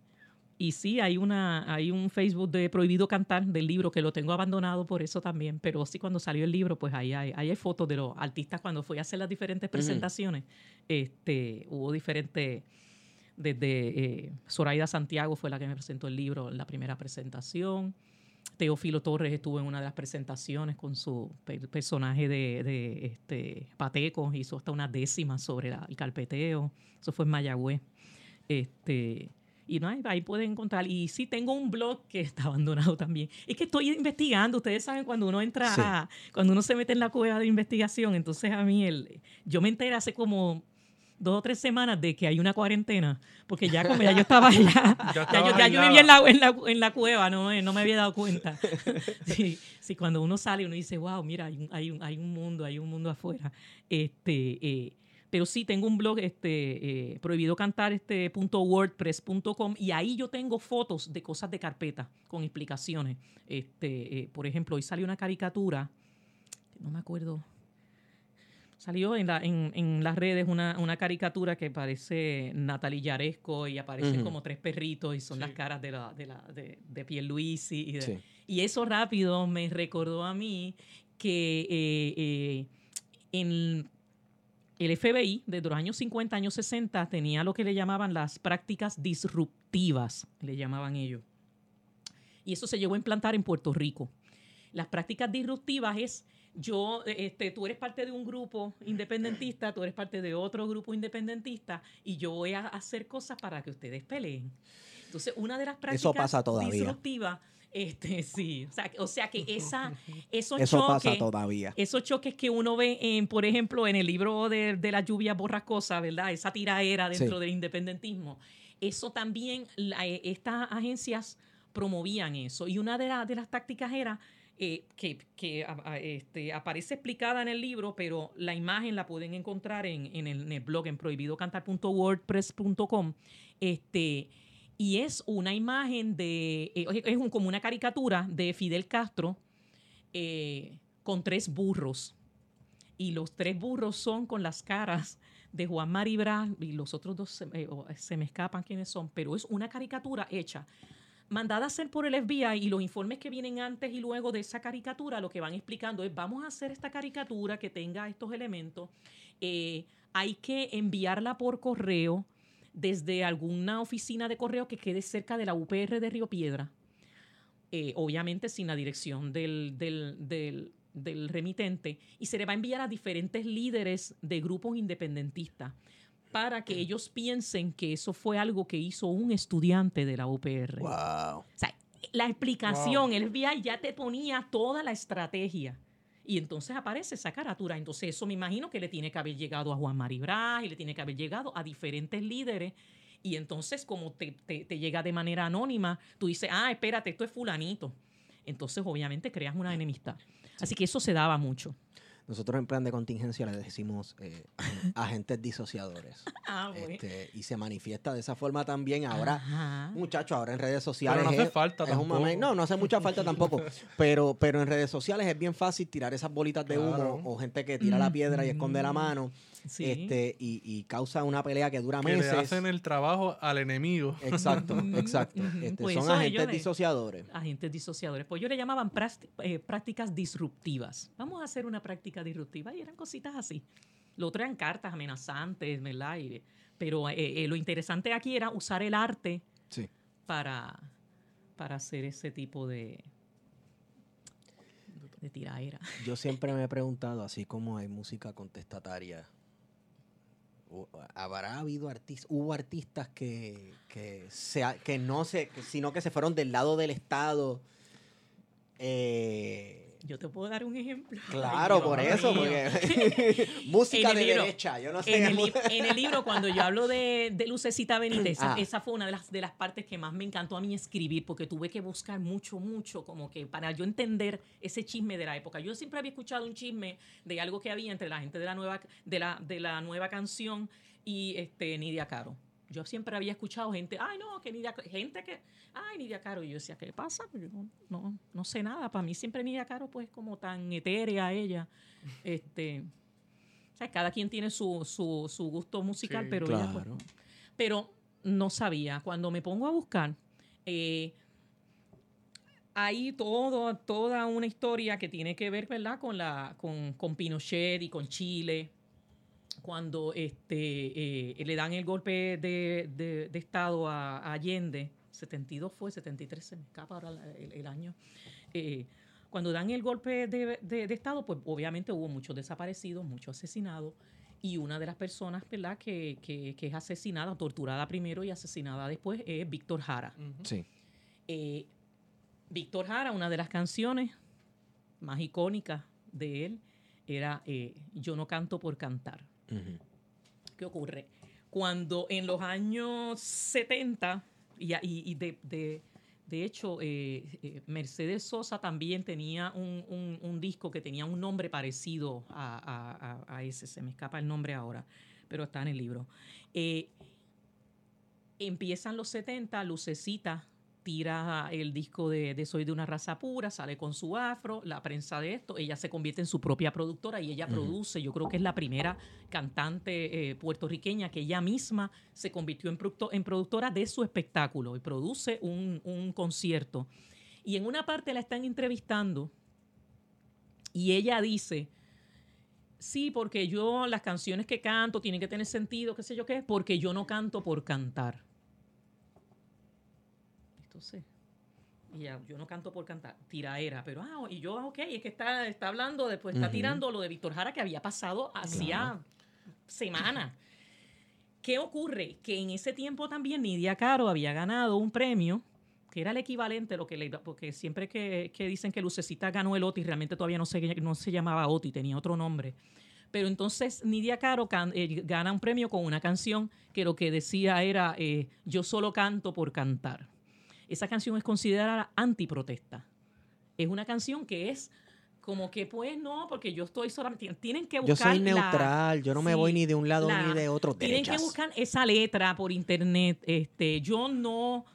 y sí, hay, una, hay un Facebook de Prohibido Cantar del libro que lo tengo abandonado por eso también, pero sí cuando salió el libro, pues ahí hay, hay fotos de los artistas cuando fui a hacer las diferentes presentaciones. este, hubo diferentes, desde eh, Zoraida Santiago fue la que me presentó el libro en la primera presentación. Teófilo Torres estuvo en una de las presentaciones con su personaje de, de este, Pateco, hizo hasta una décima sobre el carpeteo. Eso fue en Mayagüez. Este, y no, ahí pueden encontrar. Y sí, tengo un blog que está abandonado también. Es que estoy investigando. Ustedes saben cuando uno entra, cuando uno se mete en la cueva de investigación. Entonces a mí, el, yo me enteré hace como dos o tres semanas de que hay una cuarentena, porque ya como ya yo estaba allá, ya, yo, vivía en la, en, la, en la, cueva, no, no me había dado cuenta. sí, sí, cuando uno sale uno dice, wow, mira, hay un, hay un, hay un mundo, hay un mundo afuera. Este, eh, pero sí tengo un blog este eh, prohibido cantar este punto wordpress.com y ahí yo tengo fotos de cosas de carpeta con explicaciones. Este eh, por ejemplo hoy salió una caricatura no me acuerdo salió en, la, en, las redes una, una, caricatura que parece Natalie Yaresco y aparecen como tres perritos y son las caras de, la, de, la, de, de Pierluisi y, y eso rápido me recordó a mí que eh, en el FBI, desde los años 50, años 60, tenía lo que le llamaban las prácticas disruptivas, le llamaban ellos. Y eso se llegó a implantar en Puerto Rico. Las prácticas disruptivas es, yo, este, tú eres parte de un grupo independentista, tú eres parte de otro grupo independentista, y yo voy a hacer cosas para que ustedes peleen. Entonces, una de las prácticas disruptivas este, sí, o sea, que esa, esos Eso choques, pasa todavía. Esos choques que uno ve, en, por ejemplo, en el libro de, de la lluvia borrascosa, ¿verdad? Esa tiraera dentro del independentismo. Eso también, eh, estas agencias promovían eso. Y una de, de las tácticas era eh, que, que este, aparece explicada en el libro, pero la imagen la pueden encontrar en, en, el, en el, blog en prohibidocantar.wordpress.com. Este, y es una imagen de, eh, es como una caricatura de Fidel Castro eh, con tres burros. Y los tres burros son con las caras de Juan Maribra y los otros dos se, eh, se, me escapan quiénes son, pero es una caricatura hecha, mandada a hacer por el FBI y los informes que vienen antes y luego de esa caricatura lo que van explicando es vamos a hacer esta caricatura que tenga estos elementos, hay que enviarla por correo desde alguna oficina de correo que quede cerca de la UPR de Río Piedra, eh, obviamente sin la dirección del, del, remitente, y se le va a enviar a diferentes líderes de grupos independentistas para que ellos piensen que eso fue algo que hizo un estudiante de la UPR. Wow. O sea, la explicación, el FBI ya te ponía toda la estrategia. Y entonces aparece esa caratura. Entonces eso me imagino que le tiene que haber llegado a Juan Maribra y le tiene que haber llegado a diferentes líderes. Y entonces como te, te, llega de manera anónima, tú dices, ah, espérate, esto es fulanito. Entonces obviamente creas una enemistad. Así que eso se daba mucho. Nosotros en plan de contingencia le decimos eh, agentes disociadores. Ah, este, y se manifiesta de esa forma también. Ahora, muchachos, ahora en redes sociales. Pero no hace falta tampoco. no, no hace mucha falta tampoco. Pero, pero en redes sociales es bien fácil tirar esas bolitas de humo o gente que tira la piedra y esconde la mano. Este, y, causa una pelea que dura meses. Que le hacen el trabajo al enemigo. Exacto, exacto. Este, pues son agentes disociadores. Agentes disociadores. Pues yo le llamaban eh, prácticas disruptivas. Vamos a hacer una práctica disruptiva y eran cositas así. Lo otro eran cartas amenazantes, ¿verdad? pero eh, eh, lo interesante aquí era usar el arte para, para hacer ese tipo de, de tiraera. Yo siempre me he preguntado, así como hay música contestataria habrá habido artistas, hubo artistas que, que, que no se, sino que se fueron del lado del Estado. Eh, yo te puedo dar un ejemplo. Claro, por eso, porque música de derecha, yo no sé. En el, libro, cuando yo hablo de, de Lucecita Benítez, ah. esa fue una de las, de las partes que más me encantó a mí escribir, porque tuve que buscar mucho, mucho, como que para yo entender ese chisme de la época. Yo siempre había escuchado un chisme de algo que había entre la gente de la nueva, de la, de la nueva canción y este, Nidia Caro Yo siempre había escuchado gente, ay, no, que Nidia, gente que, ay, Nidia Caro. Y yo decía, ¿qué pasa? Pues yo no, no, no sé nada. Para mí siempre Nidia Caro, pues, como tan etérea ella. este, o sea, cada quien tiene su, su, su gusto musical, Sí, pero ella, pues, claro. pero no sabía. Cuando me pongo a buscar, eh, hay todo, toda una historia que tiene que ver, ¿verdad?, con, la, con, con Pinochet y con Chile. Cuando este, eh, le dan el golpe de, de- de Estado a, a Allende, 72 fue, 73 se me escapa ahora la- el, el año. Eh, cuando dan el golpe de, de- de Estado, pues obviamente hubo muchos desaparecidos, muchos asesinados. Y una de las personas, ¿verdad?, que, que- que es asesinada, torturada primero y asesinada después, es Víctor Jara. Sí. Eh, Víctor Jara, una de las canciones más icónicas de él era eh, Yo no canto por cantar. ¿Qué ocurre? Cuando en los años 70, y, de, de- de hecho, eh, eh, Mercedes Sosa también tenía un, un- disco que tenía un nombre parecido a, a- a- a ese, se me escapa el nombre ahora, pero está en el libro. Eh, empiezan los 70, Lucecita tira el disco de, de Soy de una raza pura, sale con su afro, la prensa de esto, ella se convierte en su propia productora y ella produce, yo creo que es la primera cantante eh, puertorriqueña que ella misma se convirtió en, producto- en productora de su espectáculo y produce un, un concierto. Y en una parte la están entrevistando y ella dice, sí, porque yo las canciones que canto tienen que tener sentido, qué sé yo qué, porque yo no canto por cantar. Entonces, y ya, yo no canto por cantar, tiraera, pero ah, y yo, ok, es que está, está hablando, después está tirando lo de Víctor Jara que había pasado hacía semanas. ¿Qué ocurre? Que en ese tiempo también Nidia Caro había ganado un premio que era el equivalente, lo que le, porque siempre que, que dicen que Lucecita ganó el OTI, realmente todavía no se, no se llamaba OTI, tenía otro nombre. Pero entonces Nidia Caro can- eh, gana un premio con una canción que lo que decía era eh, Yo solo canto por cantar. Esa canción es considerada antiprotesta. Es una canción que es como que, pues no, porque yo estoy solamente. Tienen que Yo buscar. soy la- neutral, yo no me sí, voy ni de un lado la- ni de otro. tienen que buscar esa letra por internet. Este, yo no.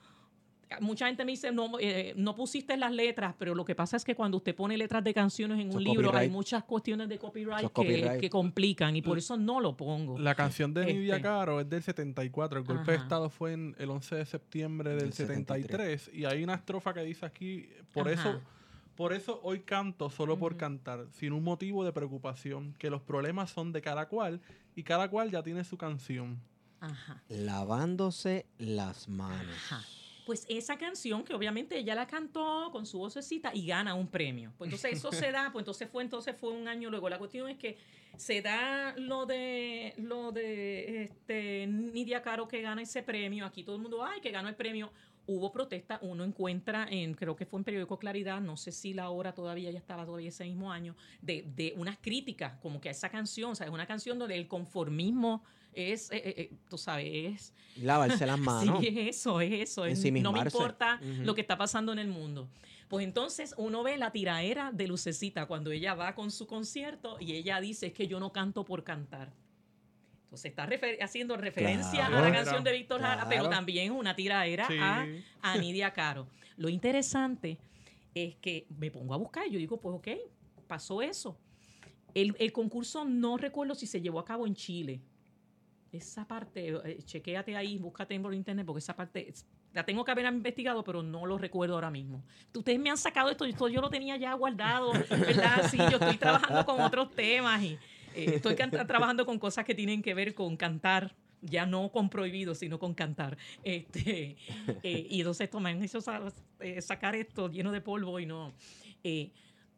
Mucha gente me dice, no, eh, no pusiste las letras, pero lo que pasa es que cuando usted pone letras de canciones en un libro, hay muchas cuestiones de copyright, que, copyright. que complican y por eso no lo pongo. La canción de Nidia Este. Caro es del 74. El golpe de. Estado fue en el 11 de septiembre del Del 73. Y hay una estrofa que dice aquí, por Ajá. eso, por eso hoy canto solo por cantar, sin un motivo de preocupación, que los problemas son de cada cual y cada cual ya tiene su canción. Ajá. Lavándose las manos. Ajá. Pues esa canción que obviamente ella la cantó con su vocecita y gana un premio. Pues entonces eso se da, pues entonces fue entonces fue un año luego. La cuestión es que se da lo de lo de este Nidia Caro que gana ese premio. Aquí todo el mundo, ay, que ganó el premio. Hubo protesta, uno encuentra en, creo que fue en periódico Claridad, no sé si la hora todavía ya estaba todavía ese mismo año, de, de unas críticas como que a esa canción, o sea, es una canción donde el conformismo es, eh, eh, eh, tú sabes, es Lavarse las manos. Sí, es eso, es eso. es- no me importa lo que está pasando en el mundo. Pues entonces uno ve la tiraera de Lucecita cuando ella va con su concierto y ella dice es que yo no canto por cantar. Entonces está refer- haciendo referencia a la Claro. canción de Víctor Jara, pero Claro. también una tiraera Sí. a, a Nidia Caro. Lo interesante es que me pongo a buscar y yo digo, pues ok, pasó eso. El, el concurso no recuerdo si se llevó a cabo en Chile. Esa parte, eh, chequéate ahí, búscate por internet, porque esa parte la tengo que haber investigado, pero no lo recuerdo ahora mismo. Ustedes me han sacado esto, yo lo tenía ya guardado, ¿verdad? Sí, yo estoy trabajando con otros temas y eh, estoy trabajando con cosas que tienen que ver con cantar, ya no con prohibido, sino con cantar. Este, eh, y entonces esto me han hecho eh, sacar esto lleno de polvo y no.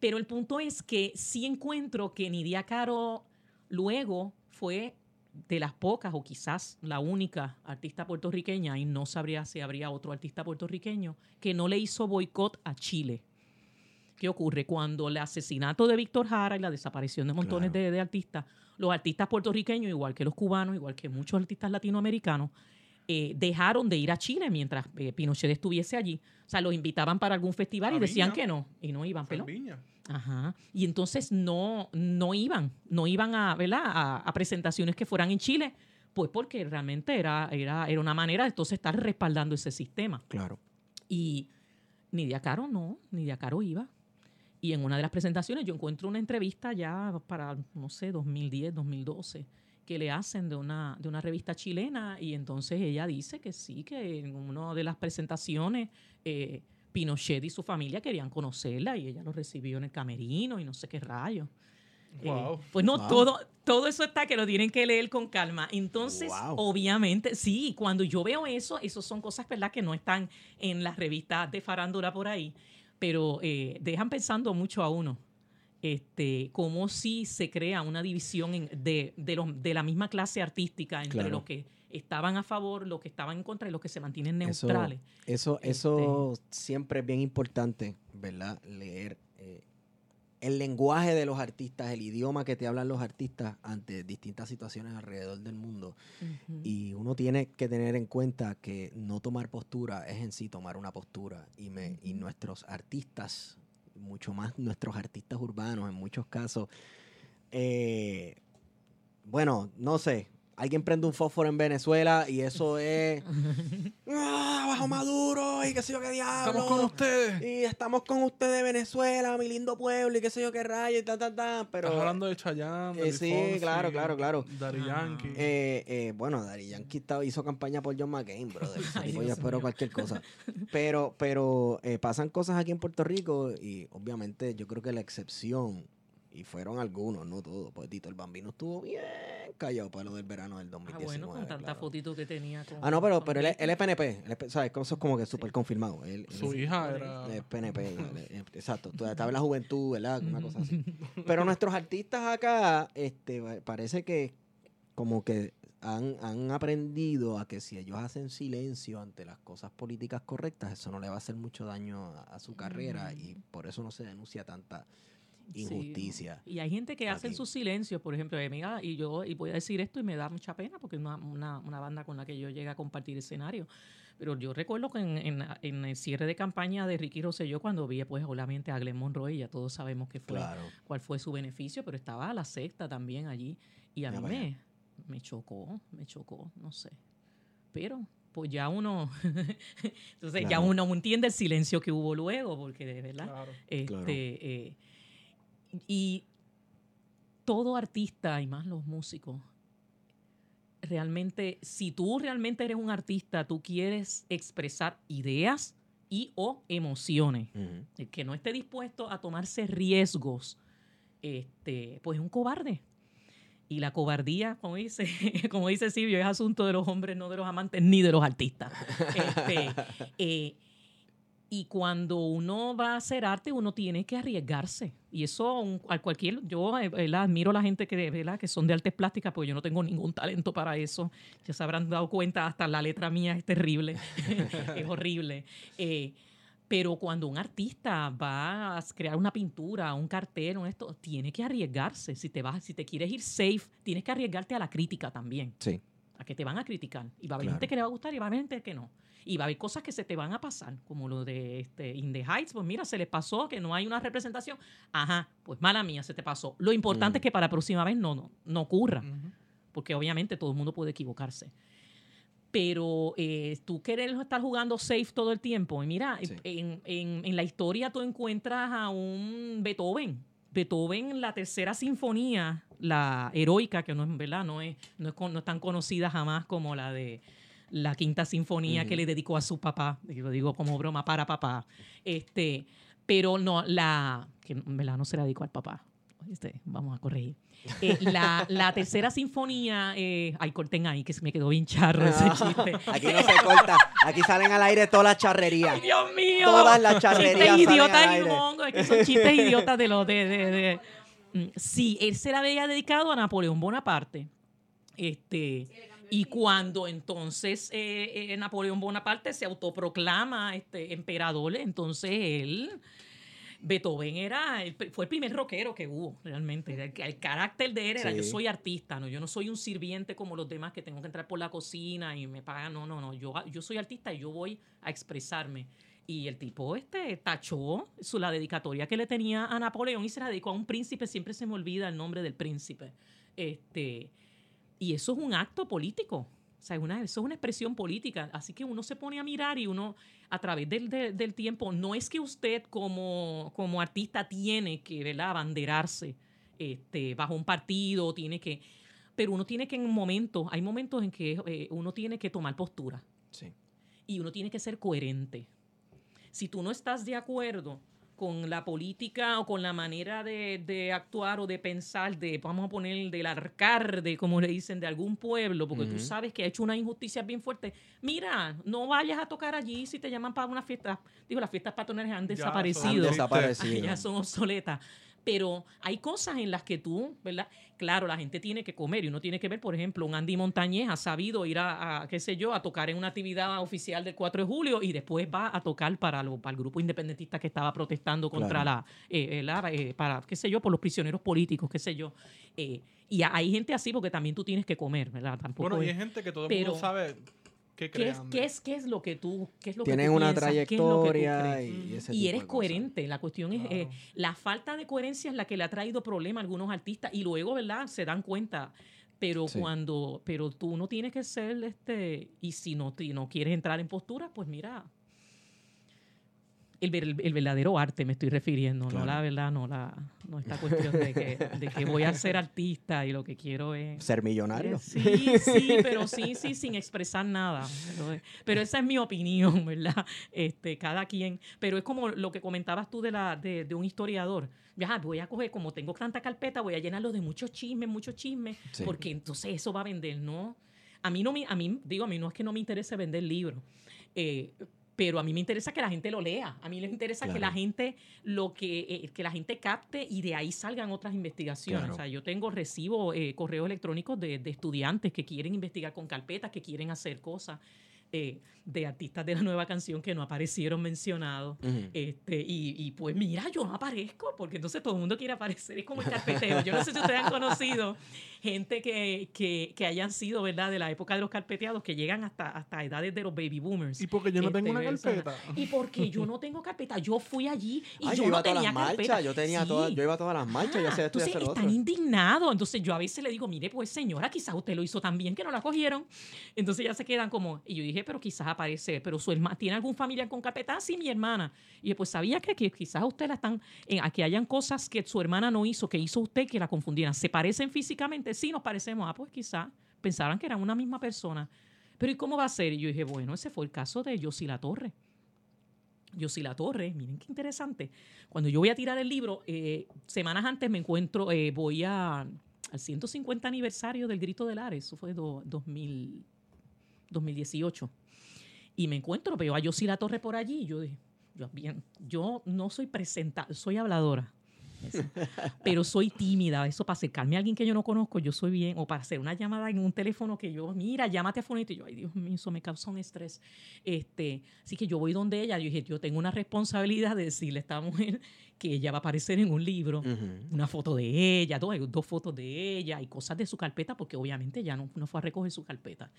pero el punto es que sí encuentro que Nidia Caro luego fue de las pocas o quizás la única artista puertorriqueña, y no sabría si habría otro artista puertorriqueño, que no le hizo boicot a Chile. ¿Qué ocurre? Cuando el asesinato de Víctor Jara y la desaparición de montones Claro. de, de artistas, los artistas puertorriqueños, igual que los cubanos, igual que muchos artistas latinoamericanos, eh, dejaron de ir a Chile mientras eh, Pinochet estuviese allí. O sea, los invitaban para algún festival A y decían Viña. que no, y no iban. Viña. Ajá. Y entonces no, no iban, no iban a, ¿verdad? A, a presentaciones que fueran en Chile, Pues porque realmente era, era, era una manera de entonces estar respaldando ese sistema. Claro. Y Nidia Caro no, Nidia Caro iba. Y en una de las presentaciones yo encuentro una entrevista ya para, no sé, 2010, 2012, que le hacen de una, de una revista chilena y entonces ella dice que sí, que en una de las presentaciones eh, Pinochet y su familia querían conocerla y ella lo recibió en el camerino y no sé qué rayo. Eh, Wow. pues no, Wow. todo, todo eso está que lo tienen que leer con calma. Entonces, Wow. obviamente, sí, cuando yo veo eso, eso son cosas, ¿verdad?, que no están en las revistas de farándula por ahí, pero eh, dejan pensando mucho a uno. Este, como si se crea una división en- de, de, los- de la misma clase artística entre Claro. los que estaban a favor, los que estaban en contra y los que se mantienen Eso- neutrales. Eso, Este- eso siempre es bien importante, ¿verdad? Leer eh, el lenguaje de los artistas, el idioma que te hablan los artistas ante distintas situaciones alrededor del mundo. Y uno tiene que tener en cuenta que no tomar postura es en sí tomar una postura. Y, me, y nuestros artistas, mucho más nuestros artistas urbanos en muchos casos, eh, bueno, no sé, alguien prende un fósforo en Venezuela y eso es... ¡Ah, bajo Maduro! Y qué sé yo qué diablo. Estamos con ustedes. Y estamos con ustedes, Venezuela, mi lindo pueblo, y qué sé yo qué rayo, y ta, ta, ta. Pero, Estás hablando de Chayanne, de eh, sí, Fonsi, claro, claro, claro. Ajá. Yankee. eh, eh, bueno, Daddy Yankee estaba- hizo campaña por John McCain, brother. Ay, yo espero mío. cualquier cosa. Pero, pero eh, pasan cosas aquí en Puerto Rico y obviamente yo creo que la excepción, y fueron algunos, no todos, pues Tito el Bambino estuvo bien callado para lo del verano del Ah, 2019. bueno, con tanta claro. fotito que tenía. con- Ah, no, pero, pero él, él es PNP, él es- ¿sabes? Eso es como que súper confirmado. Él, Su hija era... es PNP, exacto. Estaba en la juventud, ¿verdad? Una cosa así. Pero nuestros artistas acá, este, parece que como que han, han aprendido a que si ellos hacen silencio ante las cosas políticas correctas, eso no le va a hacer mucho daño a, a su carrera y por eso no se denuncia tanta Sí, injusticia. Y hay gente que hace aquí. su silencio, por ejemplo, eh, mira, y yo y voy a decir esto y me da mucha pena porque es una, una, una banda con la que yo llegué a compartir escenario. Pero yo recuerdo que en, en- en el cierre de campaña de Ricky Rosselló, cuando vi, pues, obviamente a Glenn Monroe, ya todos sabemos que fue, Claro. cuál fue su beneficio, pero estaba la secta también allí. Y a Ya mí me, me chocó, me chocó, no sé. Pero, pues ya uno, entonces ya Claro. uno entiende el silencio que hubo luego, porque de verdad. Claro. Este, Claro. eh, y todo artista, y más los músicos, realmente, si tú realmente eres un artista, tú quieres expresar ideas y o emociones. El que no esté dispuesto a tomarse riesgos, este, pues es un cobarde. Y la cobardía, como dice, como dice Silvio, es asunto de los hombres, no de los amantes, ni de los artistas. Este, eh, y cuando uno va a hacer arte, uno tiene que arriesgarse. Y eso un- a cualquier, yo eh, admiro a la gente que, ¿verdad? que son de artes plásticas, porque yo no tengo ningún talento para eso. Ya se habrán dado cuenta, hasta la letra mía es terrible, es horrible. Eh, pero cuando un artista va a crear una pintura, un cartel, un esto, tiene que arriesgarse. Si te vas, si te quieres ir safe, tienes que arriesgarte a la crítica también Sí. a que te van a criticar. Y va a haber Claro. gente que le va a gustar y va a haber gente que no. Y va a haber cosas que se te van a pasar, como lo de este, In the Heights. Pues mira, se le pasó que no hay una representación. Ajá, pues mala mía, se te pasó. Lo importante Mm. es que para la próxima vez no, no, no ocurra, porque obviamente todo el mundo puede equivocarse. Pero eh, tú querer estar jugando safe todo el tiempo. Y mira, Sí. en, en- en la historia tú encuentras a un Beethoven. Beethoven, la tercera sinfonía, la heroica, que no es verdad, no es, no es, no es tan conocida jamás como la de la quinta sinfonía que le dedicó a su papá, y lo digo como broma para papá. Este, pero no, la, que en verdad no se la dedicó al papá. Este, vamos a corregir. Eh, la, la tercera sinfonía, eh, ay, corten ahí, que se me quedó bien charro ese chiste. Aquí no se corta. Aquí salen al aire todas las charrerías. ¡Ay, Dios mío! Todas las charrerías Chistes idiotas y es que son chistes idiotas de los de, de, de- Mm, Sí, él se la había dedicado a Napoleón Bonaparte. Este, y cuando entonces eh, eh, Napoleón Bonaparte se autoproclama este, emperador, entonces él, Beethoven era, el- fue el primer rockero que hubo realmente. El, el carácter de él era, Sí. yo soy artista, ¿no? yo no soy un sirviente como los demás que tengo que entrar por la cocina y me pagan, no, no, no, yo, yo soy artista y yo voy a expresarme. Y el tipo este tachó su, la dedicatoria que le tenía a Napoleón y se la dedicó a un príncipe, siempre se me olvida el nombre del príncipe. Este, Y eso es un acto político. O sea, una, eso es una expresión política. Así que uno se pone a mirar y uno, a través del, del tiempo, no es que usted como, como artista tiene que ¿verdad? abanderarse este, bajo un partido, tiene que... Pero uno tiene que en momentos, hay momentos en que eh, uno tiene que tomar postura. Sí. Y uno tiene que ser coherente. Si tú no estás de acuerdo con la política o con la manera de, de, actuar o de pensar de, vamos a poner, del alcalde, como le dicen, de algún pueblo, porque tú sabes que ha hecho una injusticia bien fuerte. Mira, no vayas a tocar allí si te llaman para una fiesta. Digo, las fiestas patronales han desaparecido. Han desaparecido. ya son obsoletas pero hay cosas en las que tú, ¿verdad? Claro, la gente tiene que comer y uno tiene que ver, por ejemplo, un Andy Montañez ha sabido ir a, qué sé yo, a tocar en una actividad oficial del 4 de julio y después va a tocar para, lo, para el grupo independentista que estaba protestando contra la, eh, eh, eh, para, qué sé yo, por los prisioneros políticos, qué sé yo. y hay gente así porque también tú tienes que comer, ¿verdad? Tampoco bueno, y hay gente que todo el mundo sabe ¿Qué, es, ¿qué, es, ¿Qué es lo que tú qué es lo Tienes una trayectoria y, y eres coherente. La cuestión es, eh, la falta de coherencia es la que le ha traído problema a algunos artistas y luego, ¿verdad? Se dan cuenta. Pero cuando, pero tú no tienes que ser, este, y si no, no quieres entrar en postura, pues mira, el, el, verdadero arte me estoy refiriendo, no la verdad, no la no esta cuestión de que, de que, voy a ser artista y lo que quiero es... Ser millonario. Sí, sí, pero sí, sí, sin expresar nada. Pero, esa es mi opinión, ¿verdad? Este, cada quien. Pero es como lo que comentabas tú de, la, de, de un historiador. Ya, voy a coger, como tengo tanta carpeta, voy a llenarlo de muchos chismes, muchos chismes, porque entonces eso va a vender, ¿no? A mí no me, a mí, digo, a mí no es que no me interese vender libros. Eh, pero a mí me interesa que la gente lo lea. A mí les interesa que la gente lo que, eh, que la gente capte y de ahí salgan otras investigaciones. O sea, yo tengo recibo eh, correos electrónicos de, de, estudiantes que quieren investigar con carpetas, que quieren hacer cosas. Eh, de artistas de la nueva canción que no aparecieron mencionados. este, y, y, pues mira, yo no aparezco, porque entonces todo el mundo quiere aparecer. Es como el carpeteo. Yo no sé si ustedes han conocido gente que, que, que, hayan sido, ¿verdad?, de la época de los carpeteados, que llegan hasta, hasta edades de los baby boomers. Y porque yo no tengo una este, carpeta. Y porque yo no tengo carpeta. Yo fui allí y yo, no tenía carpeta. Yo, tenía todas, yo iba a todas las marchas. Ah, yo entonces están indignados. Entonces yo a veces le digo, mire, pues señora, quizás usted lo hizo tan bien que no la cogieron. Entonces ya se quedan como... Y yo dije, pero quizás aparece, pero su hermana, ¿tiene algún familiar con carpeta? Sí, mi hermana. Y pues sabía que, que quizás usted la están, eh, que hayan cosas que su hermana no hizo, que hizo usted, que la confundieran. ¿Se parecen físicamente? Sí, nos parecemos. Ah, pues quizás pensaban que eran una misma persona. Pero ¿y cómo va a ser? Y yo dije, bueno, ese fue el caso de Yossi La Torre. Yossi La Torre, miren qué interesante. Cuando yo voy a tirar el libro, eh, semanas antes me encuentro, eh, voy a, al 150 aniversario del Grito del Ares, eso fue do, 2000, 2018. Y me encuentro, veo a Yossi La Torre por allí. Y yo dije, yo, bien, yo no soy presenta, soy habladora. Pero soy tímida, eso para acercarme a alguien que yo no conozco, yo soy bien, o para hacer una llamada en un teléfono que yo, mira, llámate a Fonito, y yo, ay Dios mío, eso me causa un estrés. Este, así que yo voy donde ella, yo dije, yo tengo una responsabilidad de decirle a esta mujer que ella va a aparecer en un libro, una foto de ella, dos, dos fotos de ella y cosas de su carpeta, porque obviamente ya no, no fue a recoger su carpeta.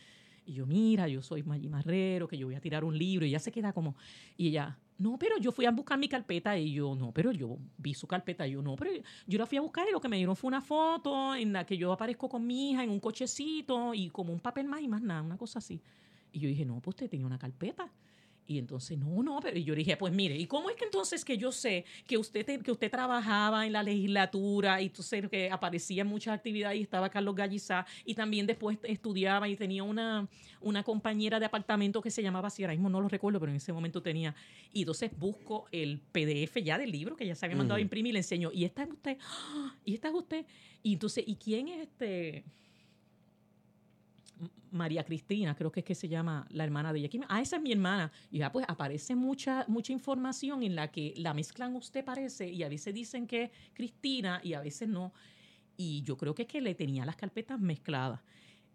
Y yo, mira, yo soy Maggi Marrero, que yo voy a tirar un libro. Y ella se queda como, y ella, no, pero yo fui a buscar mi carpeta. Y yo, no, pero yo vi su carpeta. Y yo, no, pero yo la fui a buscar y lo que me dieron fue una foto en la que yo aparezco con mi hija en un cochecito y como un papel más y más nada, una cosa así. Y yo dije, no, pues usted tenía una carpeta. Y entonces, no, no, pero yo dije, pues mire, ¿y cómo es que entonces que yo sé que usted, que usted trabajaba en la legislatura y entonces que aparecía en muchas actividades y estaba Carlos Gallizá y también después estudiaba y tenía una, una compañera de apartamento que se llamaba así, ahora mismo no lo recuerdo, pero en ese momento tenía. Y entonces busco el PDF ya del libro que ya se había mandado a imprimir y le enseño, y esta es usted, y esta es usted. Y entonces, ¿y quién es este? María Cristina, creo que es que se llama la hermana de ella. Ah, esa es mi hermana. Y ya pues aparece mucha, mucha información en la que la mezclan usted parece y a veces dicen que es Cristina y a veces no. Y yo creo que es que le tenía las carpetas mezcladas.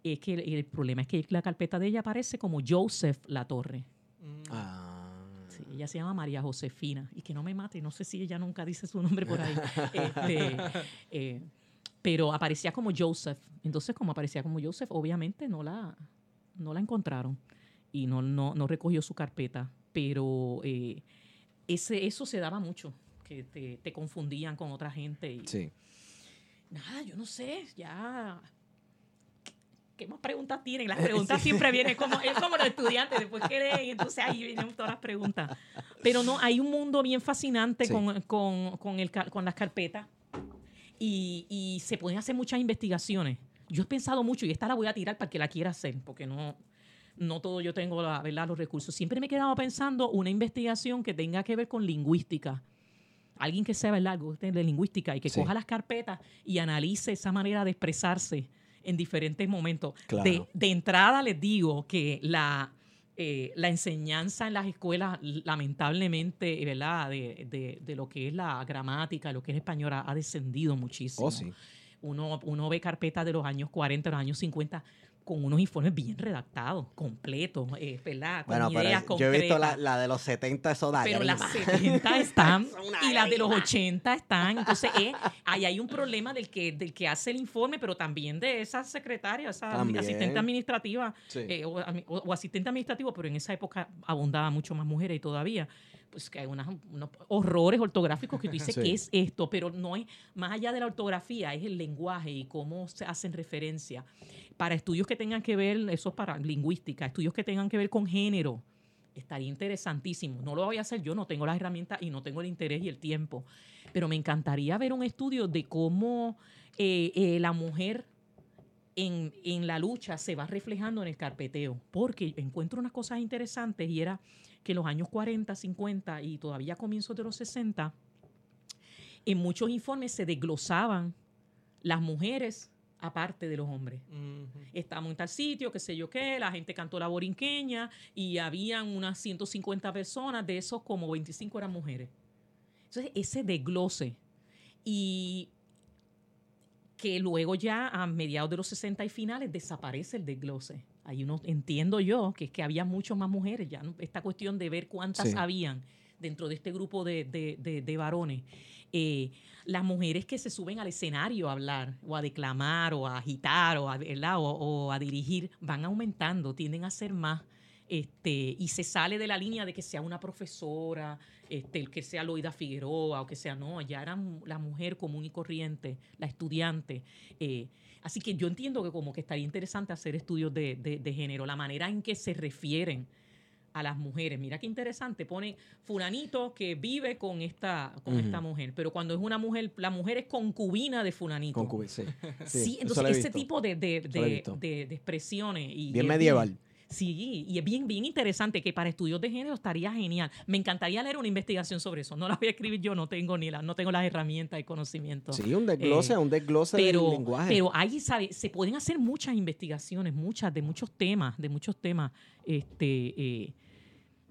Es que el, problema es que la carpeta de ella aparece como Joseph La Torre. Mm. Ah. ella se llama María Josefina. Y que no me mate, no sé si ella nunca dice su nombre por ahí. este, eh, pero aparecía como Joseph. Entonces, como aparecía como Joseph, obviamente no la, no la encontraron y no, no, no recogió su carpeta. Pero eh, ese, eso se daba mucho, que te, te confundían con otra gente. Y, sí. Nada, yo no sé, ya ¿qué más preguntas tienen? Las preguntas siempre vienen como, es como los estudiantes, después que leen, entonces ahí vienen todas las preguntas. Pero no, hay un mundo bien fascinante Sí. con, con, con, el, con las carpetas y, y se pueden hacer muchas investigaciones. Yo he pensado mucho y esta la voy a tirar para que la quiera hacer, porque no, no todo yo tengo la, ¿verdad? los recursos. Siempre me he quedado pensando una investigación que tenga que ver con lingüística. Alguien que sea ¿verdad? algo de lingüística y que Sí. coja las carpetas y analice esa manera de expresarse en diferentes momentos. Claro. De, de entrada les digo que la, eh, la enseñanza en las escuelas, lamentablemente, ¿verdad? De, de- de lo que es la gramática, lo que es el español, ha, descendido muchísimo. Oh, sí. Uno, uno ve carpetas de los años 40, los años 50, con unos informes bien redactados, completos, eh, ¿verdad? Con Bueno, ideas pero yo he visto la, la de los 70, eso da Pero las grisa. 70 están y las de los grima. 80 están. Entonces, eh, ahí hay un problema del que, del que hace el informe, pero también de esa secretaria, esa También. asistente administrativa Sí. eh, o, ami- o- o asistente administrativo, pero en esa época abundaba mucho más mujeres y todavía. Pues que hay unas- unos horrores ortográficos que tú dices, Sí. ¿qué es esto? Pero no es, más allá de la ortografía, es el lenguaje y cómo se hacen referencia. Para estudios que tengan que ver, eso es para lingüística, estudios que tengan que ver con género, estaría interesantísimo. No lo voy a hacer yo, no tengo las herramientas y no tengo el interés y el tiempo. Pero me encantaría ver un estudio de cómo eh, eh, la mujer en, en la lucha se va reflejando en el carpeteo. Porque encuentro unas cosas interesantes y era que en los años 40, 50 y todavía comienzos de los 60, en muchos informes se desglosaban las mujeres aparte de los hombres Ujú. estamos en tal sitio, qué sé yo qué, la gente cantó la borinqueña y habían unas 150 personas, de esos como 25 eran mujeres. Entonces, ese desglose y que luego ya a mediados de los 60 y finales desaparece el desglose. Ahí uno entiendo yo que es que había mucho más mujeres, ya no- esta cuestión de ver cuántas Sí. habían dentro de este grupo de, de- de- de varones. Eh, las mujeres que se suben al escenario a hablar o a declamar o a agitar o a, o, o a dirigir van aumentando, tienden a ser más. Este, y se sale de la línea de que sea una profesora, este, el que sea Loida Figueroa o que sea, no, ya era la mujer común y corriente, la estudiante. eh, así que yo entiendo que como que estaría interesante hacer estudios de, de- de género, la manera en que se refieren a las mujeres. Mira qué interesante, pone fulanito que vive con esta, con esta mujer, pero cuando es una mujer, la mujer es concubina de fulanito. Con cubi- sí. Sí, entonces ese tipo de, de, de- de- de expresiones. Y, Bien medieval. Sí, y es bien, bien interesante que para estudios de género estaría genial. Me encantaría leer una investigación sobre eso. No la voy a escribir yo, no tengo ni la, no tengo las herramientas y conocimientos. Sí, un desglose, Eh, un desglose del Pero, lenguaje. pero ahí sabe, se pueden hacer muchas investigaciones, muchas, de muchos temas, de muchos temas, este, eh,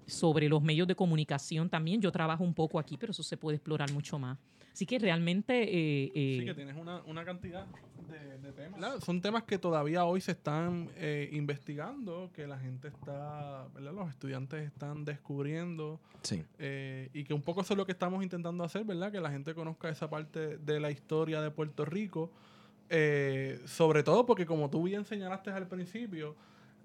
sobre los medios de comunicación también. Yo trabajo un poco aquí, pero eso se puede explorar mucho más. Así que realmente eh, eh, Sí, que tienes una, una cantidad de, de temas. Son temas que todavía hoy se están eh, investigando, que la gente está, ¿verdad? Los estudiantes están descubriendo sí. eh, y que un poco eso es lo que estamos intentando hacer, ¿verdad? Que la gente conozca esa parte de la historia de Puerto Rico. eh, sobre todo porque como tú bien señalaste al principio,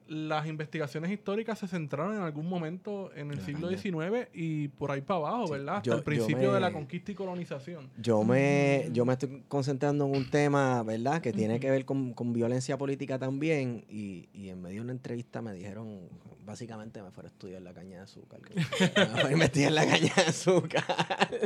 las investigaciones históricas se centraron en algún momento en el siglo. XIX y por ahí para abajo, Sí, ¿verdad? Hasta yo- el principio de la conquista y colonización. Yo me, yo me estoy concentrando en un tema, ¿verdad? Que tiene que ver con, con violencia política también. Y, y en medio de una entrevista me dijeron, básicamente me fuera a estudiar la caña de azúcar. que me a investigar la caña de azúcar.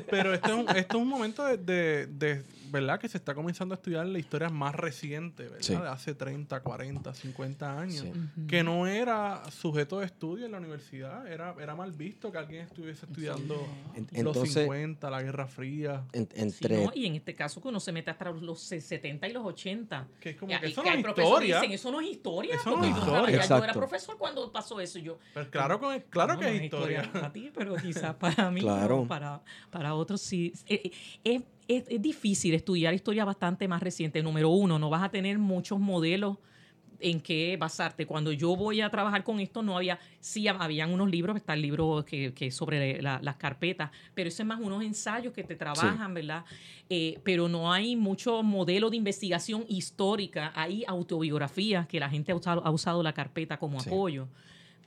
Pero este es un, esto es un momento de, de- de, ¿verdad? Que se está comenzando a estudiar la historia más reciente, ¿verdad? Sí. De hace 30, 40, 50 años. Sí. Que no era sujeto de estudio en la universidad. Era, era mal visto que alguien estuviese estudiando En- los entonces, 50, la Guerra Fría. en- Sí, entre... ¿no? Y en este caso que uno se mete hasta los 70 y los 80. Que es como Y- que eso que no es hay historia. dicen, eso no es historia. Eso no es yo historia. Yo era Exacto. profesor cuando pasó eso. Yo, Pero claro, que- claro No, que no es historia. para ti, pero quizás para mí, Claro. no, para, para otros sí. Eh, eh, Es, es- difícil estudiar historia bastante más reciente. Número uno, no vas a tener muchos modelos en qué basarte. Cuando yo voy a trabajar con esto, no había, sí habían unos libros, está el libro que, que es sobre la- las carpetas, pero eso es más unos ensayos que te trabajan, ¿verdad? Eh, pero no hay mucho modelo de investigación histórica, hay autobiografías que la gente ha usado, ha usado la carpeta como Sí. apoyo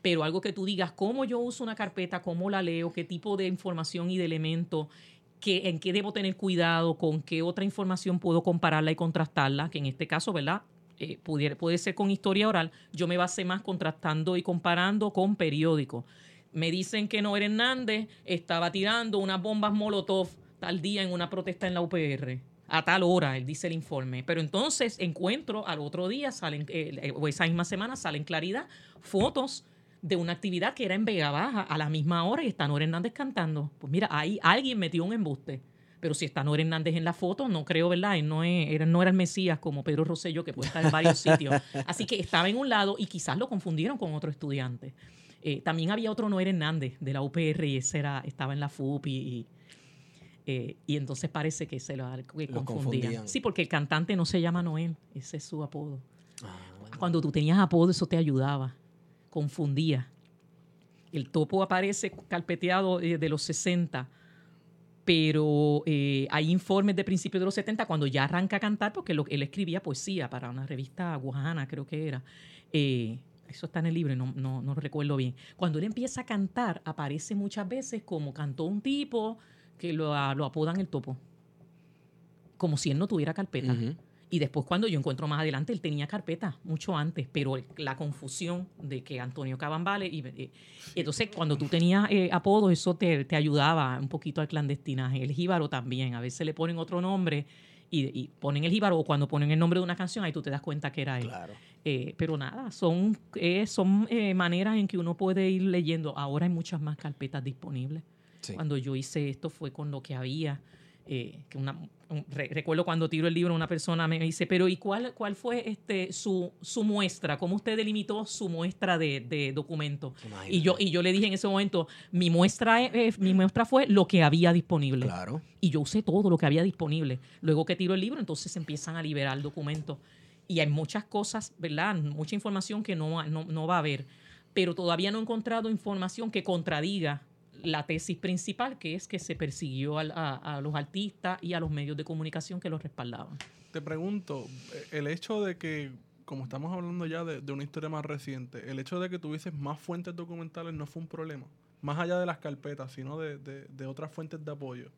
pero algo que tú digas, cómo yo uso una carpeta, cómo la leo, qué tipo de información y de elementos, en qué debo tener cuidado, con qué otra información puedo compararla y contrastarla, que en este caso, ¿verdad? eh, pudiera, puede ser con historia oral, yo me basé más contrastando y comparando con periódicos. Me dicen que Noel Hernández estaba tirando unas bombas Molotov tal día en una protesta en la UPR. A tal hora, él dice el informe. Pero entonces encuentro al otro día, salen, eh, o esa misma semana, salen claridad fotos de una actividad que era en Vega Baja a la misma hora y está Noel Hernández cantando. Pues mira, ahí alguien metió un embuste. Pero si está Noel Hernández en la foto, no creo, ¿verdad? Él no, era, no era el Mesías como Pedro Rosselló, que puede estar en varios sitios. Así que estaba en un lado y quizás lo confundieron con otro estudiante. Eh, también había otro Noel Hernández de la UPR y ese era, estaba en la FUP y, eh, y entonces parece que se lo, confundían. Sí, porque el cantante no se llama Noel, ese es su apodo. Ah, Cuando tú tenías apodo, eso te ayudaba, confundía. El topo aparece carpeteado eh, de los 60, pero hay informes de principios de los 70 cuando ya arranca a cantar, porque él escribía poesía para una revista guajana, creo que era eso está en el libro, no, no, no recuerdo bien. Cuando él empieza a cantar, aparece muchas veces como cantó un tipo que lo, lo apodan el topo. Como si él no tuviera carpeta. Y después cuando yo encuentro más adelante, él tenía carpeta mucho antes, pero la confusión de que Antonio Cabambale, y, eh, entonces cuando tú tenías eh, apodos, eso te, te, ayudaba un poquito al clandestinaje. El jíbaro también, a veces le ponen otro nombre y, ponen el jíbaro o cuando ponen el nombre de una canción, ahí tú te das cuenta que era él. Claro. Eh, pero nada, son, eh, son maneras en que uno puede ir leyendo. Ahora hay muchas más carpetas disponibles. Cuando yo hice esto fue con lo que había. que una, recuerdo cuando tiro el libro, una persona me dice, pero ¿y cuál, cuál fue este, su, su muestra? ¿Cómo usted delimitó su muestra de, de documento? Y yo, y yo le dije en ese momento, mi muestra, mi muestra fue lo que había disponible. Claro. Y yo usé todo lo que había disponible. Luego que tiro el libro, entonces empiezan a liberar documentos. Y hay muchas cosas, ¿verdad? Mucha información que no, no, no va a haber. Pero todavía no he encontrado información que contradiga la tesis principal, que es que se persiguió a, los artistas y a los medios de comunicación que los respaldaban. Te pregunto, el hecho de que, como estamos hablando ya de, una historia más reciente, el hecho de que tuvieses más fuentes documentales no fue un problema, más allá de las carpetas, sino de, de otras fuentes de apoyo.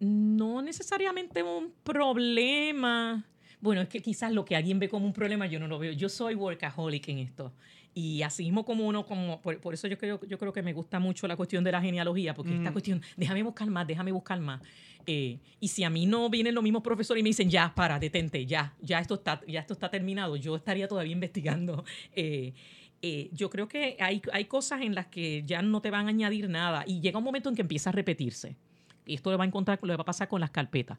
No necesariamente un problema. Bueno, es que quizás lo que alguien ve como un problema yo no lo veo. Yo soy workaholic en esto. Y así mismo como uno, como, por, eso yo creo, yo creo que me gusta mucho la cuestión de la genealogía, porque esta mm. cuestión, déjame buscar más, déjame buscar más. Eh, y si a mí no vienen los mismos profesores y me dicen, ya, para, detente, ya, ya esto está, ya esto está terminado, yo estaría todavía investigando. Eh, eh, yo creo que hay, hay cosas en las que ya no te van a añadir nada y llega un momento en que empieza a repetirse. Y esto le va a encontrar, le va a pasar con las carpetas.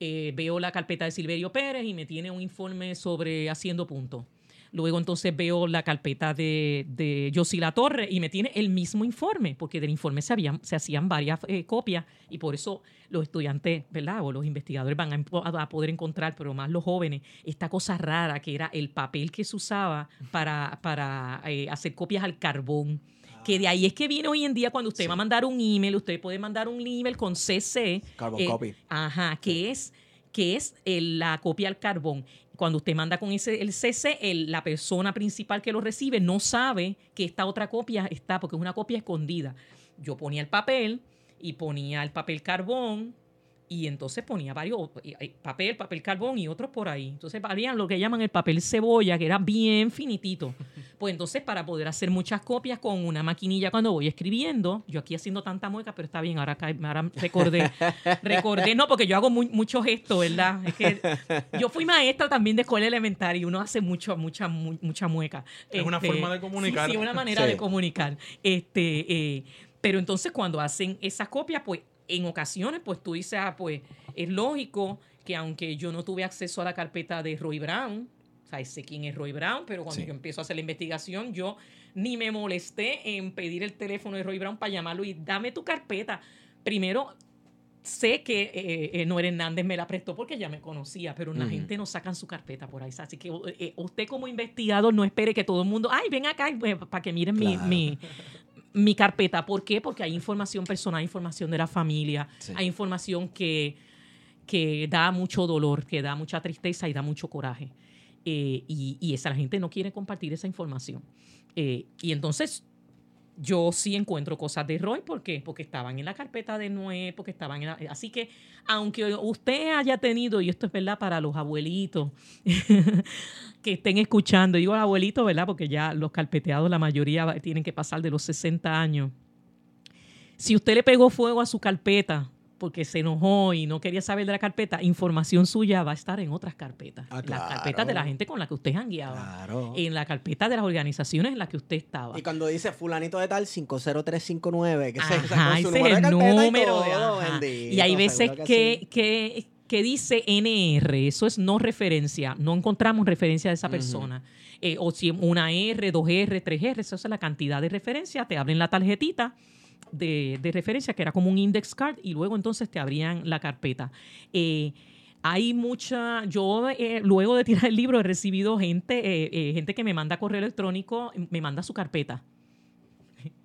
veo la carpeta de Silverio Pérez y me tiene un informe sobre haciendo punto. Luego entonces veo la carpeta de, de La Torre y me tiene el mismo informe, porque del informe se, habían, se hacían varias eh, copias y por eso los estudiantes, ¿verdad? O los investigadores van a, poder encontrar, pero más los jóvenes, esta cosa rara que era el papel que se usaba para, para eh, hacer copias al carbón que de ahí es que viene hoy en día cuando usted va a mandar un email, usted puede mandar un email con CC. Carbon eh, copy. Ajá, que es, que es la copia al carbón cuando usted manda con ese, el CC, la persona principal que lo recibe no sabe que esta otra copia está, porque es una copia escondida. Yo ponía el papel y ponía el papel carbón y entonces ponía varios, papel, papel carbón y otros por ahí. Entonces valían lo que llaman el papel cebolla, que era bien finitito. Pues entonces para poder hacer muchas copias con una maquinilla cuando voy escribiendo, yo aquí haciendo tanta mueca, pero está bien, ahora, ahora recordé, recordé, no, porque yo hago muchos gestos, ¿verdad? Es que yo fui maestra también de escuela elementaria y uno hace mucho, mucha, mucha mueca. Es una este, forma de comunicar. Sí, una manera de comunicar. Este, eh, pero entonces cuando hacen esas copias, pues en ocasiones, pues tú dices, ah, pues es lógico que aunque yo no tuve acceso a la carpeta de Roy Brown, o sea, sé quién es Roy Brown, pero cuando yo empiezo a hacer la investigación, yo ni me molesté en pedir el teléfono de Roy Brown para llamarlo y dame tu carpeta. Primero, sé que eh, eh Noel Hernández me la prestó porque ya me conocía, pero la gente no sacan su carpeta por ahí. Así que eh, usted como investigador no espere que todo el mundo, ay, ven acá eh, para que miren mi, mi carpeta. ¿Por qué? Porque hay información personal, información de la familia, hay información que, que da mucho dolor, que da mucha tristeza y da mucho coraje. Eh, y, esa la gente no quiere compartir esa información. Eh, y entonces yo sí encuentro cosas de Roy. ¿Por qué? Porque estaban en la carpeta de Noé, porque estaban en la, Así que, aunque usted haya tenido, y esto es verdad para los abuelitos que estén escuchando, digo abuelitos, ¿verdad? Porque ya los carpeteados, la mayoría tienen que pasar de los 60 años. Si usted le pegó fuego a su carpeta, porque se enojó y no quería saber de la carpeta, información suya va a estar en otras carpetas. Ah, en las carpetas de la gente con la que usted jangueaba. Claro. En la carpeta de las organizaciones en las que usted estaba. Y cuando dice fulanito de tal 50359, que Ajá, ese número es el número todo, bendito, Y hay veces que, sí. que, que dice NR, eso es no referencia, no encontramos referencia de esa persona. Eh, o si una R, 2R, 3R, esa es la cantidad de referencia, te abren la tarjetita de, de referencia, que era como un index card, y luego entonces te abrían la carpeta. Eh, hay mucha, yo eh, luego de tirar el libro he recibido gente, eh, gente que me manda correo electrónico, me manda su carpeta.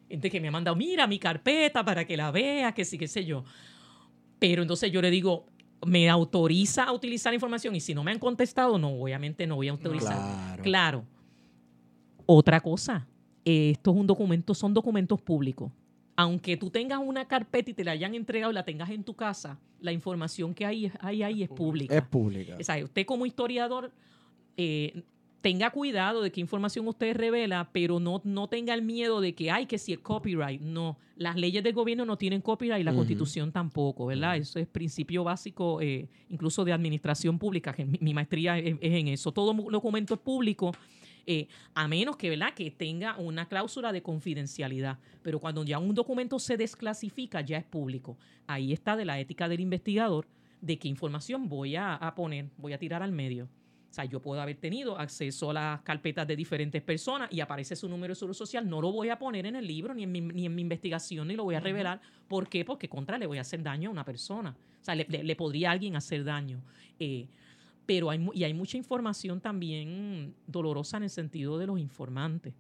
Gente que me ha mandado, mira mi carpeta para que la vea, que sí, qué sé yo. Pero entonces yo le digo, me autoriza a utilizar la información y si no me han contestado, no, obviamente no voy a autorizar. Claro. Claro. Otra cosa, esto es un documento, son documentos públicos. Aunque tú tengas una carpeta y te la hayan entregado y la tengas en tu casa, la información que hay, hay ahí es pública. Es pública. O sea, usted como historiador eh, tenga cuidado de qué información usted revela, pero no, no tenga el miedo de que hay que si el copyright. No, las leyes del gobierno no tienen copyright y la constitución tampoco, ¿verdad? Eso es principio básico, eh, incluso de administración pública, que mi, mi maestría es, es en eso. Todo documento es público. Eh, a menos que, ¿verdad? que tenga una cláusula de confidencialidad. Pero cuando ya un documento se desclasifica, ya es público. Ahí está de la ética del investigador, de qué información voy a, a poner, voy a tirar al medio. O sea, yo puedo haber tenido acceso a las carpetas de diferentes personas y aparece su número de seguro social. No lo voy a poner en el libro ni en mi, ni en mi investigación ni lo voy a revelar. ¿Por qué? Porque contra le voy a hacer daño a una persona. O sea, le, le- podría a alguien hacer daño. Eh, pero hay, y hay mucha información también dolorosa en el sentido de los informantes.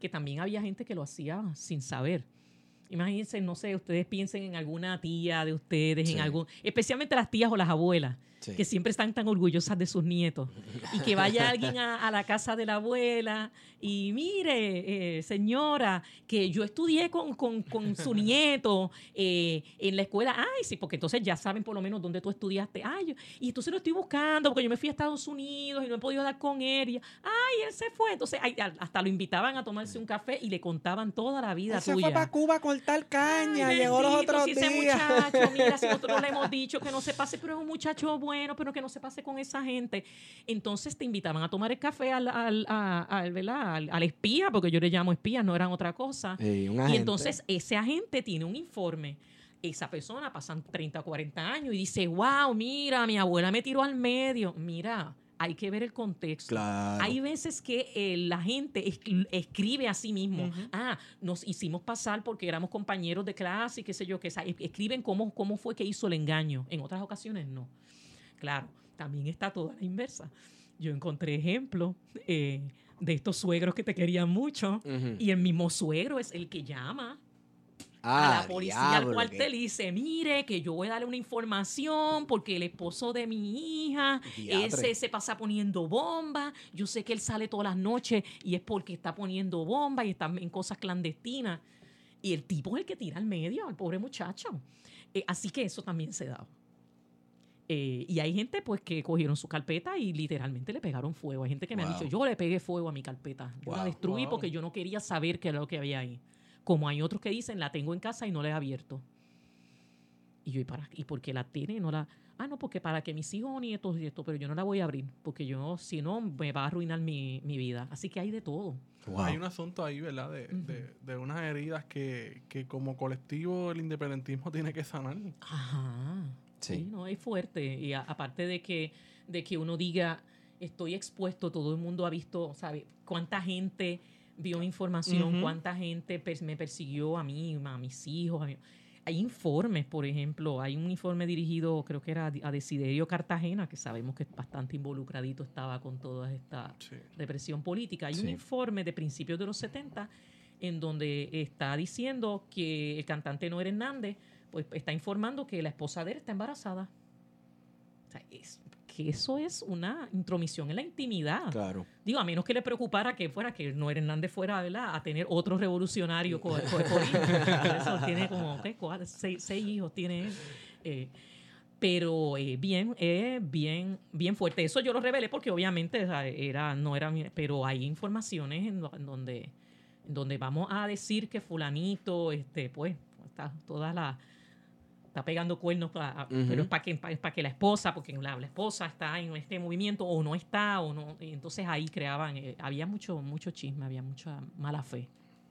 Que también había gente que lo hacía sin saber. Imagínense, no sé, ustedes piensen en alguna tía de ustedes, Sí. en algún, especialmente las tías o las abuelas, Sí. que siempre están tan orgullosas de sus nietos. Y que vaya alguien a, a la casa de la abuela y mire, eh, señora, que yo estudié con, con- con su nieto eh, en la escuela. Ay, sí, porque entonces ya saben por lo menos dónde tú estudiaste. Ay, yo- y entonces lo estoy buscando porque yo me fui a Estados Unidos y no he podido dar con él. Y, ay, él se fue. Entonces ay, hasta lo invitaban a tomarse un café y le contaban toda la vida Él se tuya. fue para Cuba a cortar caña, Ay, llegó los otros si ese días. muchacho, mira, si nosotros le hemos dicho que no se pase, pero es un muchacho bueno, pero que no se pase con esa gente. Entonces te invitaban a tomar el café al, al, al, al, espía, porque yo le llamo espía, no eran otra cosa. Sí, Y entonces ese agente tiene un informe. Esa persona pasan 30 o 40 años y dice, wow, mira, mi abuela me tiró al medio. Mira, hay que ver el contexto. Claro. Hay veces que eh, la gente es- escribe a sí mismo. Ah, nos hicimos pasar porque éramos compañeros de clase y qué sé yo, que escriben cómo, cómo fue que hizo el engaño. En otras ocasiones no. Claro, también está toda la inversa. Yo encontré ejemplos eh, de estos suegros que te querían mucho y el mismo suegro es el que llama a la policía al cuartel y dice, mire, que yo voy a darle una información porque el esposo de mi hija, diatre. ese se pasa poniendo bomba, yo sé que él sale todas las noches y es porque está poniendo bomba y está en cosas clandestinas. Y el tipo es el que tira al medio, al pobre muchacho. Eh, así que eso también se da. Eh, y hay gente pues que cogieron su carpeta y literalmente le pegaron fuego. Hay gente que me ha dicho, yo le pegué fuego a mi carpeta. Yo la destruí Wow. porque yo no quería saber qué era lo que había ahí. Como hay otros que dicen, la tengo en casa y no la he abierto. Y yo, ¿y, para, ¿y por qué la tiene y no la...? Ah, no, porque para que mis hijos o nietos y esto, pero yo no la voy a abrir, porque yo, si no, me va a arruinar mi, mi vida. Así que hay de todo. Wow. Hay un asunto ahí, ¿verdad? De, de- de unas heridas que, que como colectivo el independentismo tiene que sanar. Ajá. Sí, Sí. no, es fuerte. Y a- aparte de que, de que uno diga, estoy expuesto, todo el mundo ha visto, ¿sabe? Cuánta gente vio mi información, cuánta gente me persiguió a mí, a mis hijos. a mí. Hay informes, por ejemplo, hay un informe dirigido, creo que era a Desiderio Cartagena, que sabemos que es bastante involucradito estaba con toda esta Sí. represión política. Hay un informe de principios de los 70 en donde está diciendo que el cantante Noel Hernández pues, está informando que la esposa de él está embarazada. O sea, es- que eso es una intromisión en la intimidad. Claro. Digo, a menos que le preocupara que fuera, que Noel Hernández fuera ¿verdad? a tener otro revolucionario co- co-. Por Eso tiene como seis, seis hijos, tiene. Eh, pero eh, bien, eh, bien, bien fuerte. Eso yo lo revelé porque obviamente era, no era, mi- pero hay informaciones en, do- en donde, en donde vamos a decir que fulanito, este, pues, está toda la está pegando cuernos, a- a- Ujú. pero es para que, pa- es para que la esposa, porque la, la esposa está en este movimiento o no está, o no, y entonces ahí creaban, eh, había mucho, mucho chisme, había mucha mala fe,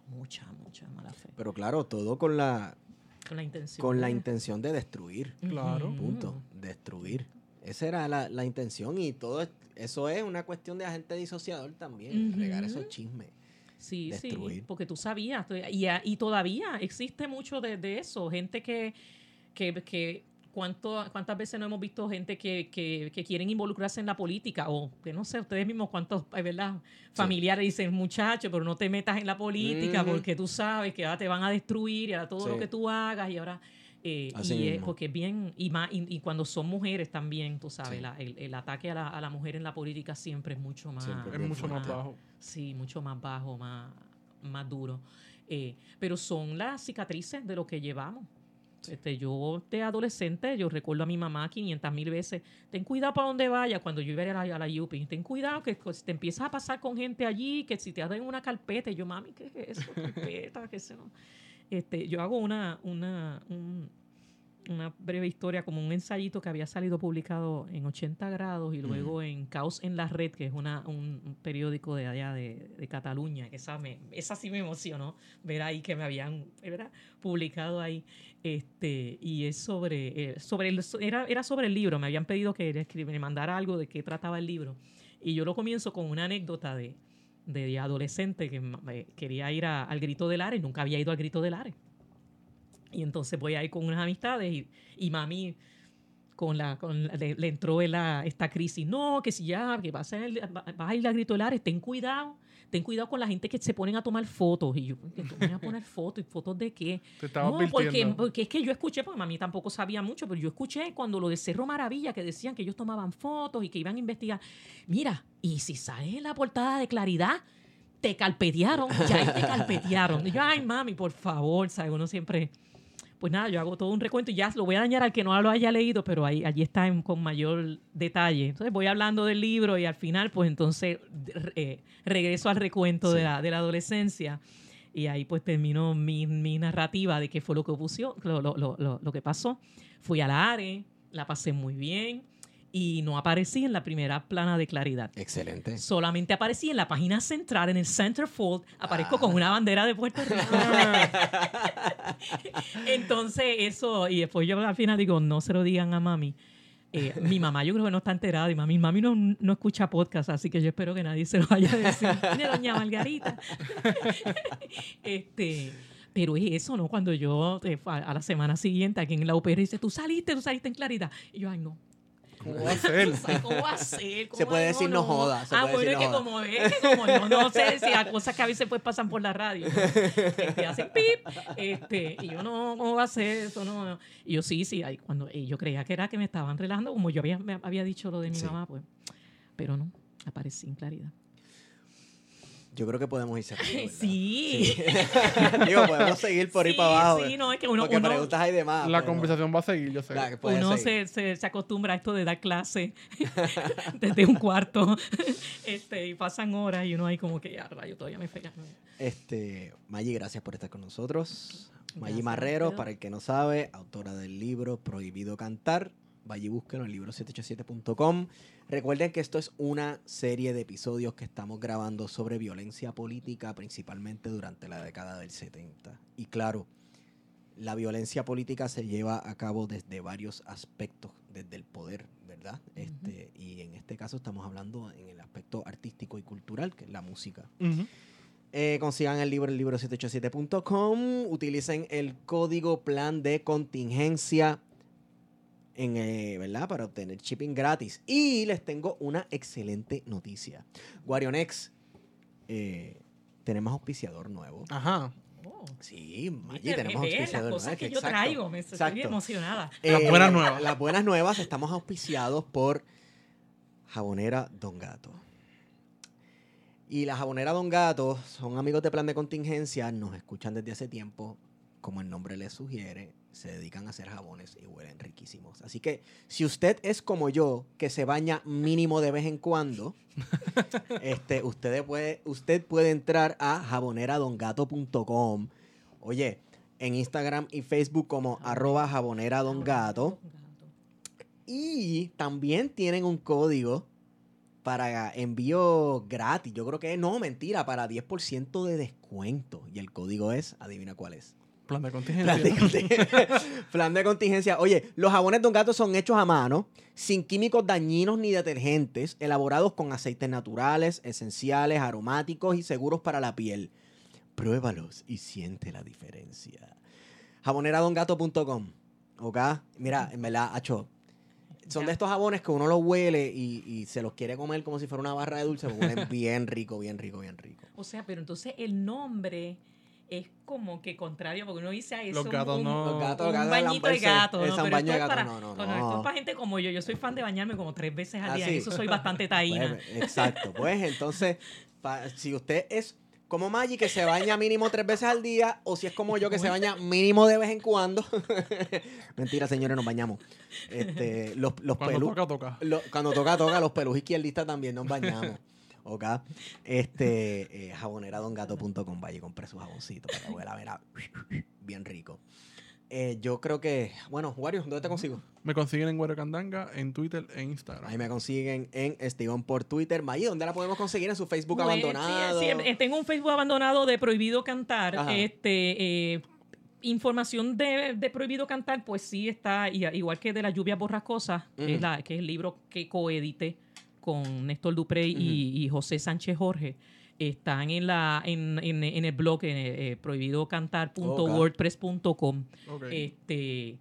mucha, mucha mala fe, Pero claro, todo con la, con la intención. con la de- intención de destruir. Claro. Punto. Destruir. Esa era la, la intención y todo es- eso es una cuestión de agente disociador también. Ujú. Regar esos chismes. Sí, sí, destruir. porque tú sabías, y, todavía existe mucho de, de eso, gente que, que, que ¿cuánto, ¿cuántas veces no hemos visto gente que, que, que quieren involucrarse en la política? O que no sé, ustedes mismos cuántos, ¿verdad? Familiares dicen, muchacho, pero no te metas en la política porque tú sabes que ahora te van a destruir y ahora todo Sí. lo que tú hagas y ahora... eh, Así y es porque bien, y, más, y, y cuando son mujeres también, tú sabes, Sí. la- el, el ataque a la, a la mujer en la política siempre es mucho más... Siempre Es mucho más más- bajo. Sí, mucho más bajo, más, más duro. Eh, pero son las cicatrices de lo que llevamos. Este, yo de adolescente, yo recuerdo a mi mamá 500 mil veces, ten cuidado para donde vaya cuando yo iba a la, a la UPI, ten cuidado que te empiezas a pasar con gente allí, que si te hacen una carpeta, y yo, mami, ¿qué es eso? Carpeta, qué sé yo. Este, yo hago una, una, un- una breve historia, como un ensayito que había salido publicado en 80 grados y luego en Caos en la Red, que es una, un, un periódico de allá de, de Cataluña, que esa, me, esa sí me emocionó ver ahí que me habían ¿verdad? publicado ahí. Este, y es sobre, eh, sobre el, era, era sobre el libro, me habían pedido que le mandara algo de qué trataba el libro. Y yo lo comienzo con una anécdota de, de adolescente que ma- eh, quería ir a- al Grito del Ares, nunca había ido al Grito del Ares. Y entonces voy ahí con unas amistades y, y mami con la, con la- le, le entró en la, esta crisis. No, que si ya, que vas a, ir- vas a ir al Grito del Ares, ten cuidado. Ten cuidado con la gente que se ponen a tomar fotos. Y yo, ¿qué tú me vas a poner fotos? ¿Y fotos de qué? Te estaba No, porque, porque es que yo escuché, porque mami tampoco sabía mucho, pero yo escuché cuando lo de Cerro Maravilla, que decían que ellos tomaban fotos y que iban a investigar. Mira, y si sales en la portada de Claridad, te calpetearon, ya ahí te calpetearon. Y yo, ay, mami, por favor, ¿sabes? Uno siempre... Pues nada, yo hago todo un recuento y ya lo voy a dañar al que no lo haya leído, pero ahí, allí está en- con mayor detalle. Entonces voy hablando del libro y al final, pues entonces eh, regreso al recuento de, Sí. la, de la adolescencia. Y ahí pues terminó mi, mi narrativa de qué fue lo que, pusió, lo, lo, lo, lo- lo que pasó. Fui a la ARE, la pasé muy bien y no aparecí en la primera plana de claridad. Excelente. Solamente aparecí en la página central, en el centerfold, aparezco Ah. con una bandera de Puerto Rico. Entonces eso, y después yo al final digo, no se lo digan a mami. Eh, mi mamá yo creo que no está enterada y mami, mami no, no escucha podcast, así que yo espero que nadie se lo vaya a decir. Mira, doña Margarita. este, pero es eso, ¿no? Cuando yo eh, a, a la semana siguiente aquí en la UPR dice, tú saliste, tú saliste en claridad. Y yo, ay, no. ¿Cómo va a ser? O sea, ¿Cómo va a ser? ¿Cómo Se puede decir no joda, se ah, puede bueno, decir es que no como es que como yo no sé si hay cosas que a veces pues pasan por la radio, ¿no? que hacen pip, este, y yo no, ¿cómo va a ser eso? No, no. Y yo sí, sí, ay, cuando y yo creía que era que me estaban relajando, como yo había, me había dicho lo de mi Sí. mamá, pues, pero no, aparecí en claridad. Yo creo que podemos ir cerrando, ¿verdad? Sí. Sí. Digo, podemos seguir por ahí Sí, para abajo. Sí, no, es que uno, porque uno- preguntas hay de más. La pero- conversación va a seguir, yo sé. Claro, uno seguir. se, se, se acostumbra a esto de dar clase desde un cuarto este, y pasan horas y uno ahí como que ya, rayo, todavía me fega. Este, Maggi, gracias por estar con nosotros. Maggi Marrero, para el que no sabe, autora del libro Prohibido Cantar. Vaya y búsquenlo en libro787.com. Recuerden que esto es una serie de episodios que estamos grabando sobre violencia política, principalmente durante la década del 70. Y claro, la violencia política se lleva a cabo desde varios aspectos, desde el poder, ¿verdad? Este, y en este caso estamos hablando en el aspecto artístico y cultural, que es la música. Eh, consigan el libro en libro787.com. Utilicen el código plan de contingencia en, eh, ¿verdad? para obtener shipping gratis. Y les tengo una excelente noticia. Guarionex, eh, tenemos auspiciador nuevo. Oh, Ajá. Sí, Maggi, viste, tenemos ve, las auspiciador cosas nuevo. que yo exacto. traigo, me estoy Exacto. emocionada. Las buenas nuevas. Las buenas nuevas. Estamos auspiciados por Jabonera Don Gato. Y la Jabonera Don Gato son amigos de plan de contingencia, nos escuchan desde hace tiempo, como el nombre les sugiere, se dedican a hacer jabones y huelen riquísimos. Así que si usted es como yo, que se baña mínimo de vez en cuando, este, usted, puede, usted puede entrar a jaboneradongato.com. Oye, en Instagram y Facebook como arroba jaboneradongato. Y también tienen un código para envío gratis. Yo creo que no, mentira, para 10% de descuento. Y el código es, adivina cuál es. Plan de Plan contingencia. de, contingencia. Plan de contingencia. Oye, los jabones Don Gato son hechos a mano, sin químicos dañinos ni detergentes, elaborados con aceites naturales, esenciales, aromáticos y seguros para la piel. Pruébalos y siente la diferencia. Jaboneradongato.com. ¿Ok? Mira, en verdad, Acho, son Ya. de estos jabones que uno los huele y, y se los quiere comer como si fuera una barra de dulce, porque huelen bien rico, bien rico, bien rico. O sea, pero entonces el nombre es como que contrario, porque uno dice, "Ay, eso Los es gatos un, no- Los gatos, un los gatos bañito de gato, es ¿no? un Pero esto de gato, para, no, no, bueno, no. esto es para gente como yo. Yo soy fan de bañarme como tres veces al Ah, día. sí. Eso soy bastante taína. Pues, exacto. Pues entonces, pa- si usted es como Maggie que se baña mínimo tres veces al día, o si es como yo que se baña mínimo de vez en cuando. Mentira, señores, nos bañamos. Este, los los Cuando pelu- toca, toca. lo- cuando toca, toca, los pelus izquierdistas también nos bañamos. ¿Ok? Este, eh, jaboneradongato.com, vaya y compre su jaboncito para que huela, verá, bien rico. Eh, yo creo que, bueno, Wario, ¿dónde te consigo? Me consiguen en Guero Candanga, en Twitter e Instagram. Ahí me consiguen en Steven por Twitter. Mayi, ¿dónde la podemos conseguir? En su Facebook Pues, sí, abandonado. sí, eh, tengo un Facebook abandonado de Prohibido Cantar. Ajá. Este, eh, información de, de Prohibido Cantar, pues sí está, igual que de La Lluvia Borrascosa, que, es la, que es el libro que coedité con Néstor Dupré y, y José Sánchez Jorge. Están en la en, en- en el blog eh, eh, prohibidocantar.wordpress.com. Ok. Este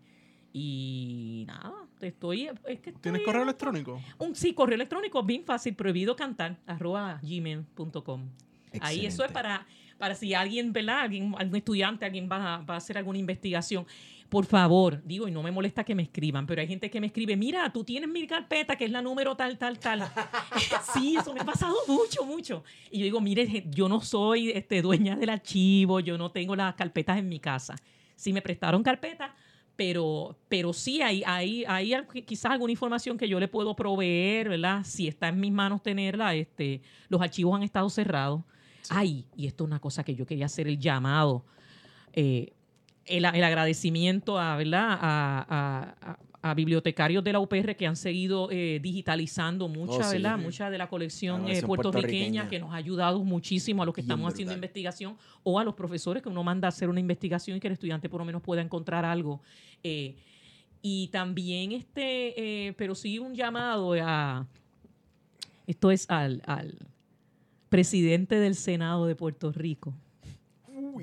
y nada, estoy es que ¿Tienes estoy- correo electrónico? un sí, correo electrónico bien fácil, prohibido cantar, arroba gmail.com. Ahí eso es para, para si alguien, ¿verdad? Alguien, algún estudiante, alguien va va a hacer alguna investigación. Por favor, digo, y no me molesta que me escriban, pero hay gente que me escribe, mira, tú tienes mi carpeta, que es la número tal, tal, tal. sí, eso me ha pasado mucho, mucho. Y yo digo, mire, yo no soy este, dueña del archivo, yo no tengo las carpetas en mi casa. Sí me prestaron carpetas, pero, pero sí hay, hay, hay quizás alguna información que yo le puedo proveer, ¿verdad? Si está en mis manos tenerla, este, los archivos han estado cerrados. Ay, y esto es una cosa que yo quería hacer el llamado. eh, el, el agradecimiento a, ¿verdad? A, a- a- a bibliotecarios de la UPR que han seguido eh, digitalizando mucha, Oh, sí. ¿verdad? mucha de la colección, La eh, puertorriqueña, puertorriqueña. que nos ha ayudado muchísimo a los que estamos haciendo investigación o a los profesores que uno manda a hacer una investigación y que el estudiante por lo menos pueda encontrar algo. Eh, y también, este, eh, pero sí un llamado a, esto es al, al presidente del Senado de Puerto Rico,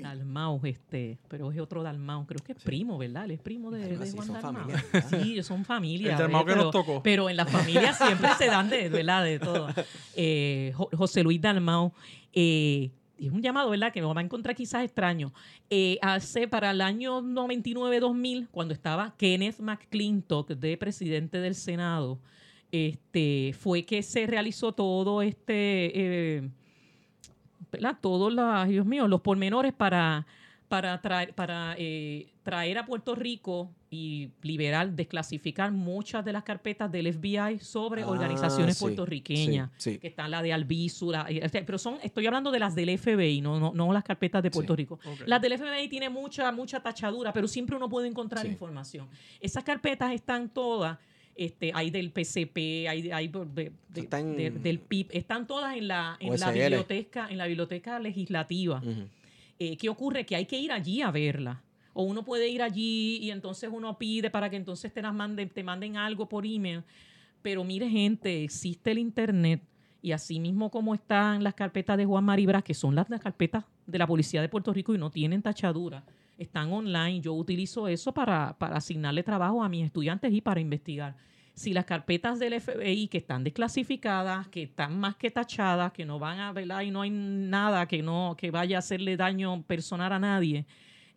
Dalmau, este, pero es otro Dalmau, creo que es primo, ¿verdad? Él es primo de, así, Juan son Dalmau. Sí, ellos son familia. El Dalmau que nos tocó. pero en las familias siempre se dan de, ¿verdad? de todo. Eh, Jo- José Luis Dalmau, eh, es un llamado, ¿verdad? Que me va a encontrar quizás extraño. Eh, hace para el año 99-2000, cuando estaba Kenneth McClintock de presidente del Senado, este, fue que se realizó todo este, ¿verdad? Todos los, Dios mío, los pormenores para, para, traer, para eh, traer a Puerto Rico y liberar, desclasificar muchas de las carpetas del FBI sobre Ah, organizaciones sí, puertorriqueñas sí, sí. que están la de Albizu, la- eh, pero son, estoy hablando de las del FBI, no, no, no las carpetas de Puerto. Rico. Las del FBI tiene mucha, mucha tachadura, pero siempre uno puede encontrar información. Esas carpetas están todas, este, hay del PCP, hay, hay de- de- de- Está en- de- del PIB, están todas en la, en la OSL. biblioteca, en la biblioteca legislativa. Eh, ¿Qué ocurre? Que hay que ir allí a verla. O uno puede ir allí y entonces uno pide para que entonces te las manden, te manden algo por email. Pero mire, gente, existe el internet. Y así mismo como están las carpetas de Juan Maribras, que son las, las carpetas de la Policía de Puerto Rico y no tienen tachadura, están online. Yo utilizo eso para, para asignarle trabajo a mis estudiantes y para investigar. Si las carpetas del FBI que están desclasificadas, que están más que tachadas, que no van a, ¿verdad? Y no hay nada que no que vaya a hacerle daño personal a nadie,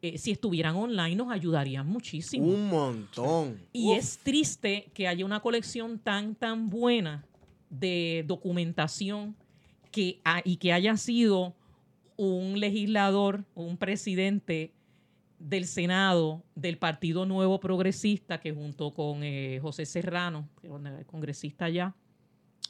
eh, si estuvieran online nos ayudarían muchísimo. Un montón. Y Uf. es triste que haya una colección tan, tan buena de documentación que, y que haya sido un legislador un presidente del Senado del Partido Nuevo Progresista, que junto con eh, José Serrano, que es congresista allá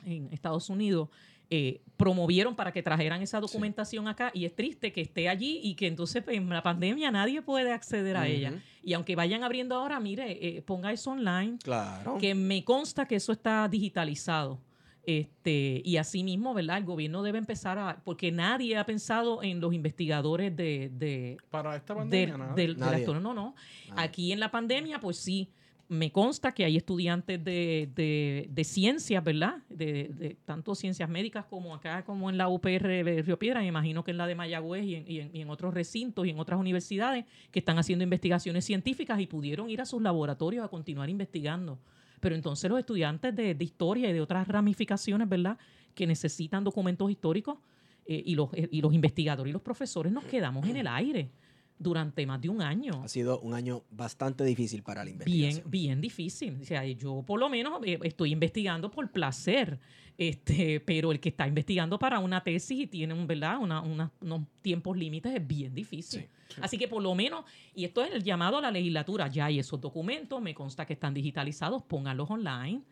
en Estados Unidos, eh, promovieron para que trajeran esa documentación acá y es triste que esté allí y que entonces pues, en la pandemia nadie puede acceder a ella. Y aunque vayan abriendo ahora, mire, eh, ponga eso online, claro. que me consta que eso está digitalizado. Este, y asimismo, ¿verdad? El gobierno debe empezar a, porque nadie ha pensado en los investigadores de, de para esta pandemia, de, no, no. Aquí en la pandemia, pues sí, me consta que hay estudiantes de, de, ciencias, ¿verdad? De, tanto ciencias médicas como acá, como en la UPR de Río Piedra, me imagino que en la de Mayagüez y en, y, en, y en, otros recintos y en otras universidades que están haciendo investigaciones científicas y pudieron ir a sus laboratorios a continuar investigando. Pero entonces los estudiantes de, historia y de otras ramificaciones, ¿verdad? Que necesitan documentos históricos eh, y, los, eh, y los investigadores y los profesores nos quedamos en el aire durante más de un año. Ha sido un año bastante difícil para la investigación. Bien, bien difícil. O sea, yo por lo menos eh, estoy investigando por placer, este, pero el que está investigando para una tesis y tiene un, ¿verdad? unos tiempos límites es bien difícil. Así que por lo menos, y esto es el llamado a la legislatura, ya hay esos documentos, me consta que están digitalizados, pónganlos online.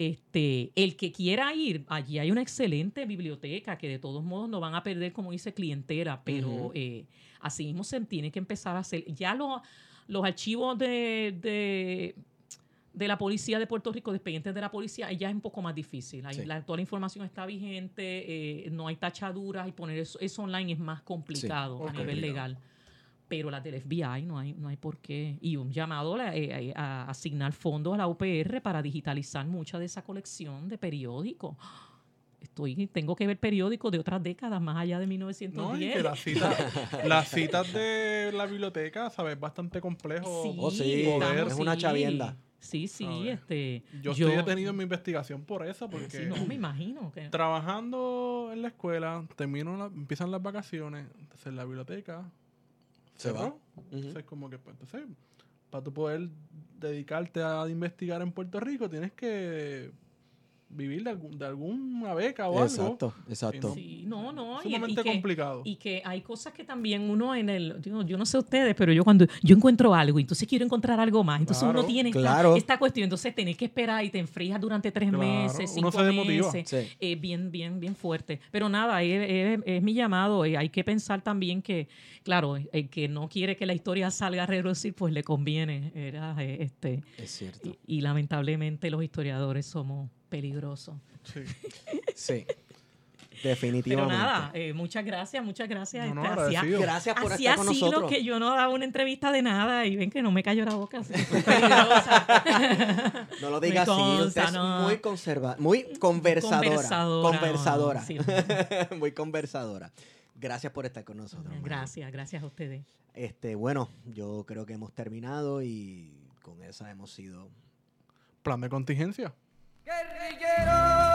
Este, el que quiera ir, allí hay una excelente biblioteca que de todos modos no van a perder, como dice, clientela, pero eh, así mismo se tiene que empezar a hacer. Ya los, los archivos de, de, la policía de Puerto Rico, de expedientes de la policía, ya es un poco más difícil. la, toda la información está vigente, eh, no hay tachaduras y poner eso, online es más complicado a nivel legal pero la del FBI no hay, no hay por qué. Y un llamado eh, eh, a, asignar fondos a la UPR para digitalizar mucha de esa colección de periódicos. Estoy, tengo que ver periódicos de otras décadas más allá de 1910. No, las, citas, las citas de la biblioteca, ¿sabes? Bastante complejo. Sí, oh, sí es una chavienda. Sí, sí, este. Yo, estoy detenido en mi investigación por eso, porque. Sí, no, me imagino. Que... Trabajando en la escuela, termino empiezan las vacaciones, en la biblioteca se va. Entonces, como que, pues, entonces, para tú poder dedicarte a investigar en Puerto Rico, tienes que vivir de, algún, de alguna beca o algo. Exacto, exacto. Sí, no, no. Sumamente complicado. Y que hay cosas que también uno en el, yo, no sé ustedes, pero yo cuando yo encuentro algo, entonces quiero encontrar algo más, entonces uno tiene esta, cuestión, entonces tenés que esperar y te enfrías durante tres meses, cinco meses, eh, bien, bien, bien fuerte. Pero nada, es, mi llamado, hay que pensar también que, claro, el que no quiere que la historia salga a reducir, pues le conviene, era este. Es cierto. y lamentablemente los historiadores somos peligroso. Sí. sí. Definitivamente. Pero nada, eh, muchas gracias, muchas gracias. No, este, gracias por estar con nosotros. que yo no daba una entrevista de nada y ven que no me cayó la boca. no lo digas así, usted es muy conserva, muy conversadora. Conversadora. muy conversadora. Gracias por estar con nosotros. Gracias, gracias a ustedes. Este, bueno, yo creo que hemos terminado y con esa hemos sido. Plan de contingencia. Guerrillero,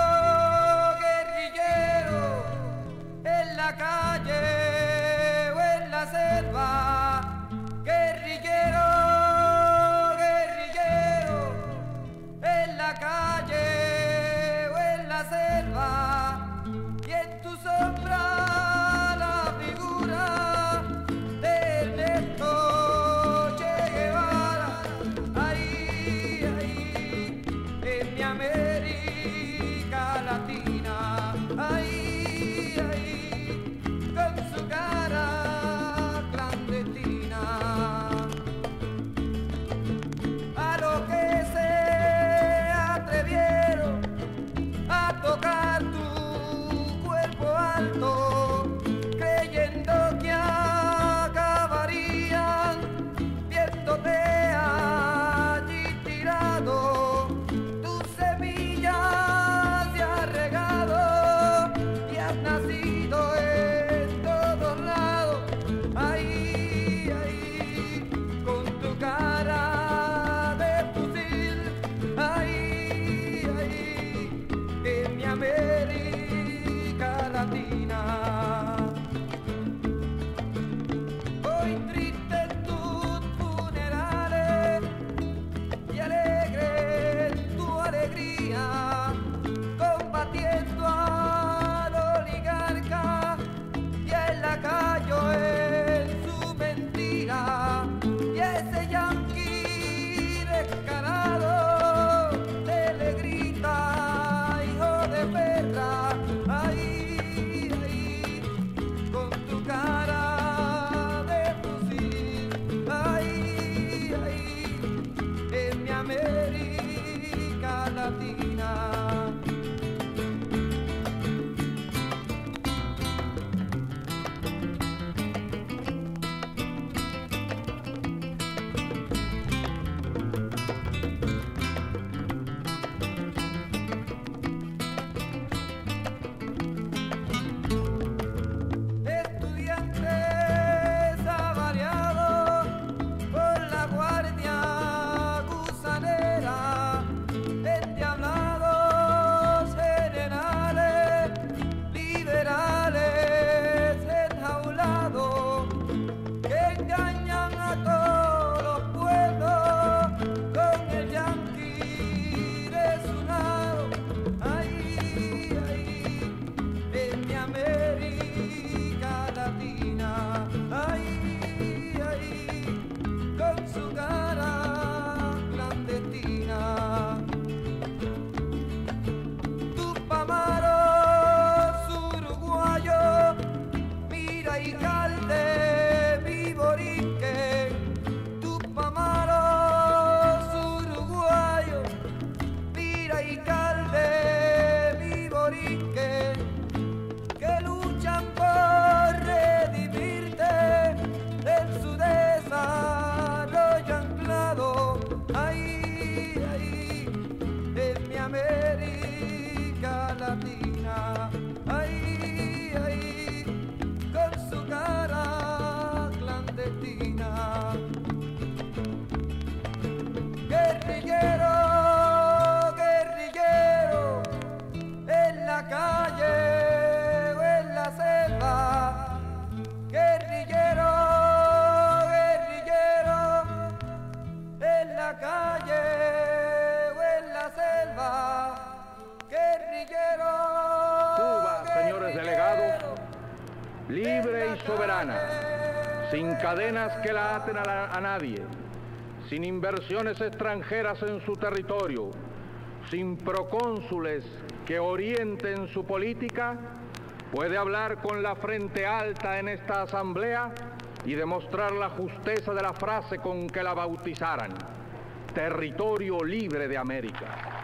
cadenas que la aten a, nadie, sin inversiones extranjeras en su territorio, sin procónsules que orienten su política, puede hablar con la frente alta en esta asamblea y demostrar la justeza de la frase con que la bautizaran, territorio libre de América.